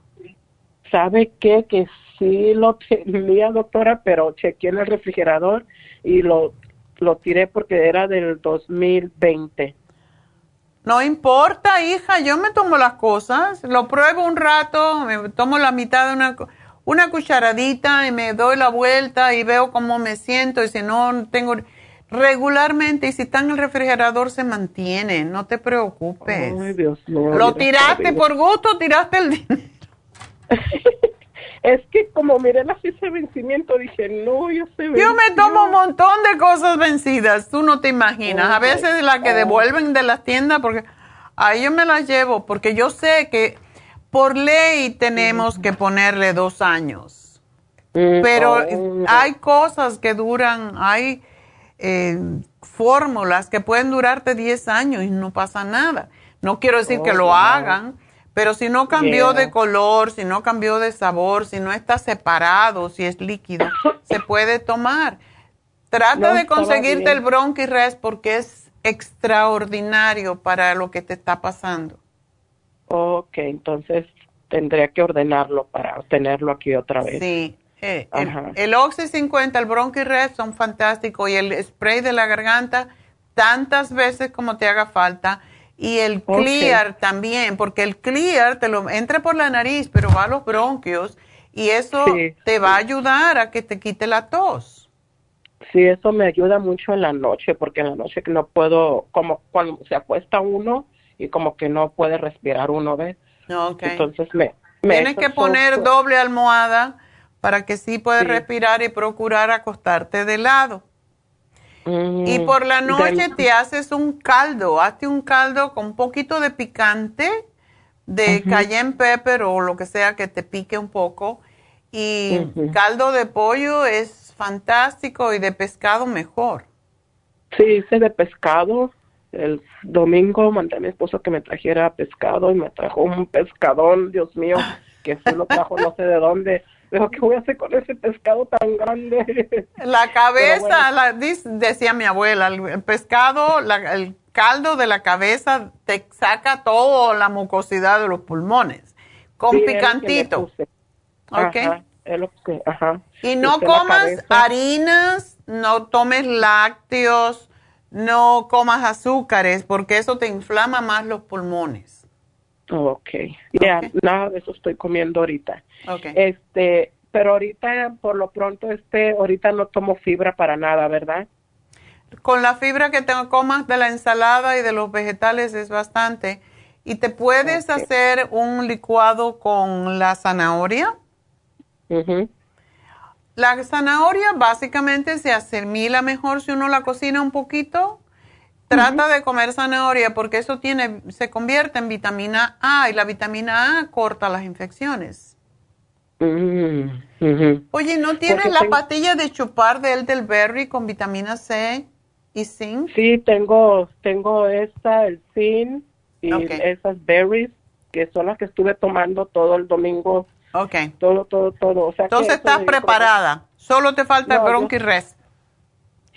¿Sabe qué? Que sí lo tenía, doctora, pero chequeé en el refrigerador y lo, lo tiré porque era del 2020. No importa, hija, yo me tomo las cosas, lo pruebo un rato, me tomo la mitad de una, una cucharadita y me doy la vuelta y veo cómo me siento y si no tengo regularmente y si está en el refrigerador se mantiene, no te preocupes. Ay, Dios mío. lo tiraste por gusto, tiraste el dinero. Es que como miré la fecha de vencimiento, dije, no, ya se Yo me tomo un montón de cosas vencidas, tú no te imaginas. A veces las que oh. devuelven de las tiendas, porque ahí yo me las llevo, porque yo sé que por ley tenemos que ponerle dos años. Pero oh. hay cosas que duran, hay eh, fórmulas que pueden durarte 10 años y no pasa nada. No quiero decir que Oh, lo hagan, pero si no cambió Yeah. de color, si no cambió de sabor, si no está separado, si es líquido, se puede tomar. Trata No, de conseguirte el Bronchi Res porque es extraordinario para lo que te está pasando. Ok, entonces tendría que ordenarlo para tenerlo aquí otra vez. Sí. eh, el, el Oxy 50, el Bronchi son fantásticos y el spray de la garganta tantas veces como te haga falta. Y el. Clear también, porque el Clear te lo entra por la nariz, pero va a los bronquios y eso Sí, te va a ayudar a que te quite la tos. Sí, eso me ayuda mucho en la noche, porque en la noche que no puedo, como cuando se acuesta uno y como que no puede respirar uno, ¿ves? Entonces me... me Tienes que poner doble almohada para que sí puedas Sí. respirar y procurar acostarte de lado. Mm, Y por la noche del- te haces un caldo, hazte un caldo con un poquito de picante, de Ujú. cayenne pepper o lo que sea que te pique un poco. Y caldo de pollo es fantástico y de pescado mejor. Sí, hice de pescado. El domingo mandé a mi esposo que me trajera pescado y me trajo un pescadón, Dios mío, que se lo trajo no sé de dónde. Pero ¿qué voy a hacer con ese pescado tan grande? La cabeza, la, decía mi abuela, el pescado, el caldo de la cabeza te saca toda la mucosidad de los pulmones, con picantito. Ok. Ajá, Y no comas harinas, no tomes lácteos, no comas azúcares, porque eso te inflama más los pulmones. Ok, ya, nada de eso estoy comiendo ahorita. Okay. Este, pero ahorita, por lo pronto, este, ahorita no tomo fibra para nada, ¿verdad? Con la fibra que te comas de la ensalada y de los vegetales es bastante. Y te puedes hacer un licuado con la zanahoria. La zanahoria básicamente se asimila mejor si uno la cocina un poquito Trata de comer zanahoria porque eso tiene, se convierte en vitamina A y la vitamina A corta las infecciones. Mm, Oye, ¿no tienes la pastilla de chupar de elderberry con vitamina C y zinc? Sí, tengo, tengo esta, el zinc y esas berries que son las que estuve tomando todo el domingo. Ok. Todo, todo, todo. Entonces estás preparada. Solo te falta el bronchi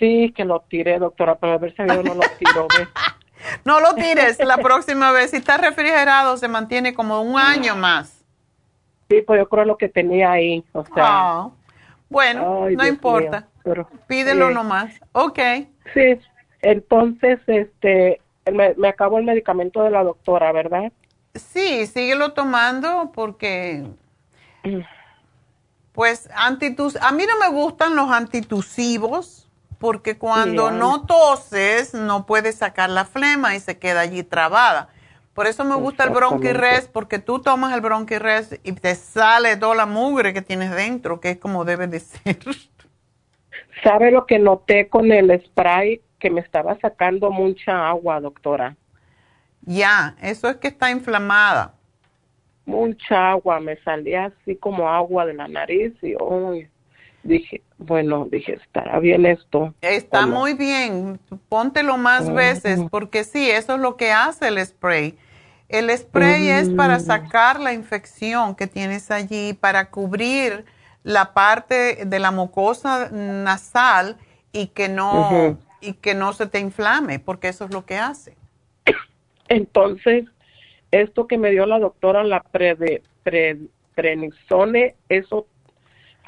Sí, que lo tiré, doctora, pero a ver si yo no lo tiro. no lo tires la próxima vez. Si está refrigerado, se mantiene como un año más. Sí, pues yo creo lo que tenía ahí. O sea. Ah, bueno, no importa. Pídelo nomás. Ok. Sí, entonces, este, me, me acabó el medicamento de la doctora, ¿verdad? Sí, síguelo tomando porque. Pues antitus, a mí no me gustan los antitusivos porque cuando no toses no puedes sacar la flema y se queda allí trabada. Por eso me gusta el bronquirres, porque tú tomas el bronquirres y te sale toda la mugre que tienes dentro, que es como debe de ser. ¿Sabe lo que noté con el spray? Que me estaba sacando mucha agua, doctora. Ya, eso es que está inflamada. Mucha agua, me salía así como agua de la nariz y hoy dije, bueno, dije, estará bien esto. Está muy bien, póntelo más veces, porque sí, eso es lo que hace el spray. El spray es para mm. sacar la infección que tienes allí, para cubrir la parte de la mucosa nasal y que no, y que no se te inflame, porque eso es lo que hace. Entonces, esto que me dio la doctora, la pre, pre, prednisone, eso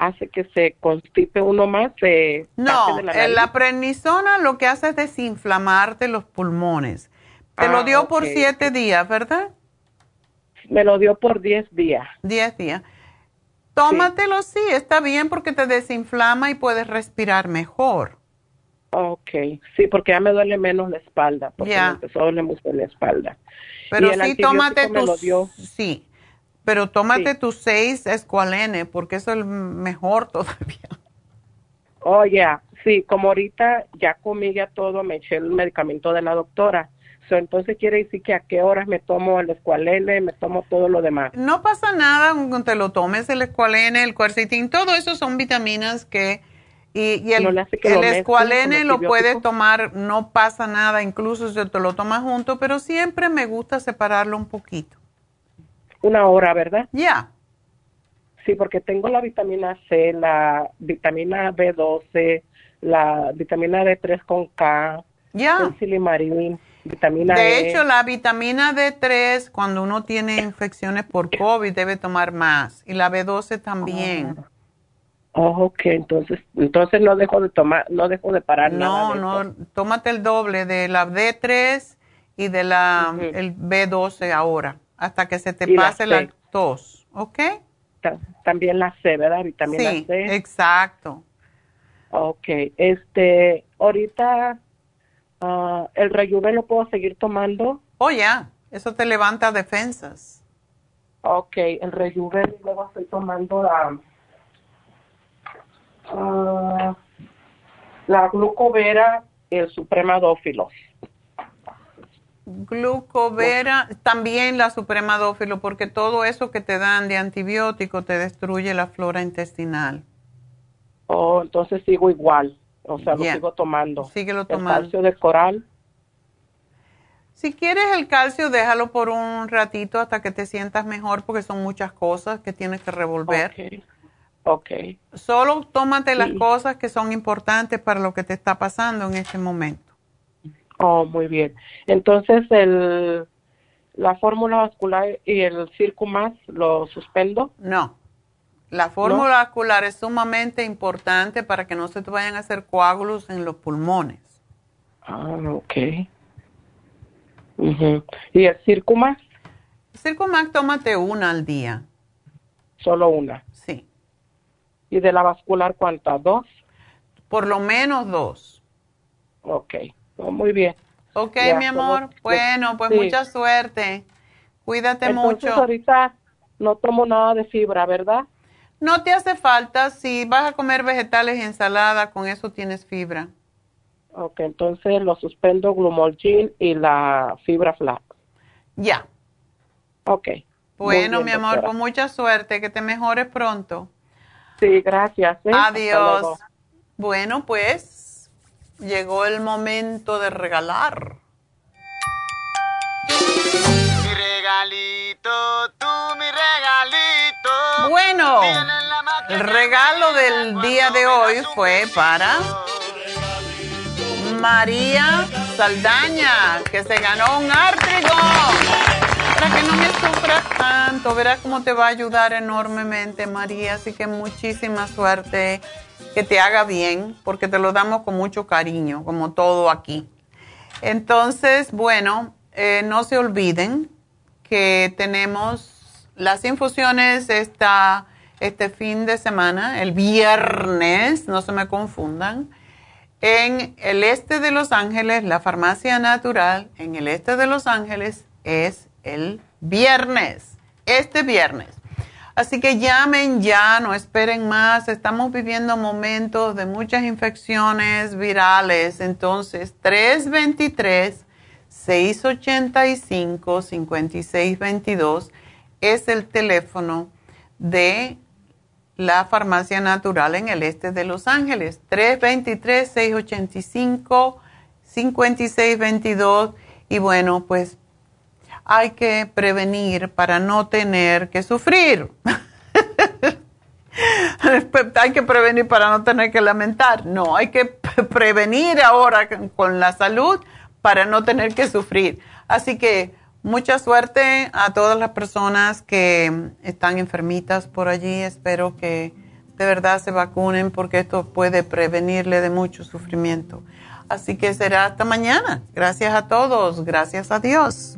hace que se constipe uno más de no la, la prednisona lo que hace es desinflamarte los pulmones. Te lo ah, dio por siete días verdad me lo dio por diez días. Diez días. Tómatelo sí. está bien porque te desinflama y puedes respirar mejor. Ok, sí, porque ya me duele menos la espalda, porque ya. me empezó a doler mucho la espalda. Pero sí, tómate tu... Sí, pero tómate tus seis escualene, porque eso es el mejor todavía. Oh, ya, sí, como ahorita ya comí ya todo, me eché el medicamento de la doctora. entonces quiere decir que a qué horas me tomo el escualene, me tomo todo lo demás. No pasa nada cuando te lo tomes el escualene, el cuercitín, todo eso son vitaminas que... Y, el, el escualene lo puedes tomar, no pasa nada, incluso si te lo tomas junto, pero siempre me gusta separarlo un poquito una hora, ¿verdad? Ya. Sí, porque tengo la vitamina C, la vitamina B12, la vitamina D3 con K, ya. el silimarín, vitamina De e. hecho, la vitamina D3, cuando uno tiene infecciones por COVID, debe tomar más. Y la B12 también. Oh, ok, entonces, entonces no dejo de tomar, no dejo de parar no, nada. No, no, tómate el doble de la D3 y de la el B12 ahora hasta que se te pase la, tos, ¿ok? También la C, ¿verdad? Vitamina sí, exacto. Ok, este, ahorita uh, el rejuven lo puedo seguir tomando. Oh, ya, eso te levanta defensas. Ok, el rejuven luego estoy tomando la, uh, la glucovera y el supremadófilos glucovera, también la supremadófilo, porque todo eso que te dan de antibiótico te destruye la flora intestinal. Oh, entonces sigo igual, o sea, lo sigo tomando. Síguelo tomando. El calcio de coral. Si quieres el calcio, déjalo por un ratito hasta que te sientas mejor, porque son muchas cosas que tienes que revolver. Ok. Solo tómate las cosas que son importantes para lo que te está pasando en este momento. Oh, muy bien. Entonces, el, la fórmula vascular y el más lo suspendo. No. La fórmula vascular es sumamente importante para que no se te vayan a hacer coágulos en los pulmones. Ah, ok. ¿Y el Circumax? Circumax, tómate una al día. ¿Solo una? Sí. ¿Y de la vascular cuántas? ¿Dos? Por lo menos dos. Ok, oh, muy bien. Ok, mi amor. bueno, pues mucha suerte. Cuídate Entonces, mucho. ahorita no tomo nada de fibra, ¿verdad? No te hace falta. Si vas a comer vegetales y ensalada, con eso tienes fibra. Ok, entonces lo suspendo glumolgin y la fibra flax. Ya. Ok. Bueno, mi amor, con mucha suerte, que te mejores pronto. Sí, gracias. ¿eh? Adiós. Bueno, pues llegó el momento de regalar. Mi regalito, tú mi regalito. Bueno, el regalo del día de hoy fue para María Saldaña, que se ganó un ártrigo. Para que no me sufras tanto, verás cómo te va a ayudar enormemente, María. Así que muchísima suerte, que te haga bien, porque te lo damos con mucho cariño, como todo aquí. Entonces, bueno, eh, no se olviden que tenemos las infusiones esta, este fin de semana, el viernes, no se me confundan en el este de Los Ángeles, la farmacia natural en el este de Los Ángeles es el viernes, este viernes. Así que llamen ya, no esperen más. Estamos viviendo momentos de muchas infecciones virales. Entonces, 323-685-5622 es el teléfono de la farmacia natural en el este de Los Ángeles. 323-685-5622. Y bueno, pues hay que prevenir para no tener que sufrir. hay que prevenir para no tener que lamentar. No, hay que prevenir ahora con la salud para no tener que sufrir. Así que Mucha suerte a todas las personas que están enfermitas por allí. Espero que de verdad se vacunen porque esto puede prevenirle de mucho sufrimiento. Así que será hasta mañana. Gracias a todos. Gracias a Dios.